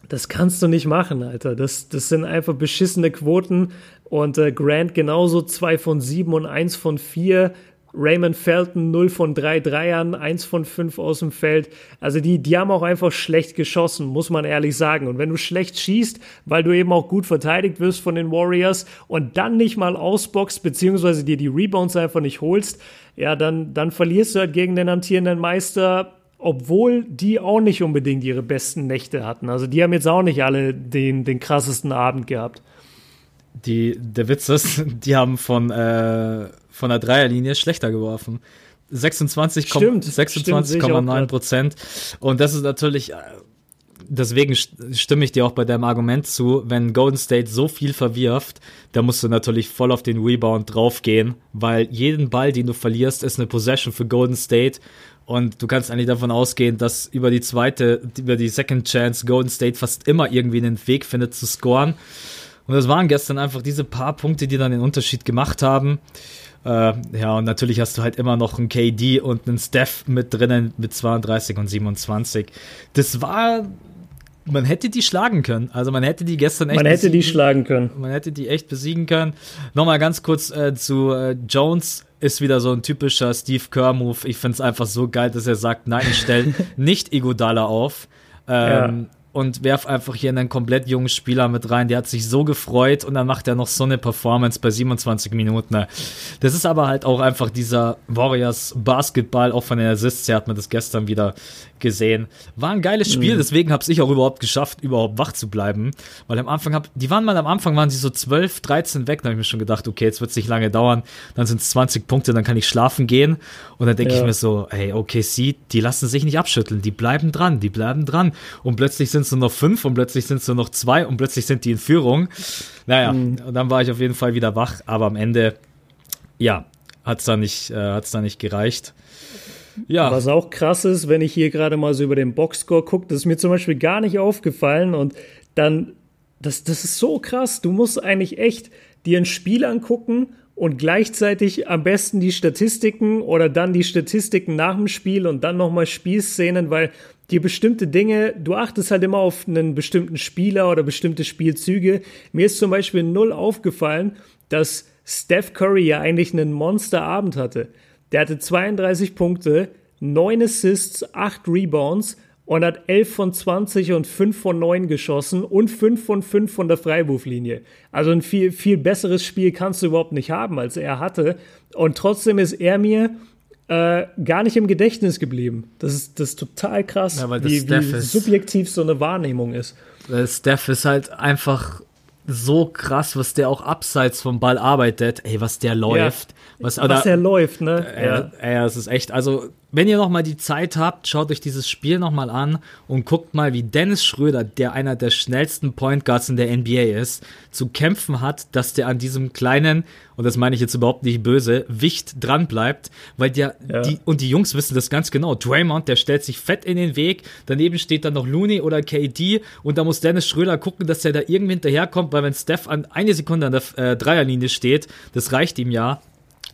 Das kannst du nicht machen, Alter. Das, das sind einfach beschissene Quoten. Und äh, Grant genauso zwei von sieben und eins von vier. Raymond Felton 0 von 3 Dreiern, 1 von 5 aus dem Feld. Also die, die haben auch einfach schlecht geschossen, muss man ehrlich sagen. Und wenn du schlecht schießt, weil du eben auch gut verteidigt wirst von den Warriors und dann nicht mal ausboxst, beziehungsweise dir die Rebounds einfach nicht holst, ja, dann, dann verlierst du halt gegen den amtierenden Meister obwohl die auch nicht unbedingt ihre besten Nächte hatten. Also die haben jetzt auch nicht alle den, den krassesten Abend gehabt. Die, der Witz ist, die haben von äh, von der Dreierlinie schlechter geworfen. 26,9 Prozent. Und das ist natürlich, äh, deswegen stimme ich dir auch bei deinem Argument zu, wenn Golden State so viel verwirft, da musst du natürlich voll auf den Rebound draufgehen, weil jeden Ball, den du verlierst, ist eine Possession für Golden State. Und du kannst eigentlich davon ausgehen, dass über die zweite, über die Second Chance Golden State fast immer irgendwie einen Weg findet zu scoren. Und das waren gestern einfach diese paar Punkte, die dann den Unterschied gemacht haben. Äh, ja, und natürlich hast du halt immer noch einen KD und einen Steph mit drinnen mit 32 und 27. Das war man hätte die schlagen können. Also man hätte die gestern echt. Man hätte besiegen, die schlagen können. Man hätte die echt besiegen können. Nochmal ganz kurz äh, zu äh, Jones. Ist wieder so ein typischer Steve Kerr-Move. Ich finde es einfach so geil, dass er sagt, nein, ich stelle nicht Iguodala auf. Ähm, ja. Und werf einfach hier einen komplett jungen Spieler mit rein. Der hat sich so gefreut und dann macht er noch so eine Performance bei 27 Minuten. Das ist aber halt auch einfach dieser Warriors Basketball, auch von den Assists her hat man das gestern wieder gesehen. War ein geiles Spiel, mhm. deswegen habe ich auch überhaupt geschafft, überhaupt wach zu bleiben. Weil am Anfang hab, die waren mal am Anfang waren sie so 12, 13 weg, da habe ich mir schon gedacht, okay, jetzt wird es nicht lange dauern, dann sind es 20 Punkte, dann kann ich schlafen gehen. Und dann denke ja. ich mir so, hey, OKC, die lassen sich nicht abschütteln, die bleiben dran, die bleiben dran. Und plötzlich sind es nur noch fünf und plötzlich sind es nur noch zwei und plötzlich sind die in Führung. Naja, mhm. und dann war ich auf jeden Fall wieder wach, aber am Ende, ja, hat es da nicht, äh, hat's da nicht gereicht. Ja. Was auch krass ist, wenn ich hier gerade mal so über den Boxscore gucke, das ist mir zum Beispiel gar nicht aufgefallen und dann, das, das ist so krass. Du musst eigentlich echt dir ein Spiel angucken und gleichzeitig am besten die Statistiken oder dann die Statistiken nach dem Spiel und dann nochmal Spielszenen, weil dir bestimmte Dinge, du achtest halt immer auf einen bestimmten Spieler oder bestimmte Spielzüge. Mir ist zum Beispiel null aufgefallen, dass Steph Curry ja eigentlich einen Monsterabend hatte. Der hatte 32 Punkte, 9 Assists, 8 Rebounds und hat 11 von 20 und 5 von 9 geschossen und 5 von 5 von der Freiwurflinie. Also ein viel, viel besseres Spiel kannst du überhaupt nicht haben, als er hatte. Und trotzdem ist er mir äh, gar nicht im Gedächtnis geblieben. Das ist, das ist total krass, ja, wie, wie subjektiv so eine Wahrnehmung ist. Steph ist halt einfach so krass, was der auch abseits vom Ball arbeitet. Ey, was der läuft. Ja, was, oder, was er läuft, ne? Äh, ja, ja, es ist echt. Also, wenn ihr noch mal die Zeit habt, schaut euch dieses Spiel noch mal an und guckt mal, wie Dennis Schröder, der einer der schnellsten Point Guards in der NBA ist, zu kämpfen hat, dass der an diesem kleinen, und das meine ich jetzt überhaupt nicht böse, Wicht dran bleibt, weil der, ja. die, und die Jungs wissen das ganz genau. Draymond, der stellt sich fett in den Weg, daneben steht dann noch Looney oder KD und da muss Dennis Schröder gucken, dass er da irgendwie hinterherkommt, weil wenn Steph an eine Sekunde an der äh, Dreierlinie steht, das reicht ihm ja.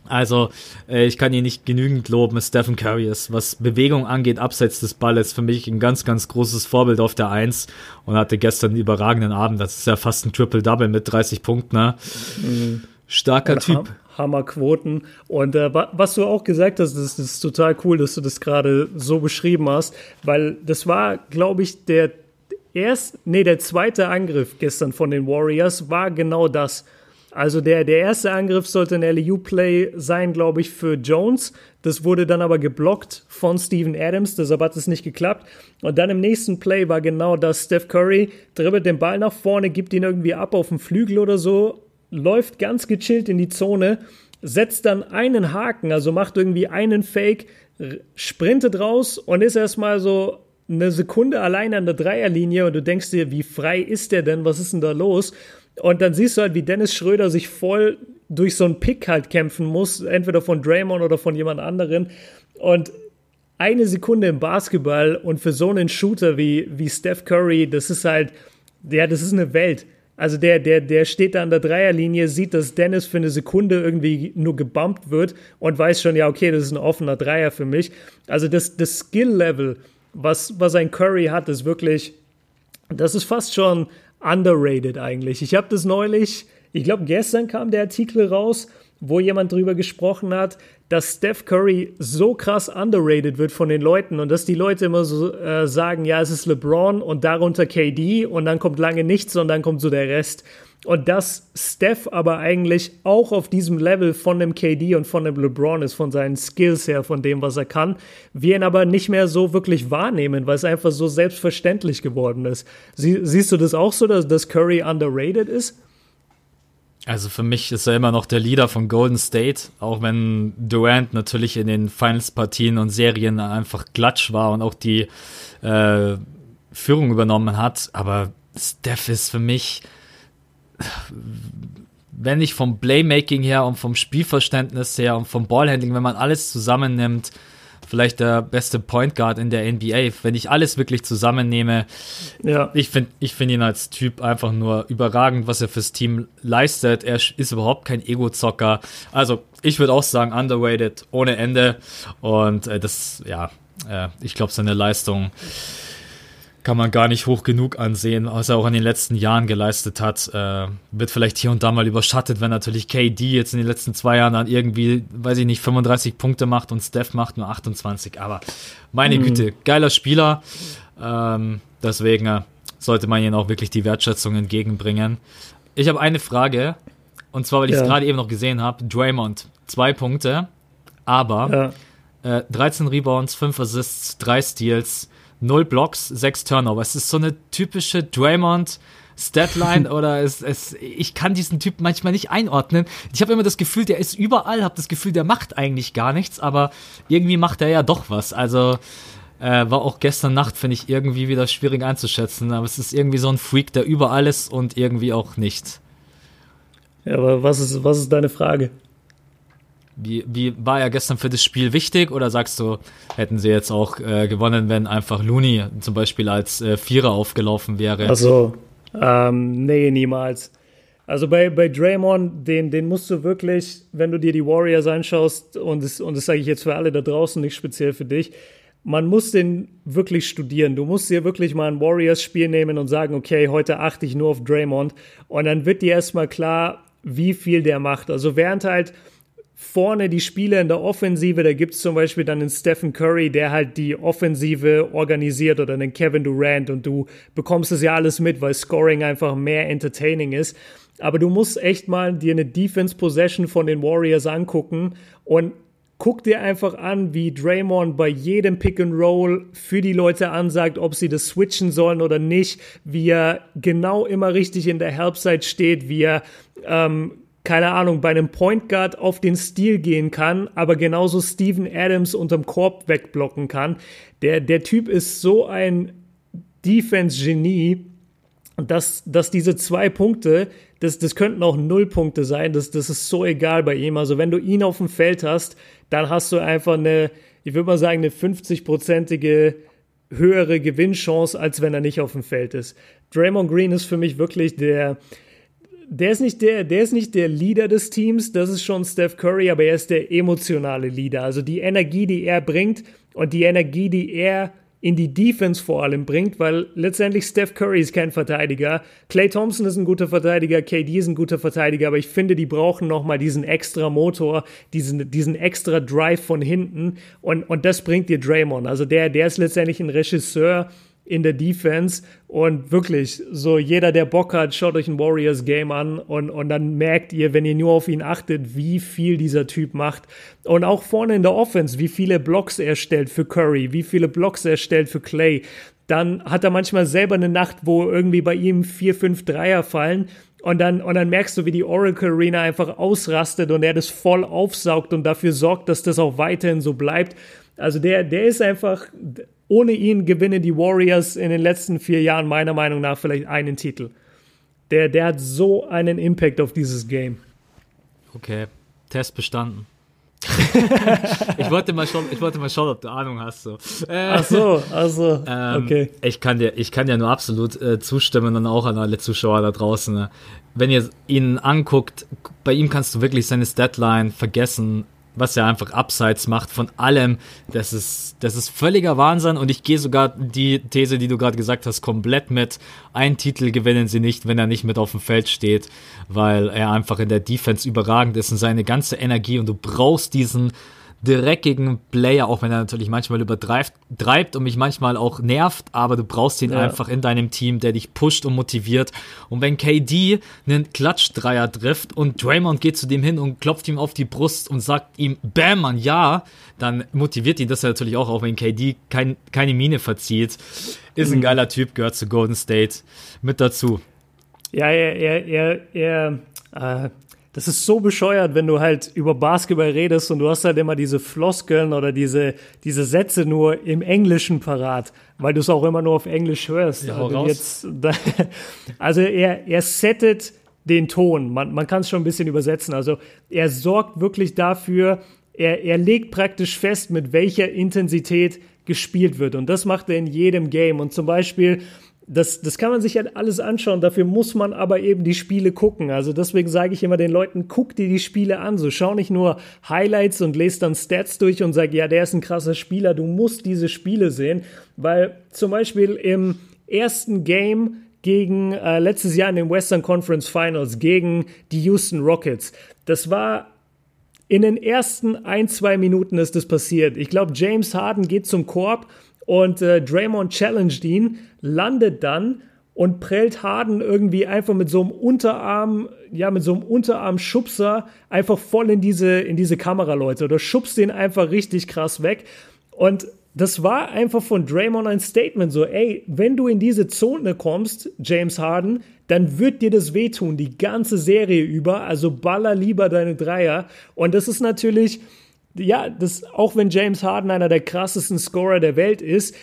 Also, äh, ich kann ihn nicht genügend loben. Stephen Curry ist, was Bewegung angeht, abseits des Balles, für mich ein ganz, ganz großes Vorbild auf der Eins und hatte gestern einen überragenden Abend. Das ist ja fast ein Triple-Double mit 30 Punkten. Ne? Mhm. Starker Typ. Hammerquoten. Und äh, was du auch gesagt hast, das, das ist total cool, dass du das gerade so beschrieben hast, weil das war, glaube ich, der erst, nee, der zweite Angriff gestern von den Warriors war genau das. Also der, der erste Angriff sollte ein LEU-Play sein, glaube ich, für Jones. Das wurde dann aber geblockt von Steven Adams, deshalb hat es nicht geklappt. Und dann im nächsten Play war genau das. Steph Curry dribbelt den Ball nach vorne, gibt ihn irgendwie ab auf den Flügel oder so, läuft ganz gechillt in die Zone, setzt dann einen Haken, also macht irgendwie einen Fake, sprintet raus und ist erstmal so eine Sekunde allein an der Dreierlinie und du denkst dir, wie frei ist der denn? Was ist denn da los? Und dann siehst du halt, wie Dennis Schröder sich voll durch so einen Pick halt kämpfen muss, entweder von Draymond oder von jemand anderen. Und eine Sekunde im Basketball und für so einen Shooter wie, wie Steph Curry, das ist halt, ja, das ist eine Welt. Also der, der, der steht da an der Dreierlinie, sieht, dass Dennis für eine Sekunde irgendwie nur gebumpt wird und weiß schon, ja, okay, das ist ein offener Dreier für mich. Also das, das Skill-Level, was, was ein Curry hat, ist wirklich, das ist fast schon underrated eigentlich. Ich habe das neulich, ich glaube gestern kam der Artikel raus, wo jemand drüber gesprochen hat, dass Steph Curry so krass underrated wird von den Leuten und dass die Leute immer so äh, sagen, ja, es ist LeBron und darunter KD und dann kommt lange nichts und dann kommt so der Rest. Und dass Steph aber eigentlich auch auf diesem Level von dem KD und von dem LeBron ist, von seinen Skills her, von dem, was er kann, wir ihn aber nicht mehr so wirklich wahrnehmen, weil es einfach so selbstverständlich geworden ist. Sie, siehst du das auch so, dass, dass Curry underrated ist? Also für mich ist er immer noch der Leader von Golden State, auch wenn Durant natürlich in den Finals-Partien und Serien einfach glatsch war und auch die äh, Führung übernommen hat. Aber Steph ist für mich wenn nicht vom Playmaking her und vom Spielverständnis her und vom Ballhandling, wenn man alles zusammennimmt, vielleicht der beste Point Guard in der NBA. Wenn ich alles wirklich zusammennehme, ja. ich finde ich find ihn als Typ einfach nur überragend, was er fürs Team leistet. Er ist überhaupt kein Ego-Zocker. Also, ich würde auch sagen, underrated ohne Ende. Und äh, das, ja, äh, ich glaube, seine Leistung kann man gar nicht hoch genug ansehen, was er auch in den letzten Jahren geleistet hat. Äh, wird vielleicht hier und da mal überschattet, wenn natürlich KD jetzt in den letzten zwei Jahren dann irgendwie, weiß ich nicht, 35 Punkte macht und Steph macht nur 28. Aber meine mhm. Güte, geiler Spieler. Ähm, deswegen äh, sollte man ihnen auch wirklich die Wertschätzung entgegenbringen. Ich habe eine Frage, und zwar, weil ich es Ja. gerade eben noch gesehen habe, Draymond, zwei Punkte, aber Ja. äh, 13 Rebounds, 5 Assists, 3 Steals, 0 Blocks, 6 Turnover. Es ist so eine typische Draymond Statline oder es, es, ich kann diesen Typ manchmal nicht einordnen. Ich habe immer das Gefühl, der ist überall, habe das Gefühl, der macht eigentlich gar nichts, aber irgendwie macht er ja doch was. Also äh, war auch gestern Nacht, finde ich, irgendwie wieder schwierig einzuschätzen, aber es ist irgendwie so ein Freak, der überall ist und irgendwie auch nicht. ja, aber was ist, was ist deine Frage? Wie, wie war er gestern für das Spiel wichtig oder sagst du, hätten sie jetzt auch äh, gewonnen, wenn einfach Looney zum Beispiel als äh, Vierer aufgelaufen wäre? Achso, ähm, nee, niemals. Also bei, bei Draymond, den, den musst du wirklich, wenn du dir die Warriors anschaust, und das, und das sage ich jetzt für alle da draußen, nicht speziell für dich, man muss den wirklich studieren. Du musst dir wirklich mal ein Warriors-Spiel nehmen und sagen, okay, heute achte ich nur auf Draymond. Und dann wird dir erstmal klar, wie viel der macht. Also während halt vorne die Spieler in der Offensive, da gibt es zum Beispiel dann einen Stephen Curry, der halt die Offensive organisiert oder einen Kevin Durant und du bekommst es ja alles mit, weil Scoring einfach mehr entertaining ist. Aber du musst echt mal dir eine Defense Possession von den Warriors angucken und guck dir einfach an, wie Draymond bei jedem Pick and Roll für die Leute ansagt, ob sie das switchen sollen oder nicht, wie er genau immer richtig in der Halbzeit steht, wie er ähm, keine Ahnung, bei einem Point Guard auf den Stil gehen kann, aber genauso Steven Adams unterm Korb wegblocken kann. Der, der Typ ist so ein Defense-Genie, dass, dass diese zwei Punkte, das, das könnten auch Nullpunkte sein, das, das ist so egal bei ihm. Also wenn du ihn auf dem Feld hast, dann hast du einfach eine, ich würde mal sagen, eine 50-prozentige höhere Gewinnchance, als wenn er nicht auf dem Feld ist. Draymond Green ist für mich wirklich der, der ist nicht der, der ist nicht der Leader des Teams, das ist schon Steph Curry, aber er ist der emotionale Leader. Also die Energie, die er bringt und die Energie, die er in die Defense vor allem bringt, weil letztendlich Steph Curry ist kein Verteidiger, Clay Thompson ist ein guter Verteidiger, KD ist ein guter Verteidiger, aber ich finde, die brauchen nochmal diesen extra Motor, diesen, diesen extra Drive von hinten und, und das bringt dir Draymond. Also der, der ist letztendlich ein Regisseur, in der Defense und wirklich so jeder, der Bock hat, schaut euch ein Warriors Game an und, und dann merkt ihr, wenn ihr nur auf ihn achtet, wie viel dieser Typ macht und auch vorne in der Offense, wie viele Blocks er stellt für Curry, wie viele Blocks er stellt für Clay. Dann hat er manchmal selber eine Nacht, wo irgendwie bei ihm vier, fünf Dreier fallen und dann, und dann merkst du, wie die Oracle Arena einfach ausrastet und er das voll aufsaugt und dafür sorgt, dass das auch weiterhin so bleibt. Also der, der ist einfach, ohne ihn gewinnen die Warriors in den letzten vier Jahren meiner Meinung nach vielleicht einen Titel. Der, der hat so einen Impact auf dieses Game. Okay, Test bestanden. ich, wollte mal schauen, ich wollte mal schauen, ob du Ahnung hast. So. Äh, Ach so, also, ähm, okay. Ich kann dir, ich kann dir nur absolut äh, zustimmen und auch an alle Zuschauer da draußen. Ne? Wenn ihr ihn anguckt, bei ihm kannst du wirklich seine Statline vergessen, was er einfach abseits macht von allem. Das ist, das ist völliger Wahnsinn und ich gehe sogar die These, die du gerade gesagt hast, komplett mit. Ein Titel gewinnen sie nicht, wenn er nicht mit auf dem Feld steht, weil er einfach in der Defense überragend ist und seine ganze Energie und du brauchst diesen dreckigen Player, auch wenn er natürlich manchmal übertreibt treibt und mich manchmal auch nervt, aber du brauchst ihn Ja. einfach in deinem Team, der dich pusht und motiviert. Und wenn KD einen Klatschdreier trifft und Draymond geht zu dem hin und klopft ihm auf die Brust und sagt ihm, Bam, Mann, ja, dann motiviert ihn das natürlich auch, auch wenn KD kein, keine Miene verzieht. Ist ein geiler Typ, gehört zu Golden State mit dazu. Ja, er, er, er, er äh, das ist so bescheuert, wenn du halt über Basketball redest und du hast halt immer diese Floskeln oder diese, diese Sätze nur im Englischen parat, weil du es auch immer nur auf Englisch hörst. Ja, also, jetzt, also er, er settet den Ton. Man, man kann es schon ein bisschen übersetzen. Also er sorgt wirklich dafür, er, er legt praktisch fest, mit welcher Intensität gespielt wird. Und das macht er in jedem Game. Und zum Beispiel, das, das kann man sich halt alles anschauen. Dafür muss man aber eben die Spiele gucken. Also deswegen sage ich immer den Leuten, guck dir die Spiele an. So schau nicht nur Highlights und lese dann Stats durch und sag, ja, der ist ein krasser Spieler. Du musst diese Spiele sehen, weil zum Beispiel im ersten Game gegen äh, letztes Jahr in den Western Conference Finals gegen die Houston Rockets. Das war in den ersten ein, zwei Minuten ist das passiert. Ich glaube, James Harden geht zum Korb und äh, Draymond challenged ihn, landet dann und prellt Harden irgendwie einfach mit so einem Unterarm, ja, mit so einem Unterarm-Schubser einfach voll in diese, in diese Kamera, Leute. Oder schubst den einfach richtig krass weg. Und das war einfach von Draymond ein Statement so, ey, wenn du in diese Zone kommst, James Harden, dann wird dir das wehtun, die ganze Serie über, also baller lieber deine Dreier. Und das ist natürlich, ja, das, auch wenn James Harden einer der krassesten Scorer der Welt ist,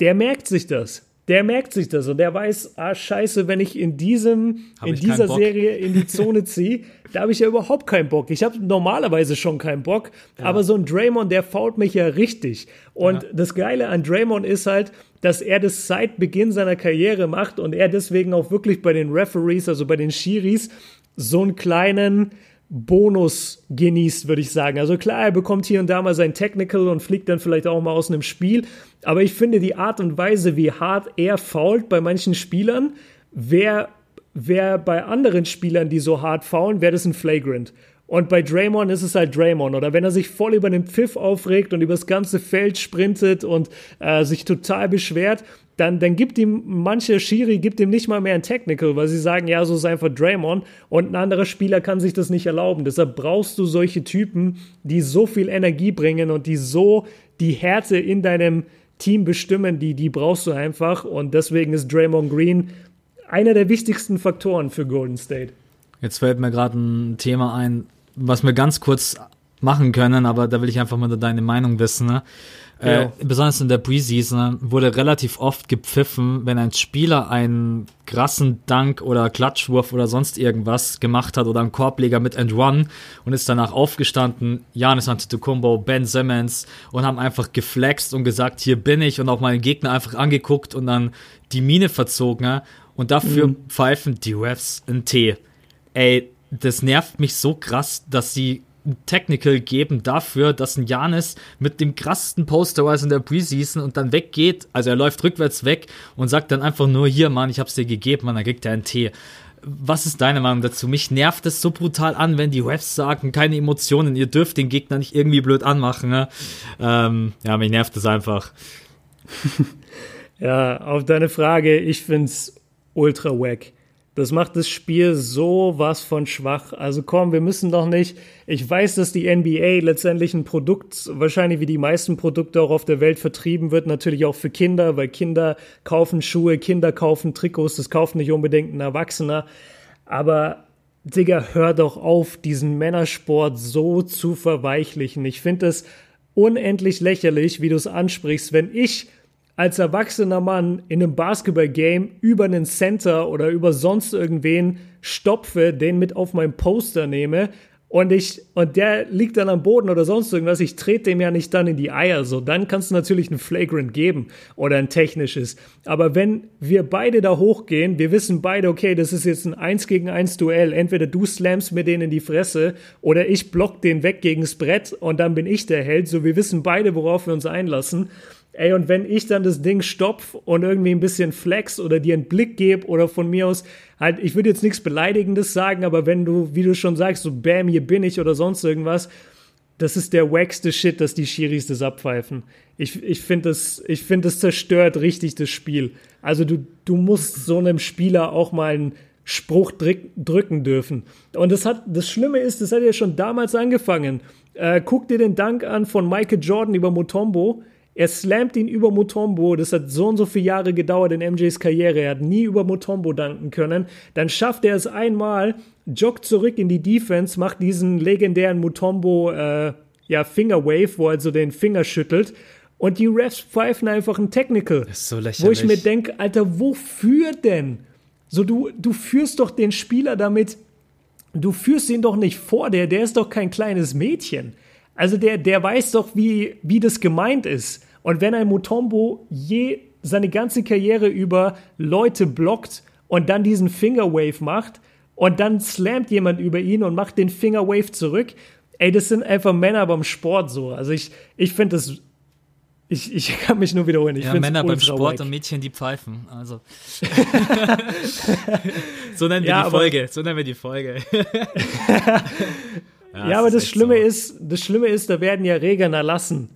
der merkt sich das der merkt sich das und der weiß, ah, scheiße, wenn ich in diesem, hab in dieser Serie in die Zone ziehe, da habe ich ja überhaupt keinen Bock. Ich habe normalerweise schon keinen Bock, ja. aber so ein Draymond, der fault mich ja richtig. Und ja. das Geile an Draymond ist halt, dass er das seit Beginn seiner Karriere macht und er deswegen auch wirklich bei den Referees, also bei den Shiris, so einen kleinen, Bonus genießt, würde ich sagen. Also klar, er bekommt hier und da mal sein Technical und fliegt dann vielleicht auch mal aus einem Spiel. Aber ich finde die Art und Weise, wie hart er fault bei manchen Spielern, wäre wär bei anderen Spielern, die so hart faulen, wäre das ein Flagrant. Und bei Draymond ist es halt Draymond. Oder wenn er sich voll über den Pfiff aufregt und übers ganze Feld sprintet und äh, sich total beschwert, dann, dann gibt ihm manche Schiri gibt ihm nicht mal mehr ein Technical, weil sie sagen, ja, so ist einfach Draymond und ein anderer Spieler kann sich das nicht erlauben. Deshalb brauchst du solche Typen, die so viel Energie bringen und die so die Härte in deinem Team bestimmen, die, die brauchst du einfach und deswegen ist Draymond Green einer der wichtigsten Faktoren für Golden State. Jetzt fällt mir gerade ein Thema ein, was wir ganz kurz machen können, aber da will ich einfach mal deine Meinung wissen. Ne? Äh, besonders in der Preseason wurde relativ oft gepfiffen, wenn ein Spieler einen krassen Dank oder Klatschwurf oder sonst irgendwas gemacht hat oder einen Korbleger mit and Run und ist danach aufgestanden, Janis Antetokounmpo, Ben Simmons und haben einfach geflext und gesagt, hier bin ich und auch meinen Gegner einfach angeguckt und dann die Mine verzogen und dafür mhm. pfeifen die Refs einen Tee. Ey, das nervt mich so krass, dass sie Technical geben dafür, dass ein Janis mit dem krassesten Posterwise in der Preseason und dann weggeht, also er läuft rückwärts weg und sagt dann einfach nur, hier, Mann, ich hab's dir gegeben, Mann, dann kriegt er einen Tee. Was ist deine Meinung dazu? Mich nervt es so brutal an, wenn die Refs sagen, keine Emotionen, ihr dürft den Gegner nicht irgendwie blöd anmachen. Ne? Ähm, ja, mich nervt es einfach. ja, auf deine Frage, ich find's ultra wack. Das macht das Spiel so was von schwach. Also komm, wir müssen doch nicht. Ich weiß, dass die NBA letztendlich ein Produkt, wahrscheinlich wie die meisten Produkte auch auf der Welt vertrieben wird, natürlich auch für Kinder, weil Kinder kaufen Schuhe, Kinder kaufen Trikots, das kauft nicht unbedingt ein Erwachsener. Aber Digga, hör doch auf, diesen Männersport so zu verweichlichen. Ich finde es unendlich lächerlich, wie du es ansprichst, wenn ich als erwachsener Mann in einem Basketball-Game über einen Center oder über sonst irgendwen stopfe, den mit auf mein Poster nehme und ich und der liegt dann am Boden oder sonst irgendwas, ich trete dem ja nicht dann in die Eier so, dann kannst du natürlich ein Flagrant geben oder ein technisches. Aber wenn wir beide da hochgehen, wir wissen beide, okay, das ist jetzt ein 1 gegen 1 Duell, entweder du slammst mir den in die Fresse oder ich block den weg gegens Brett und dann bin ich der Held, so wir wissen beide, worauf wir uns einlassen. Ey, und wenn ich dann das Ding stopf und irgendwie ein bisschen flex oder dir einen Blick gebe oder von mir aus, halt, ich würde jetzt nichts Beleidigendes sagen, aber wenn du, wie du schon sagst, so bam, hier bin ich oder sonst irgendwas, das ist der wackste Shit, dass die Schiris das abpfeifen. Ich, ich finde, das, ich find, das zerstört richtig das Spiel. Also du, du musst so einem Spieler auch mal einen Spruch drücken dürfen. Und das hat, das Schlimme ist, das hat ja schon damals angefangen. Äh, guck dir den Dank an von Michael Jordan über Mutombo er slammt ihn über Mutombo. Das hat so und so viele Jahre gedauert in MJs Karriere. Er hat nie über Mutombo danken können. Dann schafft er es einmal, joggt zurück in die Defense, macht diesen legendären Mutombo äh, ja, Fingerwave, wo er so den Finger schüttelt. Und die Refs pfeifen einfach ein Technical. Das ist so lächerlich. Wo ich mir denke, Alter, wofür denn? So, du, du führst doch den Spieler damit, du führst ihn doch nicht vor, der, der ist doch kein kleines Mädchen. Also der, der weiß doch, wie, wie das gemeint ist. Und wenn ein Mutombo je seine ganze Karriere über Leute blockt und dann diesen Fingerwave macht und dann slammt jemand über ihn und macht den Fingerwave zurück, ey, das sind einfach Männer beim Sport so. Also ich, ich finde das ich, ich kann mich nur wiederholen. Ich ja, Männer beim Sport wack. und Mädchen, die pfeifen. Also. so nennen wir ja, die Folge. So nennen wir die Folge. ja, ja aber das Schlimme so. ist, das Schlimme ist, da werden ja Regeln erlassen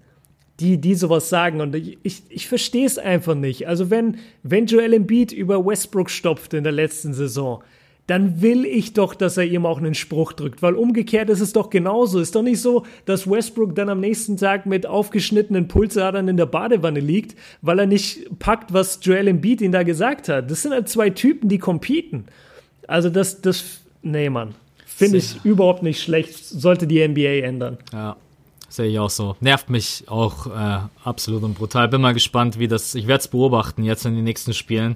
die, die sowas sagen. Und ich, ich, verstehe es einfach nicht. Also wenn, wenn Joel Embiid über Westbrook stopft in der letzten Saison, dann will ich doch, dass er ihm auch einen Spruch drückt, weil umgekehrt ist es doch genauso. Ist doch nicht so, dass Westbrook dann am nächsten Tag mit aufgeschnittenen Pulsadern in der Badewanne liegt, weil er nicht packt, was Joel Embiid ihn da gesagt hat. Das sind halt zwei Typen, die competen. Also das, das, nee, Mann. Finde ich überhaupt nicht schlecht. Sollte die NBA ändern. Ja. Sehe ich auch so. Nervt mich auch äh, absolut und brutal. Bin mal gespannt, wie das. Ich werde es beobachten jetzt in den nächsten Spielen.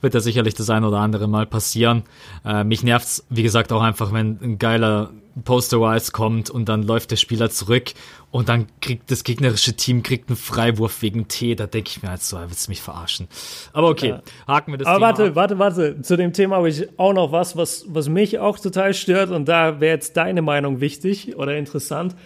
Wird ja sicherlich das ein oder andere Mal passieren. Äh, mich nervt's, wie gesagt, auch einfach, wenn ein geiler Poster-Wise kommt und dann läuft der Spieler zurück und dann kriegt das gegnerische Team kriegt einen Freiwurf wegen T. Da denke ich mir halt so, willst du mich verarschen. Aber okay, ja. haken wir das Aber Thema warte, ab. warte, warte. Zu dem Thema habe ich auch noch was, was, was mich auch total stört und da wäre jetzt deine Meinung wichtig oder interessant.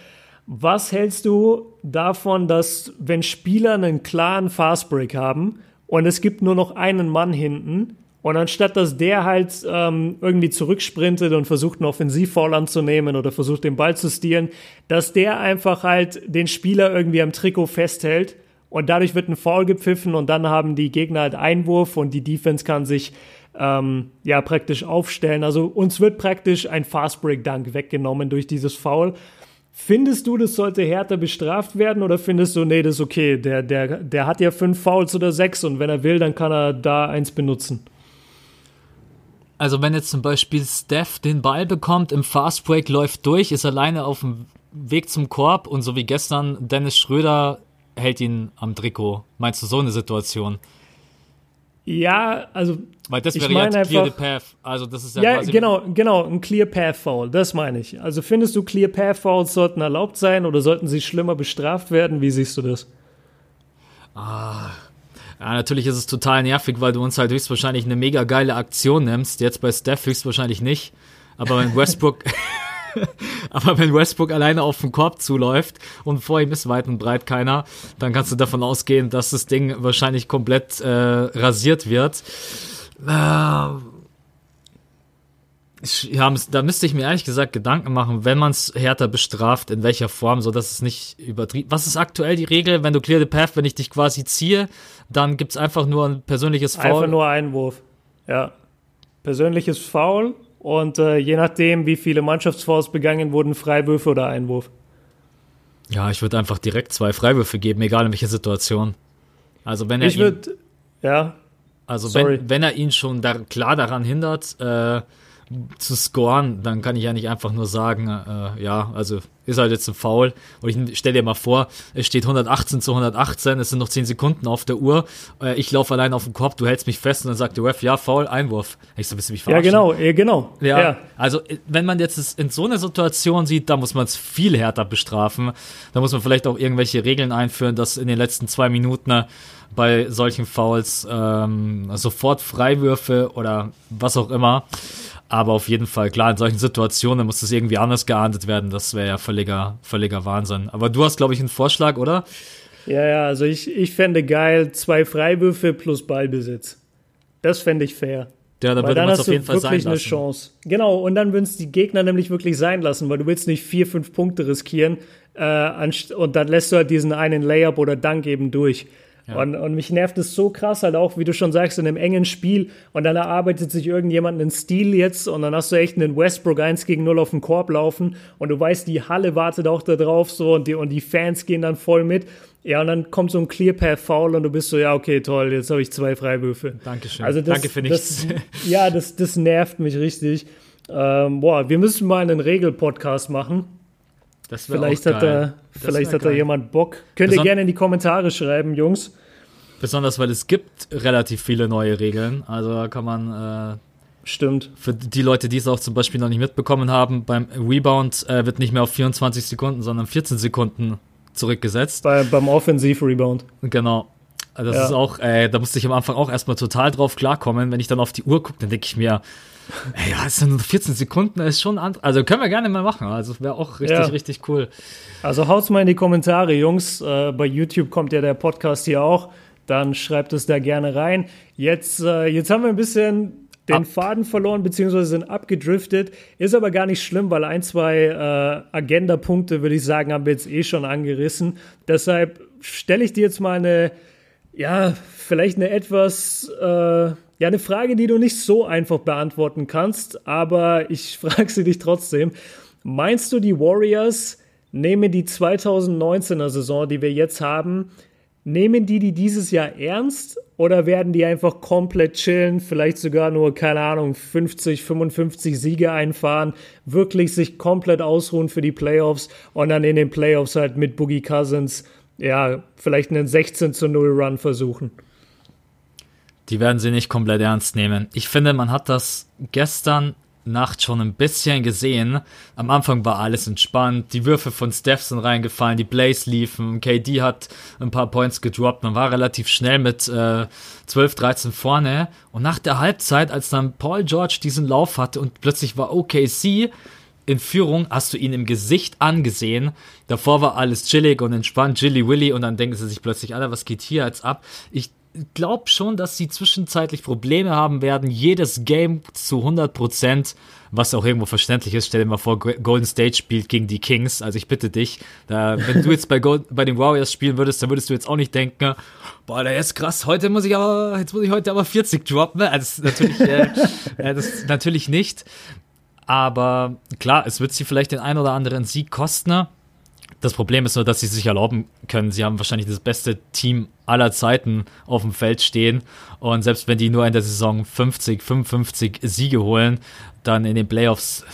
Was hältst du davon, dass wenn Spieler einen klaren Fastbreak haben und es gibt nur noch einen Mann hinten und anstatt dass der halt ähm, irgendwie zurücksprintet und versucht einen Offensivfoul anzunehmen oder versucht den Ball zu stehlen, dass der einfach halt den Spieler irgendwie am Trikot festhält und dadurch wird ein Foul gepfiffen und dann haben die Gegner halt Einwurf und die Defense kann sich ähm, ja praktisch aufstellen. Also uns wird praktisch ein Fastbreak-Dunk weggenommen durch dieses Foul. Findest du, das sollte härter bestraft werden oder findest du, nee, das ist okay, der, der, der hat ja fünf Fouls oder sechs und wenn er will, dann kann er da eins benutzen? Also wenn jetzt zum Beispiel Steph den Ball bekommt, im Fastbreak läuft durch, ist alleine auf dem Weg zum Korb und so wie gestern Dennis Schröder hält ihn am Trikot. Meinst du so eine Situation? Ja, also Weil das Ich wäre ja meine clear the einfach- path. Also das ist ja, Ja, quasi genau, genau, ein Clear Path Foul, das meine ich. Also findest du Clear Path Fouls sollten erlaubt sein oder sollten sie schlimmer bestraft werden? Wie siehst du das? Ja, natürlich ist es total nervig, weil du uns halt höchstwahrscheinlich eine mega geile Aktion nimmst. Jetzt bei Steph höchstwahrscheinlich nicht. Aber wenn Westbrook, aber wenn Westbrook alleine auf den Korb zuläuft und vor ihm ist weit und breit keiner, dann kannst du davon ausgehen, dass das Ding wahrscheinlich komplett äh, rasiert wird. Äh, ja, da müsste ich mir ehrlich gesagt Gedanken machen, wenn man es härter bestraft, in welcher Form, so dass es nicht übertrieben. Was ist aktuell die Regel, wenn du clear the path, wenn ich dich quasi ziehe, dann gibt's einfach nur ein persönliches Foul. Einfach nur Einwurf. Ja. Persönliches Foul und äh, je nachdem, wie viele Mannschaftsfouls begangen wurden, Freiwürfe oder Einwurf. Ja, ich würde einfach direkt zwei Freiwürfe geben, egal in welcher Situation. Also wenn er Ich ihn, würde, ja, also sorry. wenn, wenn er ihn schon da, klar daran hindert, äh, zu scoren, dann kann ich ja nicht einfach nur sagen, äh, ja, also ist halt jetzt ein Foul. Und ich stell dir mal vor, es steht 118 zu 118, es sind noch 10 Sekunden auf der Uhr, äh, ich laufe allein auf den Korb, du hältst mich fest und dann sagt der Ref, ja, Foul, Einwurf. Ich so, willst du mich ja, verarschen? genau, ja, genau. Ja, ja. also äh, wenn man jetzt in so einer Situation sieht, da muss man es viel härter bestrafen. Da muss man vielleicht auch irgendwelche Regeln einführen, dass in den letzten zwei Minuten äh, bei solchen Fouls ähm, sofort Freiwürfe oder was auch immer. Aber auf jeden Fall, klar, in solchen Situationen muss das irgendwie anders geahndet werden. Das wäre ja völliger, völliger Wahnsinn. Aber du hast, glaube ich, einen Vorschlag, oder? Ja, ja, also ich, ich fände geil, zwei Freiwürfe plus Ballbesitz. Das fände ich fair. Ja, da Weil würde dann man es auf jeden Fall sein wirklich eine lassen. Chance. Genau, und dann würden es die Gegner nämlich wirklich sein lassen, weil du willst nicht vier, fünf Punkte riskieren äh, und dann lässt du halt diesen einen Layup oder Dank eben durch. Und, und mich nervt es so krass halt auch, wie du schon sagst, in einem engen Spiel und dann erarbeitet sich irgendjemand einen Stil jetzt und dann hast du echt einen Westbrook 1 gegen 0 auf den Korb laufen und du weißt, die Halle wartet auch da drauf so und die, und die Fans gehen dann voll mit. Ja, und dann kommt so ein Clear Path Foul und du bist so, ja, okay, toll, jetzt habe ich zwei Freiwürfe. Dankeschön. Also das, Danke für das, nichts. ja, das, das nervt mich richtig. Ähm, boah, wir müssen mal einen Regel-Podcast machen. Das Vielleicht hat da, Das vielleicht hat da jemand Bock. Könnt ihr Beson- gerne in die Kommentare schreiben, Jungs. Besonders, weil es gibt relativ viele neue Regeln. Also da kann man äh, Stimmt. Für die Leute, die es auch zum Beispiel noch nicht mitbekommen haben, beim Rebound äh, wird nicht mehr auf 24 Sekunden, sondern 14 Sekunden zurückgesetzt. Bei, beim Offensiv-Rebound. Genau. Also Das Ja. ist auch, äh, da musste ich am Anfang auch erstmal total drauf klarkommen. Wenn ich dann auf die Uhr gucke, dann denke ich mir, ey, ja, es sind nur 14 Sekunden, das ist schon an. Also können wir gerne mal machen. Also wäre auch richtig, Ja. richtig cool. Also haut's mal in die Kommentare, Jungs. Äh, bei YouTube kommt ja der Podcast hier auch. Dann schreibt es da gerne rein. Jetzt, äh, jetzt haben wir ein bisschen den. Faden verloren, beziehungsweise sind abgedriftet. Ist aber gar nicht schlimm, weil ein, zwei äh, Agenda-Punkte, würde ich sagen, haben wir jetzt eh schon angerissen. Deshalb stelle ich dir jetzt mal eine, ja, vielleicht eine etwas, äh, ja, eine Frage, die du nicht so einfach beantworten kannst, aber ich frage sie dich trotzdem. Meinst du, die Warriors nehmen die 2019er Saison, die wir jetzt haben, nehmen die die dieses Jahr ernst oder werden die einfach komplett chillen, vielleicht sogar nur, keine Ahnung, 50, 55 Siege einfahren, wirklich sich komplett ausruhen für die Playoffs und dann in den Playoffs halt mit Boogie Cousins, ja, vielleicht einen 16 zu 0 Run versuchen? Die werden sie nicht komplett ernst nehmen. Ich finde, man hat das gestern Nacht schon ein bisschen gesehen. Am Anfang war alles entspannt, die Würfe von Steph sind reingefallen, die Plays liefen, KD hat ein paar Points gedroppt, man war relativ schnell mit äh, 12, 13 vorne und nach der Halbzeit, als dann Paul George diesen Lauf hatte und plötzlich war OKC in Führung, hast du ihn im Gesicht angesehen. Davor war alles chillig und entspannt, Jilly Willy und dann denken sie sich plötzlich, Alter, was geht hier jetzt ab? Ich glaube schon, dass sie zwischenzeitlich Probleme haben werden, jedes Game zu 100 Prozent, was auch irgendwo verständlich ist. Stell dir mal vor, Golden State spielt gegen die Kings. Also ich bitte dich, da, wenn du jetzt bei, Gold, bei den Warriors spielen würdest, dann würdest du jetzt auch nicht denken, boah, der ist krass, heute muss ich aber, jetzt muss ich heute aber 40 droppen. Also das natürlich, äh, das natürlich nicht. Aber klar, es wird sie vielleicht den ein oder anderen Sieg kosten. Das Problem ist nur, dass sie sich erlauben können. Sie haben wahrscheinlich das beste Team aller Zeiten auf dem Feld stehen. Und selbst wenn die nur in der Saison 50, 55 Siege holen, dann in den Playoffs,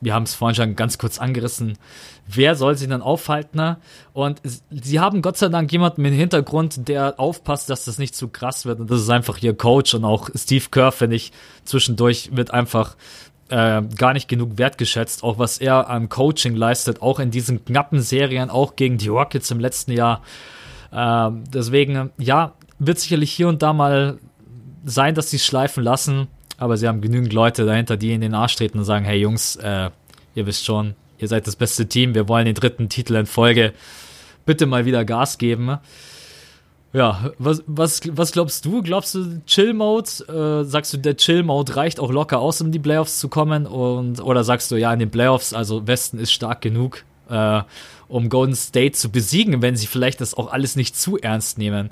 wir haben es vorhin schon ganz kurz angerissen, wer soll sie dann aufhalten? Und sie haben Gott sei Dank jemanden im Hintergrund, der aufpasst, dass das nicht zu krass wird. Und das ist einfach ihr Coach und auch Steve Kerr, finde ich, zwischendurch wird einfach äh, gar nicht genug wertgeschätzt, auch was er an Coaching leistet, auch in diesen knappen Serien, auch gegen die Rockets im letzten Jahr. Äh, deswegen, ja, wird sicherlich hier und da mal sein, dass sie schleifen lassen, aber sie haben genügend Leute dahinter, die in den Arsch treten und sagen, hey Jungs, äh, ihr wisst schon, ihr seid das beste Team, wir wollen den dritten Titel in Folge, bitte mal wieder Gas geben. Ja, was, was, was glaubst du? Glaubst du Chill-Mode? Äh, sagst du, der Chill-Mode reicht auch locker aus, um die Playoffs zu kommen? Und, oder sagst du, ja, in den Playoffs, also Westen ist stark genug, äh, um Golden State zu besiegen, wenn sie vielleicht das auch alles nicht zu ernst nehmen?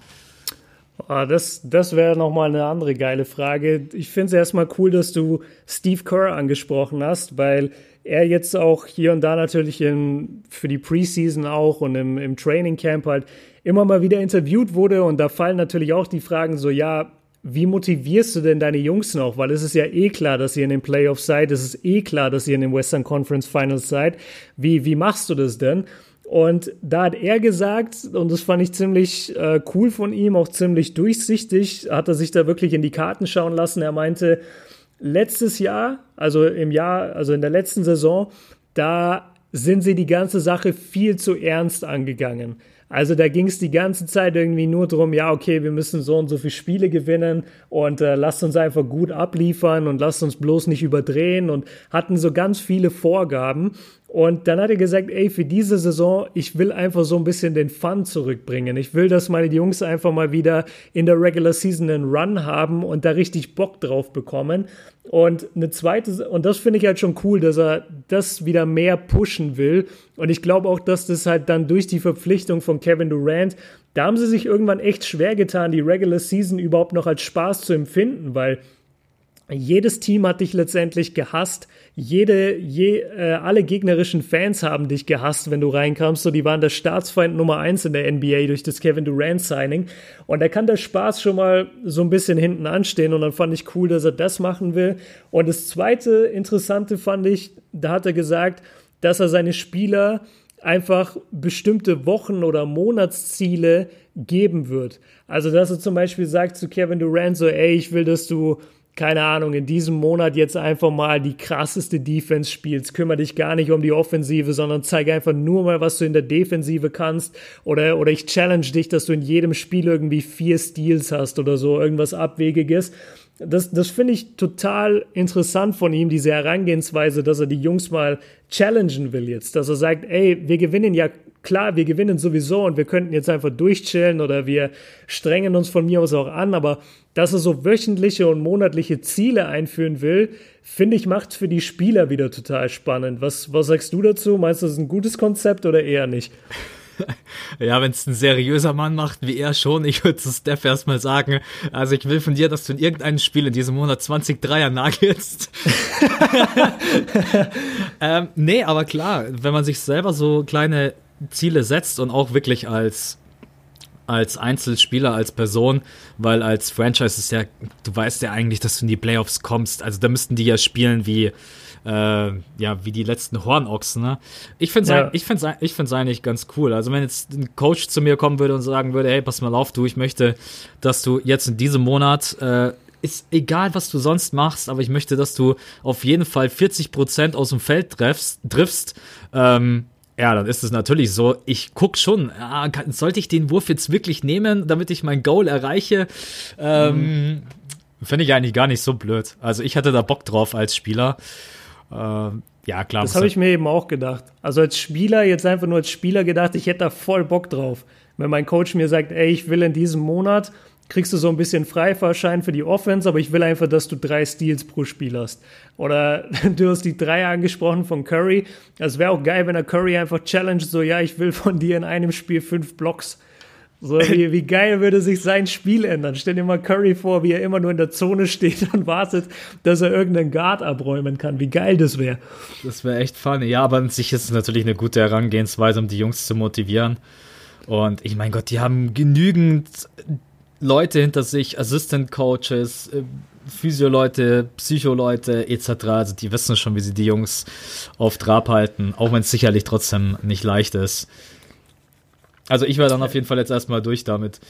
Oh, das das wäre nochmal eine andere geile Frage. Ich finde es erstmal cool, dass du Steve Kerr angesprochen hast, weil er jetzt auch hier und da natürlich in, für die Preseason auch und im, im Training Camp halt immer mal wieder interviewt wurde und da fallen natürlich auch die Fragen so, ja, wie motivierst du denn deine Jungs noch? Weil es ist ja eh klar, dass ihr in den Playoffs seid, es ist eh klar, dass ihr in den Western Conference Finals seid. Wie, wie machst du das denn? Und da hat er gesagt, und das fand ich ziemlich äh, cool von ihm, auch ziemlich durchsichtig, hat er sich da wirklich in die Karten schauen lassen. Er meinte, letztes Jahr, also im Jahr, also in der letzten Saison, da sind sie die ganze Sache viel zu ernst angegangen. Also da ging es die ganze Zeit irgendwie nur darum, ja, okay, wir müssen so und so viele Spiele gewinnen und äh, lasst uns einfach gut abliefern und lasst uns bloß nicht überdrehen und hatten so ganz viele Vorgaben. Und dann hat er gesagt, ey, für diese Saison, ich will einfach so ein bisschen den Fun zurückbringen. Ich will, dass meine Jungs einfach mal wieder in der Regular Season einen Run haben und da richtig Bock drauf bekommen. Und eine zweite, und das finde ich halt schon cool, dass er das wieder mehr pushen will. Und ich glaube auch, dass das halt dann durch die Verpflichtung von Kevin Durant, da haben sie sich irgendwann echt schwer getan, die Regular Season überhaupt noch als Spaß zu empfinden, weil jedes Team hat dich letztendlich gehasst. Jede, je, äh, alle gegnerischen Fans haben dich gehasst, wenn du reinkamst. So, die waren der Staatsfeind Nummer eins in der NBA durch das Kevin Durant Signing. Und da kann der Spaß schon mal so ein bisschen hinten anstehen. Und dann fand ich cool, dass er das machen will. Und das zweite Interessante fand ich, da hat er gesagt, dass er seine Spieler einfach bestimmte Wochen- oder Monatsziele geben wird. Also, dass er zum Beispiel sagt zu Kevin Durant so, ey, ich will, dass du keine Ahnung, in diesem Monat jetzt einfach mal die krasseste Defense spielst. Kümmere dich gar nicht um die Offensive, sondern zeige einfach nur mal, was du in der Defensive kannst. Oder, oder ich challenge dich, dass du in jedem Spiel irgendwie vier Steals hast oder so, irgendwas Abwegiges. Das, das finde ich total interessant von ihm, diese Herangehensweise, dass er die Jungs mal challengen will jetzt. Dass er sagt, ey, wir gewinnen ja klar, wir gewinnen sowieso und wir könnten jetzt einfach durchchillen oder wir strengen uns von mir aus auch an, aber dass er so wöchentliche und monatliche Ziele einführen will, finde ich, macht für die Spieler wieder total spannend. Was, was sagst du dazu? Meinst du, das ist ein gutes Konzept oder eher nicht? Ja, wenn es ein seriöser Mann macht, wie er schon, ich würde zu Steph erstmal sagen, also ich will von dir, dass du in irgendeinem Spiel in diesem Monat 20 Dreier nagelst. ähm, nee, aber klar, wenn man sich selber so kleine Ziele setzt und auch wirklich als als Einzelspieler, als Person, weil als Franchise ist ja, du weißt ja eigentlich, dass du in die Playoffs kommst. Also da müssten die ja spielen wie äh, ja, wie die letzten Hornochsen. Ne? Ich finde es ja. ich find's, ich find's eigentlich ganz cool. Also wenn jetzt ein Coach zu mir kommen würde und sagen würde, hey, pass mal auf, du, ich möchte, dass du jetzt in diesem Monat äh, ist egal, was du sonst machst, aber ich möchte, dass du auf jeden Fall 40 Prozent aus dem Feld triffst. triffst ähm, ja, dann ist es natürlich so. Ich guck schon, ja, kann, sollte ich den Wurf jetzt wirklich nehmen, damit ich mein Goal erreiche? Ähm, mhm. Finde ich eigentlich gar nicht so blöd. Also ich hatte da Bock drauf als Spieler. Ähm, ja, klar. Das habe ich mir eben auch gedacht. Also als Spieler, jetzt einfach nur als Spieler gedacht, ich hätte da voll Bock drauf. Wenn mein Coach mir sagt, ey, ich will in diesem Monat, kriegst du so ein bisschen Freifahrschein für die Offense, aber ich will einfach, dass du drei Steals pro Spiel hast. Oder du hast die drei angesprochen von Curry. Das wäre auch geil, wenn er Curry einfach challenge, so, ja, ich will von dir in einem Spiel fünf Blocks. So, wie, wie geil würde sich sein Spiel ändern? Stell dir mal Curry vor, wie er immer nur in der Zone steht und wartet, dass er irgendeinen Guard abräumen kann. Wie geil das wäre. Das wäre echt funny. Ja, aber an sich ist es natürlich eine gute Herangehensweise, um die Jungs zu motivieren. Und ich mein Gott, die haben genügend Leute hinter sich, Assistant Coaches, äh, Physio-Leute, Psycho-Leute etc. Also die wissen schon, wie sie die Jungs auf Trab halten, auch wenn es sicherlich trotzdem nicht leicht ist. Also ich war dann auf jeden Fall jetzt erstmal durch damit.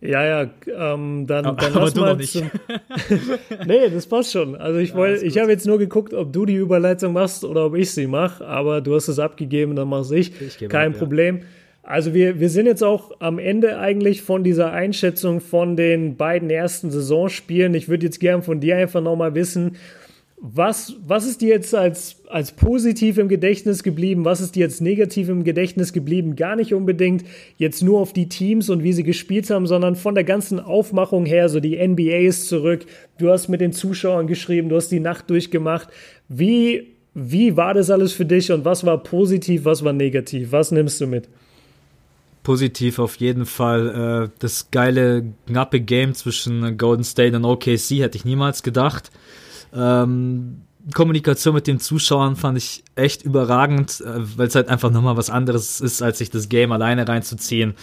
Ja, ja, ähm, dann, aber, dann aber lass mal nicht. nee, das passt schon. Also ich wollte, ja, ich habe jetzt nur geguckt, ob du die Überleitung machst oder ob ich sie mache, aber du hast es abgegeben, dann mach's ich. ich Kein ab, Problem. Ja. Also wir, wir sind jetzt auch am Ende eigentlich von dieser Einschätzung von den beiden ersten Saisonspielen. Ich würde jetzt gern von dir einfach nochmal wissen, was, was ist dir jetzt als, als positiv im Gedächtnis geblieben? Was ist dir jetzt negativ im Gedächtnis geblieben? Gar nicht unbedingt jetzt nur auf die Teams und wie sie gespielt haben, sondern von der ganzen Aufmachung her, so die NBA ist zurück. Du hast mit den Zuschauern geschrieben, du hast die Nacht durchgemacht. Wie, wie war das alles für dich und was war positiv, was war negativ? Was nimmst du mit? Positiv auf jeden Fall. Äh, das geile, knappe Game zwischen Golden State und OKC hätte ich niemals gedacht. Ähm, Kommunikation mit den Zuschauern fand ich echt überragend, äh, weil es halt einfach nochmal was anderes ist, als sich das Game alleine reinzuziehen.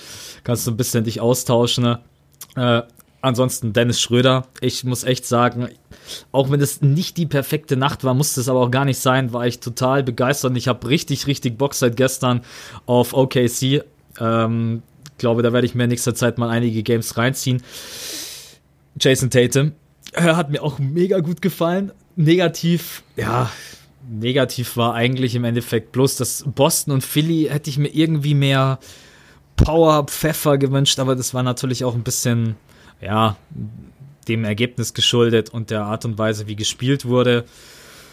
Kannst du ein bisschen dich austauschen. Ne? Äh, ansonsten Dennis Schröder. Ich muss echt sagen, auch wenn es nicht die perfekte Nacht war, musste es aber auch gar nicht sein, war ich total begeistert ich habe richtig, richtig Bock seit gestern auf OKC. Ähm, glaube, da werde ich mir in nächster Zeit mal einige Games reinziehen. Jason Tatum, hat mir auch mega gut gefallen. Negativ, ja, negativ war eigentlich im Endeffekt bloß, dass Boston und Philly hätte ich mir irgendwie mehr Power, Pfeffer gewünscht, aber das war natürlich auch ein bisschen, ja, dem Ergebnis geschuldet und der Art und Weise, wie gespielt wurde.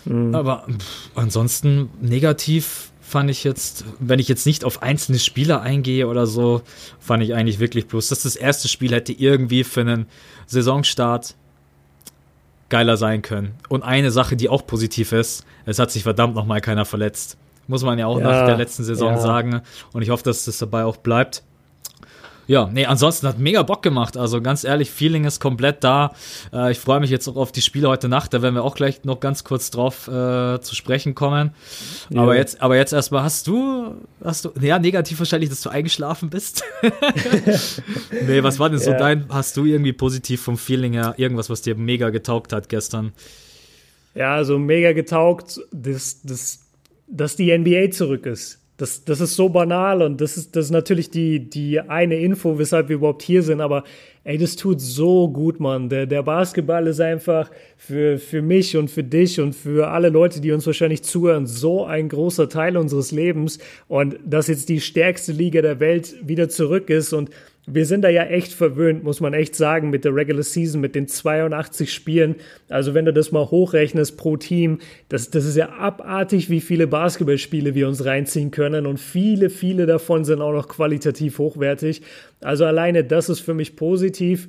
Mhm. Aber pff, ansonsten negativ fand ich jetzt, wenn ich jetzt nicht auf einzelne Spieler eingehe oder so, fand ich eigentlich wirklich bloß, dass das erste Spiel hätte irgendwie für einen Saisonstart geiler sein können. Und eine Sache, die auch positiv ist, es hat sich verdammt nochmal keiner verletzt. Muss man ja auch ja, nach der letzten Saison ja. sagen. Und ich hoffe, dass das dabei auch bleibt. Ja, nee, ansonsten hat mega Bock gemacht. Also ganz ehrlich, Feeling ist komplett da. Äh, ich freue mich jetzt auch auf die Spiele heute Nacht. Da werden wir auch gleich noch ganz kurz drauf äh, zu sprechen kommen. Ja. Aber jetzt, aber jetzt erstmal hast du, hast du, ja, negativ wahrscheinlich, dass du eingeschlafen bist. nee, was war denn so ja. dein, hast du irgendwie positiv vom Feeling her irgendwas, was dir mega getaugt hat gestern? Ja, also mega getaugt, dass, dass, dass die NBA zurück ist. Das, das ist so banal und das ist, das ist natürlich die, die eine Info, weshalb wir überhaupt hier sind. Aber ey, das tut so gut, Mann. Der, der Basketball ist einfach für, für mich und für dich und für alle Leute, die uns wahrscheinlich zuhören, so ein großer Teil unseres Lebens. Und dass jetzt die stärkste Liga der Welt wieder zurück ist und wir sind da ja echt verwöhnt, muss man echt sagen, mit der Regular Season, mit den 82 Spielen. Also wenn du das mal hochrechnest pro Team, das, das ist ja abartig, wie viele Basketballspiele wir uns reinziehen können. Und viele, viele davon sind auch noch qualitativ hochwertig. Also alleine das ist für mich positiv.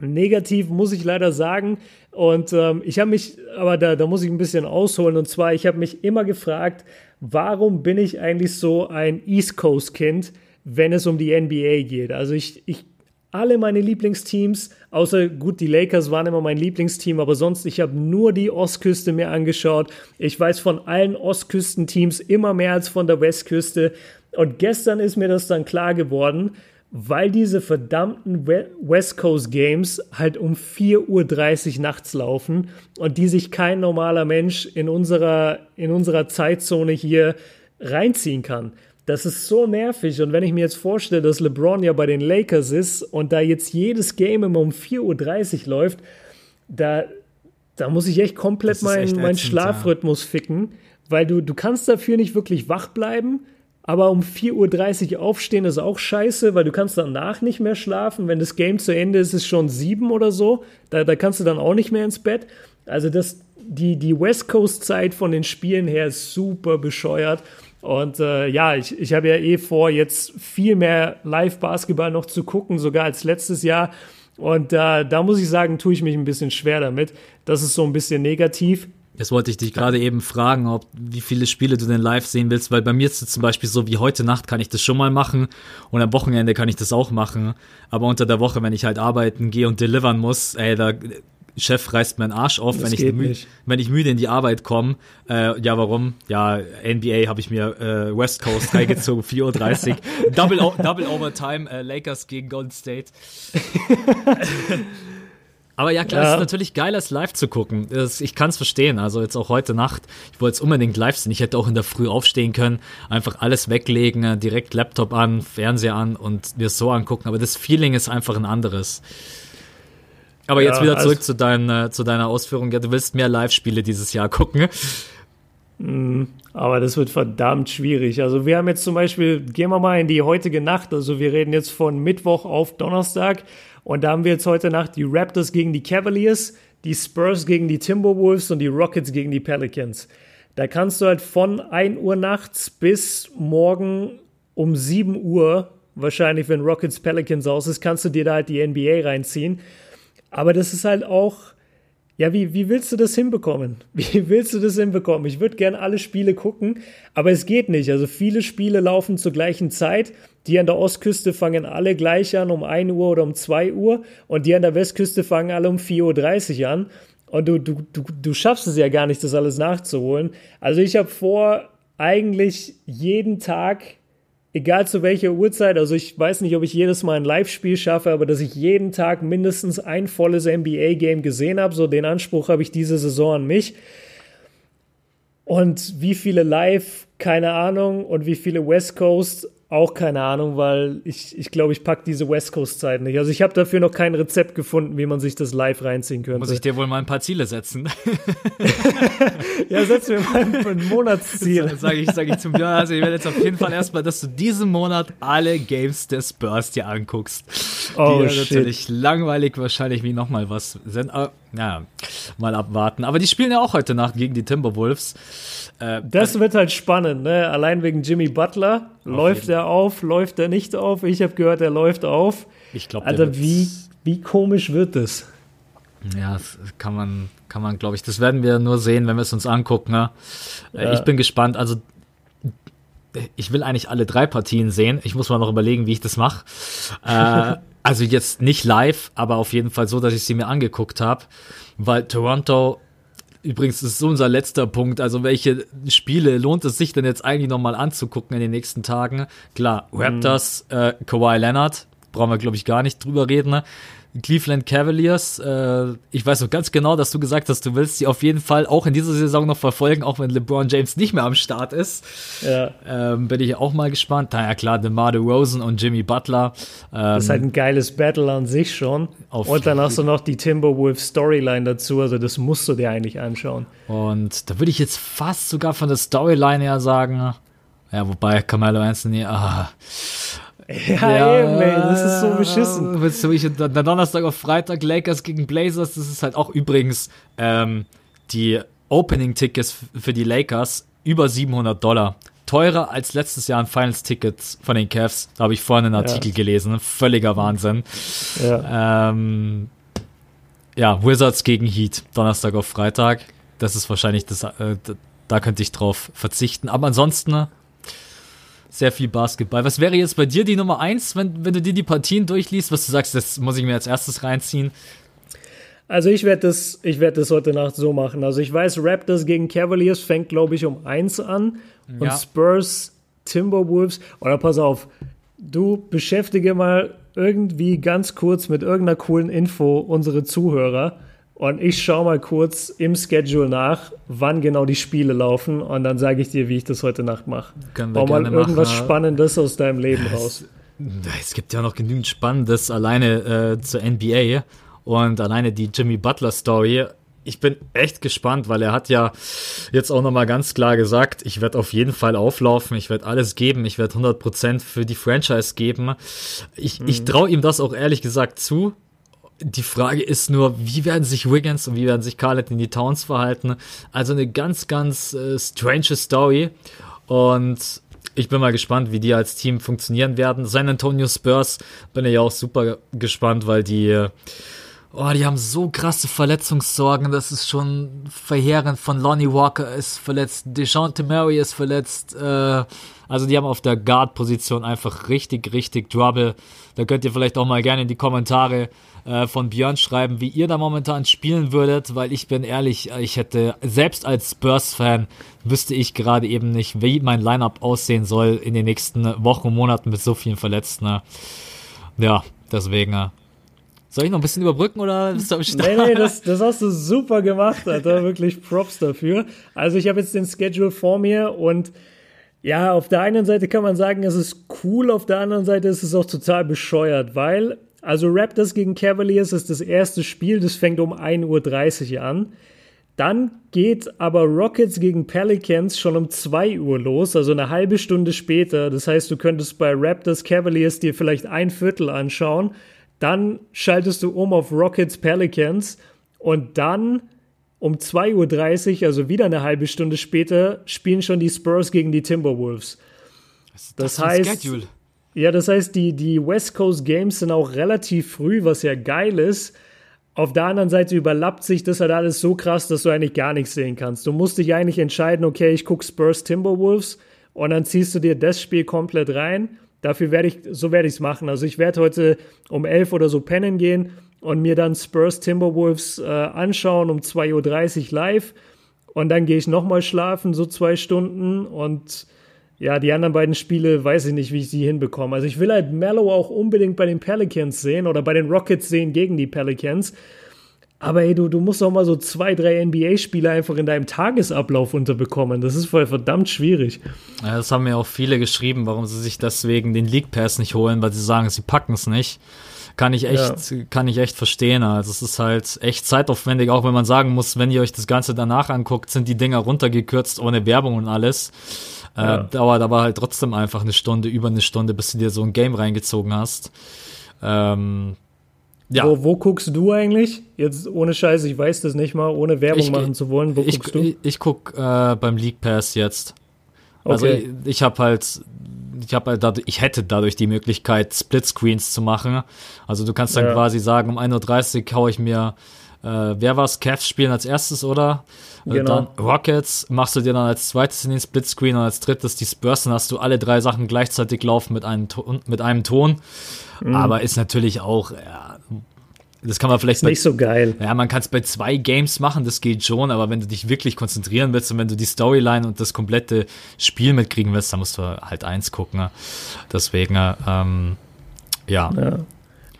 negativ, muss ich leider sagen. Und ähm, ich habe mich, aber da, da muss ich ein bisschen ausholen. Und zwar, ich habe mich immer gefragt, warum bin ich eigentlich so ein East Coast-Kind, wenn es um die NBA geht? Also ich, ich alle meine Lieblingsteams, außer gut, die Lakers waren immer mein Lieblingsteam, aber sonst, ich habe nur die Ostküste mir angeschaut. Ich weiß von allen Ostküstenteams immer mehr als von der Westküste. Und gestern ist mir das dann klar geworden, weil diese verdammten West Coast Games halt um 4.30 Uhr nachts laufen und die sich kein normaler Mensch in unserer, in unserer Zeitzone hier reinziehen kann. Das ist so nervig. Und wenn ich mir jetzt vorstelle, dass LeBron ja bei den Lakers ist und da jetzt jedes Game immer um 4.30 Uhr läuft, da, da muss ich echt komplett meinen mein Schlafrhythmus ja. ficken, weil du, du kannst dafür nicht wirklich wach bleiben. Aber um 4.30 Uhr aufstehen ist auch scheiße, weil du kannst danach nicht mehr schlafen. Wenn das Game zu Ende ist, ist es schon sieben oder so. Da, da kannst du dann auch nicht mehr ins Bett. Also das, die, die West Coast-Zeit von den Spielen her ist super bescheuert. Und äh, ja, ich, ich habe ja eh vor, jetzt viel mehr Live-Basketball noch zu gucken, sogar als letztes Jahr. Und äh, da muss ich sagen, tue ich mich ein bisschen schwer damit. Das ist so ein bisschen negativ. Das wollte ich dich gerade eben fragen, ob wie viele Spiele du denn live sehen willst, weil bei mir ist es zum Beispiel so wie heute Nacht kann ich das schon mal machen und am Wochenende kann ich das auch machen, aber unter der Woche, wenn ich halt arbeiten gehe und delivern muss, ey, da Chef reißt meinen Arsch auf, wenn ich, wenn ich müde in die Arbeit komme. Äh, ja, warum? Ja, NBA habe ich mir äh, West Coast reingezogen, 4.30 Uhr. Double, Double Overtime, äh, Lakers gegen Golden State. Aber ja, klar, ja. es ist natürlich geil, es live zu gucken. Ich kann es verstehen. Also jetzt auch heute Nacht. Ich wollte es unbedingt live sehen. Ich hätte auch in der Früh aufstehen können, einfach alles weglegen, direkt Laptop an, Fernseher an und mir so angucken. Aber das Feeling ist einfach ein anderes. Aber jetzt ja, wieder zurück also, zu, dein, äh, zu deiner Ausführung. Ja, du willst mehr Live-Spiele dieses Jahr gucken. Mm, aber das wird verdammt schwierig. Also wir haben jetzt zum Beispiel, gehen wir mal in die heutige Nacht. Also wir reden jetzt von Mittwoch auf Donnerstag. Und da haben wir jetzt heute Nacht die Raptors gegen die Cavaliers, die Spurs gegen die Timberwolves und die Rockets gegen die Pelicans. Da kannst du halt von 1 Uhr nachts bis morgen um 7 Uhr, wahrscheinlich wenn Rockets Pelicans aus ist, kannst du dir da halt die NBA reinziehen. Aber das ist halt auch, ja, wie, wie willst du das hinbekommen? Wie willst du das hinbekommen? Ich würde gerne alle Spiele gucken, aber es geht nicht. Also viele Spiele laufen zur gleichen Zeit. Die an der Ostküste fangen alle gleich an um 1 Uhr oder um 2 Uhr und die an der Westküste fangen alle um 4.30 Uhr an. Und du, du, du, du schaffst es ja gar nicht, das alles nachzuholen. Also ich habe vor, eigentlich jeden Tag egal zu welcher Uhrzeit, also ich weiß nicht, ob ich jedes Mal ein Live-Spiel schaffe, aber dass ich jeden Tag mindestens ein volles NBA-Game gesehen habe, so den Anspruch habe ich diese Saison an mich. Und wie viele Live, keine Ahnung, und wie viele West Coast, auch keine Ahnung, weil ich ich, glaube, ich packe diese West Coast-Zeit nicht. Also ich habe dafür noch kein Rezept gefunden, wie man sich das live reinziehen könnte. Muss ich dir wohl mal ein paar Ziele setzen? ja, setz mir mal ein, Monatsziel. Sage ich, sag ich zum Jahr. Also ich werde jetzt auf jeden Fall erstmal, dass du diesen Monat alle Games des Spurs dir anguckst. Oh, Die shit. natürlich langweilig wahrscheinlich wie nochmal was sind. Aber, ja, mal abwarten. Aber die spielen ja auch heute Nacht gegen die Timberwolves. Äh, das wird halt spannend, ne? Allein wegen Jimmy Butler. Läuft er auf, läuft er nicht auf? Ich habe gehört, er läuft auf. Ich glaube, Alter, wie, wie komisch wird das? Ja, kann man, kann man, glaube ich. Das werden wir nur sehen, wenn wir es uns angucken. Ne? Äh, ja. Ich bin gespannt. Also, ich will eigentlich alle drei Partien sehen. Ich muss mal noch überlegen, wie ich das mache. äh, also jetzt nicht live, aber auf jeden Fall so, dass ich sie mir angeguckt habe, weil Toronto Übrigens das ist unser letzter Punkt. Also welche Spiele lohnt es sich denn jetzt eigentlich nochmal anzugucken in den nächsten Tagen? Klar, Raptors, mhm. äh, Kawhi Leonard, brauchen wir glaube ich gar nicht drüber reden. Cleveland Cavaliers. Äh, ich weiß noch ganz genau, dass du gesagt hast, du willst sie auf jeden Fall auch in dieser Saison noch verfolgen, auch wenn LeBron James nicht mehr am Start ist. Ja. Ähm, bin ich auch mal gespannt. Naja, klar, DeMar DeRozan und Jimmy Butler. Ähm, das ist halt ein geiles Battle an sich schon. und dann hast du noch die Timberwolves Storyline dazu, also das musst du dir eigentlich anschauen. Und da würde ich jetzt fast sogar von der Storyline her sagen, ja, wobei Carmelo Anthony, ah, ja, ja, eben, ey, das ist so beschissen. Willst du, ich, der Donnerstag auf Freitag Lakers gegen Blazers, das ist halt auch übrigens ähm, die Opening-Tickets für die Lakers über 700 Dollar. Teurer als letztes Jahr ein Finals-Tickets von den Cavs. Da habe ich vorhin einen Artikel ja. gelesen. Völliger Wahnsinn. Ja. Ähm, ja, Wizards gegen Heat, Donnerstag auf Freitag. Das ist wahrscheinlich das, äh, da könnte ich drauf verzichten. Aber ansonsten sehr viel Basketball. Was wäre jetzt bei dir die Nummer eins, wenn, wenn du dir die Partien durchliest, was du sagst, das muss ich mir als erstes reinziehen? Also ich werde das, ich werde das heute Nacht so machen. Also ich weiß, Raptors gegen Cavaliers fängt, glaube ich, um eins an und Ja. Spurs, Timberwolves. Oder pass auf, du beschäftige mal irgendwie ganz kurz mit irgendeiner coolen Info unsere Zuhörer und ich schaue mal kurz im Schedule nach, wann genau die Spiele laufen und dann sage ich dir, wie ich das heute Nacht mache. Hau mal irgendwas machen. Spannendes aus deinem Leben raus. Es gibt ja noch genügend Spannendes alleine äh, zur NBA und alleine die Jimmy Butler Story. Ich bin echt gespannt, weil er hat ja jetzt auch nochmal ganz klar gesagt, ich werde auf jeden Fall auflaufen, ich werde alles geben, ich werde 100% für die Franchise geben. Ich, ich traue ihm das auch ehrlich gesagt zu. Die Frage ist nur, wie werden sich Wiggins und wie werden sich Carlet in die Towns verhalten? Also eine ganz, ganz äh, strange Story. Und ich bin mal gespannt, wie die als Team funktionieren werden. San Antonio Spurs bin ich auch super gespannt, weil die, oh, die haben so krasse Verletzungssorgen. Das ist schon verheerend. Von Lonnie Walker ist verletzt, DeJounte Murray ist verletzt. Äh, also die haben auf der Guard-Position einfach richtig, richtig Trouble. Da könnt ihr vielleicht auch mal gerne in die Kommentare äh, von Björn schreiben, wie ihr da momentan spielen würdet, weil ich bin ehrlich, ich hätte, selbst als Spurs-Fan, wüsste ich gerade eben nicht, wie mein Lineup aussehen soll in den nächsten Wochen und Monaten mit so vielen Verletzten. Ja, deswegen. äh, Soll ich noch ein bisschen überbrücken oder bist du am Start? Nee, nee, das, das hast du super gemacht, Alter. Wirklich Props dafür. Also ich habe jetzt den Schedule vor mir und ja, auf der einen Seite kann man sagen, es ist cool, auf der anderen Seite ist es auch total bescheuert, weil, also Raptors gegen Cavaliers ist das erste Spiel, das fängt um 1.30 Uhr an. Dann geht aber Rockets gegen Pelicans schon um 2 Uhr los, also eine halbe Stunde später. Das heißt, du könntest bei Raptors Cavaliers dir vielleicht ein Viertel anschauen. Dann schaltest du um auf Rockets Pelicans und dann um 2.30 Uhr, also wieder eine halbe Stunde später, spielen schon die Spurs gegen die Timberwolves. Das ist ein heißt, Schedule. ja, das heißt, die, die West Coast Games sind auch relativ früh, was ja geil ist. Auf der anderen Seite überlappt sich das halt alles so krass, dass du eigentlich gar nichts sehen kannst. Du musst dich eigentlich entscheiden, okay, ich gucke Spurs Timberwolves und dann ziehst du dir das Spiel komplett rein. Dafür werde ich, so werde ich es machen. Also ich werde heute um 11 oder so pennen gehen und mir dann Spurs Timberwolves äh, anschauen um 2.30 Uhr live. Und dann gehe ich nochmal schlafen, so zwei Stunden und ja, die anderen beiden Spiele weiß ich nicht, wie ich sie hinbekomme. Also ich will halt Mellow auch unbedingt bei den Pelicans sehen oder bei den Rockets sehen gegen die Pelicans. Aber ey, du, du musst auch mal so zwei, drei NBA-Spiele einfach in deinem Tagesablauf unterbekommen. Das ist voll verdammt schwierig. Ja, das haben mir auch viele geschrieben, warum sie sich deswegen den League Pass nicht holen, weil sie sagen, sie packen es nicht. Kann ich echt, kann ich echt verstehen. Also es ist halt echt zeitaufwendig, auch wenn man sagen muss, wenn ihr euch das Ganze danach anguckt, sind die Dinger runtergekürzt ohne Werbung und alles. Ja. Äh, dauert aber halt trotzdem einfach eine Stunde, über eine Stunde, bis du dir so ein Game reingezogen hast. Ähm, ja. Wo, wo guckst du eigentlich? Jetzt ohne Scheiße, ich weiß das nicht mal, ohne Werbung Ich- machen zu wollen. Wo ich, guckst du? ich, ich guck äh, beim League Pass jetzt. Also Okay. ich, ich habe halt, ich habe halt dadurch, ich hätte dadurch die Möglichkeit, Split-Screens zu machen. Also du kannst dann Ja. quasi sagen, um 1.30 Uhr hau ich mir, äh, wer war's, Cavs spielen als erstes, oder? Äh, Genau. Dann Rockets machst du dir dann als zweites in den Split-Screen und als drittes die Spurs, dann hast du alle drei Sachen gleichzeitig laufen mit einem Ton. Mit einem Ton. Mhm. Aber ist natürlich auch, ja, das kann man vielleicht Nicht so geil. ja, man kann es bei zwei Games machen, das geht schon, aber wenn du dich wirklich konzentrieren willst und wenn du die Storyline und das komplette Spiel mitkriegen willst, dann musst du halt eins gucken. ne? Deswegen, äh, ähm, ja. Ja.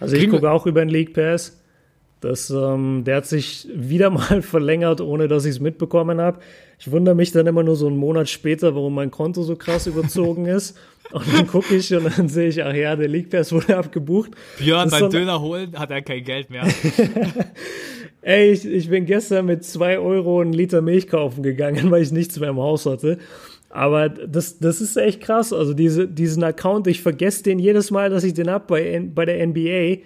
Also ich Kriegen gucke auch über den League Pass. Das, ähm, der hat sich wieder mal verlängert, ohne dass ich es mitbekommen habe. Ich wundere mich dann immer nur so einen Monat später, warum mein Konto so krass überzogen ist. Und dann gucke ich und dann sehe ich, ach ja, der League Pass wurde abgebucht. Björn so- Döner holen hat er kein Geld mehr. Ey, ich, ich bin gestern mit zwei Euro einen Liter Milch kaufen gegangen, weil ich nichts mehr im Haus hatte. Aber das, das ist echt krass. Also diese, diesen Account, ich vergesse den jedes Mal, dass ich den hab bei, bei der NBA.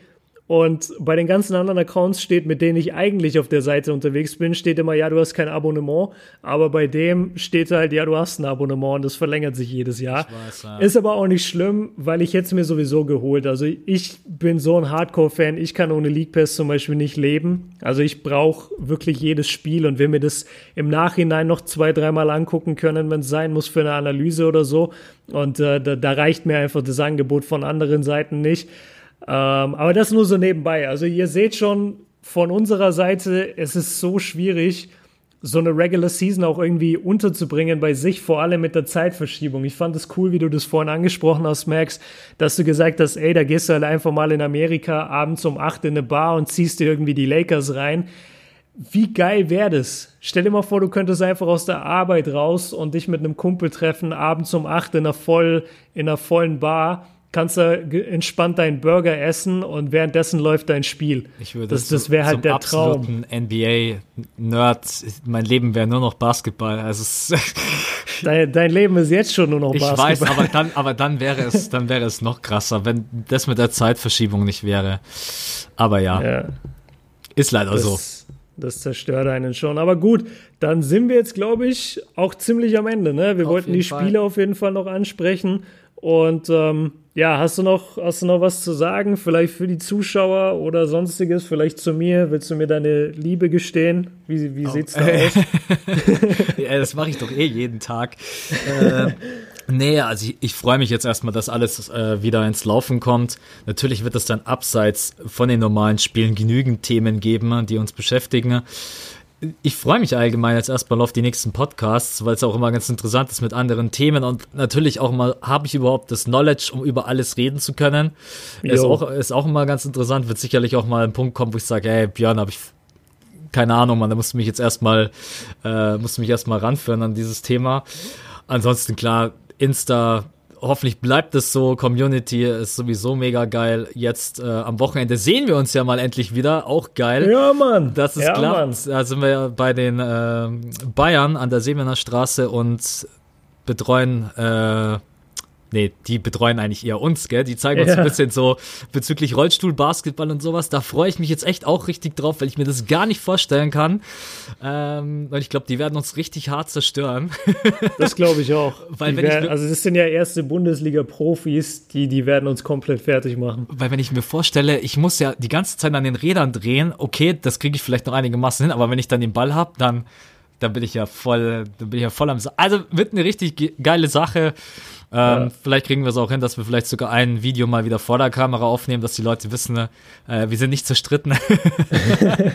Und bei den ganzen anderen Accounts steht, mit denen ich eigentlich auf der Seite unterwegs bin, steht immer, ja, du hast kein Abonnement. Aber bei dem steht halt, ja, du hast ein Abonnement und das verlängert sich jedes Jahr. Weiß, ja. Ist aber auch nicht schlimm, weil ich jetzt mir sowieso geholt. Also ich bin so ein Hardcore-Fan, ich kann ohne League Pass zum Beispiel nicht leben. Also ich brauche wirklich jedes Spiel und will mir das im Nachhinein noch zwei, dreimal angucken können, wenn es sein muss für eine Analyse oder so. Und äh, da, da reicht mir einfach das Angebot von anderen Seiten nicht. Ähm, aber das nur so nebenbei. Also ihr seht schon von unserer Seite, es ist so schwierig, so eine Regular Season auch irgendwie unterzubringen bei sich, vor allem mit der Zeitverschiebung. Ich fand es cool, wie du das vorhin angesprochen hast, Max, dass du gesagt hast, ey, da gehst du halt einfach mal in Amerika abends um 8 in eine Bar und ziehst dir irgendwie die Lakers rein. Wie geil wäre das? Stell dir mal vor, du könntest einfach aus der Arbeit raus und dich mit einem Kumpel treffen, abends um 8 in in einer vollen Bar kannst du entspannt deinen Burger essen und währenddessen läuft dein Spiel. Ich würde das, das wäre halt der Traum. NBA-Nerd, mein Leben wäre nur noch Basketball. Also dein, dein, Leben ist jetzt schon nur noch Basketball. Ich weiß, aber dann, aber dann wäre es, dann wäre es noch krasser, wenn das mit der Zeitverschiebung nicht wäre. Aber ja, ja. ist leider das, so. Das zerstört einen schon. Aber gut, dann sind wir jetzt, glaube ich, auch ziemlich am Ende. Ne? Wir auf wollten die Spiele Fall. auf jeden Fall noch ansprechen. Und ähm, ja, hast du noch, hast du noch was zu sagen? Vielleicht für die Zuschauer oder sonstiges? Vielleicht zu mir? Willst du mir deine Liebe gestehen? Wie, wie oh, sieht's da äh, aus? ja, das mache ich doch eh jeden Tag. äh, nee, also ich, ich freue mich jetzt erstmal, dass alles äh, wieder ins Laufen kommt. Natürlich wird es dann abseits von den normalen Spielen genügend Themen geben, die uns beschäftigen ich freue mich allgemein jetzt erstmal auf die nächsten Podcasts, weil es auch immer ganz interessant ist mit anderen Themen und natürlich auch mal, habe ich überhaupt das Knowledge, um über alles reden zu können. Ist auch, ist auch immer ganz interessant, wird sicherlich auch mal ein Punkt kommen, wo ich sage, hey, Björn, habe ich keine Ahnung, man, da musst du mich jetzt erstmal, äh, musst du mich erstmal ranführen an dieses Thema. Ansonsten klar, Insta, hoffentlich bleibt es so. Community ist sowieso mega geil. Jetzt äh, am Wochenende sehen wir uns ja mal endlich wieder. Auch geil. Ja, Mann. Das ist ja, klar. Da sind wir bei den äh, Bayern an der Seemener Straße und betreuen äh, nee, die betreuen eigentlich eher uns, gell? Die zeigen uns ja. ein bisschen so bezüglich Rollstuhl, Basketball und sowas. Da freue ich mich jetzt echt auch richtig drauf, weil ich mir das gar nicht vorstellen kann. Ähm, weil ich glaube, die werden uns richtig hart zerstören. Das glaube ich auch. weil wenn werden, ich, also das sind ja erste Bundesliga-Profis, die, die werden uns komplett fertig machen. Weil wenn ich mir vorstelle, ich muss ja die ganze Zeit an den Rädern drehen, okay, das kriege ich vielleicht noch einigermaßen hin, aber wenn ich dann den Ball habe, dann da bin ich ja voll, da bin ich ja voll am. Also wird eine richtig geile Sache. Ähm, ja. Vielleicht kriegen wir es auch hin, dass wir vielleicht sogar ein Video mal wieder vor der Kamera aufnehmen, dass die Leute wissen, äh, wir sind nicht zerstritten.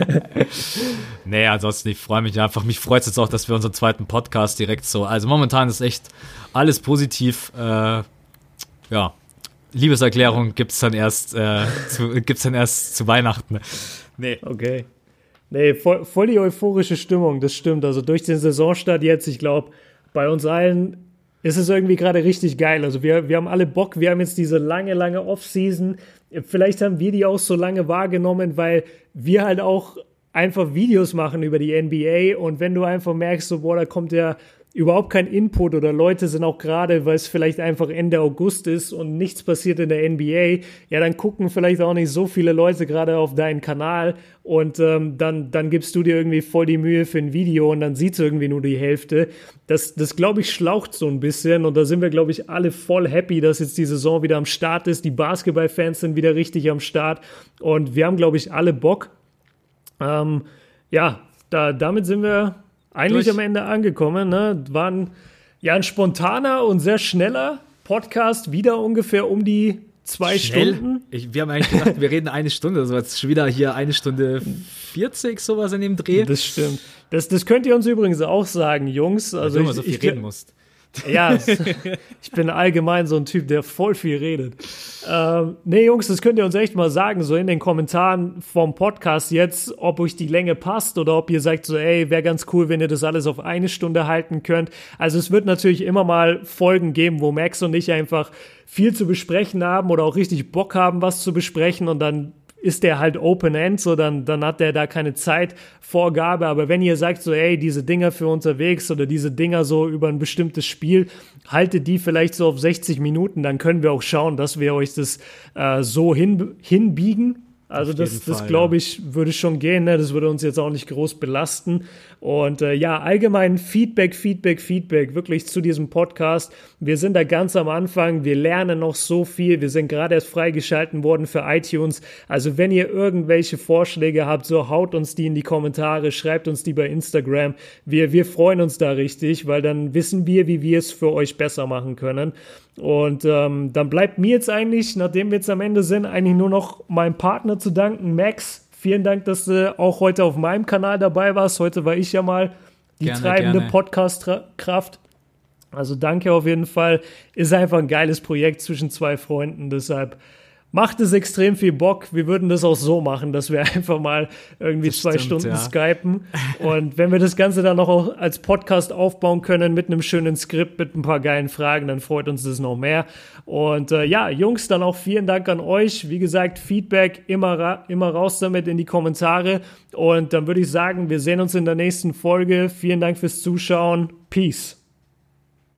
nee, ansonsten, ich freue mich einfach. Mich freut es jetzt auch, dass wir unseren zweiten Podcast direkt so. Also momentan ist echt alles positiv. Äh, ja, Liebeserklärung gibt's dann erst, äh, zu, gibt's dann erst zu Weihnachten. Nee. Okay. Nee, voll, voll die euphorische Stimmung, das stimmt. Also durch den Saisonstart jetzt, ich glaube, bei uns allen es ist irgendwie gerade richtig geil. Also wir, wir haben alle Bock, wir haben jetzt diese lange, lange Off-Season. Vielleicht haben wir die auch so lange wahrgenommen, weil wir halt auch einfach Videos machen über die NBA und wenn du einfach merkst, so, boah, da kommt ja überhaupt kein Input oder Leute sind auch gerade, weil es vielleicht einfach Ende August ist und nichts passiert in der NBA, ja, dann gucken vielleicht auch nicht so viele Leute gerade auf deinen Kanal und ähm, dann, dann gibst du dir irgendwie voll die Mühe für ein Video und dann sieht irgendwie nur die Hälfte. Das, das glaube ich, schlaucht so ein bisschen und da sind wir, glaube ich, alle voll happy, dass jetzt die Saison wieder am Start ist. Die Basketballfans sind wieder richtig am Start und wir haben, glaube ich, alle Bock. Ähm, ja, da, damit sind wir eigentlich durch. am Ende angekommen. Ne? War ein, ja, ein spontaner und sehr schneller Podcast, wieder ungefähr um die zwei Schnell. Stunden. Ich, wir haben eigentlich gedacht, wir reden eine Stunde, also jetzt schon wieder hier eine Stunde 40, sowas in dem Dreh. Das stimmt. Das, das könnt ihr uns übrigens auch sagen, Jungs. Also, Weil du ich, so viel ich, reden musst. Ja, ich bin allgemein so ein Typ, der voll viel redet. Ähm, nee, Jungs, das könnt ihr uns echt mal sagen, so in den Kommentaren vom Podcast jetzt, ob euch die Länge passt oder ob ihr sagt so, ey, wäre ganz cool, wenn ihr das alles auf eine Stunde halten könnt. Also es wird natürlich immer mal Folgen geben, wo Max und ich einfach viel zu besprechen haben oder auch richtig Bock haben, was zu besprechen und dann ist der halt Open End, so dann, dann hat der da keine Zeitvorgabe. Aber wenn ihr sagt so, ey, diese Dinger für unterwegs oder diese Dinger so über ein bestimmtes Spiel, haltet die vielleicht so auf 60 Minuten, dann können wir auch schauen, dass wir euch das äh, so hin, hinbiegen. Also das, das glaube ich, würde schon gehen. Ne? Das würde uns jetzt auch nicht groß belasten. Und äh, ja, allgemein Feedback, Feedback, Feedback, wirklich zu diesem Podcast. Wir sind da ganz am Anfang. Wir lernen noch so viel. Wir sind gerade erst freigeschalten worden für iTunes. Also wenn ihr irgendwelche Vorschläge habt, so haut uns die in die Kommentare, schreibt uns die bei Instagram. Wir, wir freuen uns da richtig, weil dann wissen wir, wie wir es für euch besser machen können. Und ähm, dann bleibt mir jetzt eigentlich, nachdem wir jetzt am Ende sind, eigentlich nur noch meinem Partner zu danken, Max. Vielen Dank, dass du auch heute auf meinem Kanal dabei warst. Heute war ich ja mal die gerne, treibende Podcast-Kraft. Also danke auf jeden Fall. Ist einfach ein geiles Projekt zwischen zwei Freunden. Deshalb macht es extrem viel Bock. Wir würden das auch so machen, dass wir einfach mal irgendwie das zwei stimmt, Stunden ja. skypen. Und wenn wir das Ganze dann noch als Podcast aufbauen können mit einem schönen Skript, mit ein paar geilen Fragen, dann freut uns das noch mehr. Und äh, ja, Jungs, dann auch vielen Dank an euch. Wie gesagt, Feedback immer, ra immer raus damit in die Kommentare. Und dann würde ich sagen, wir sehen uns in der nächsten Folge. Vielen Dank fürs Zuschauen. Peace.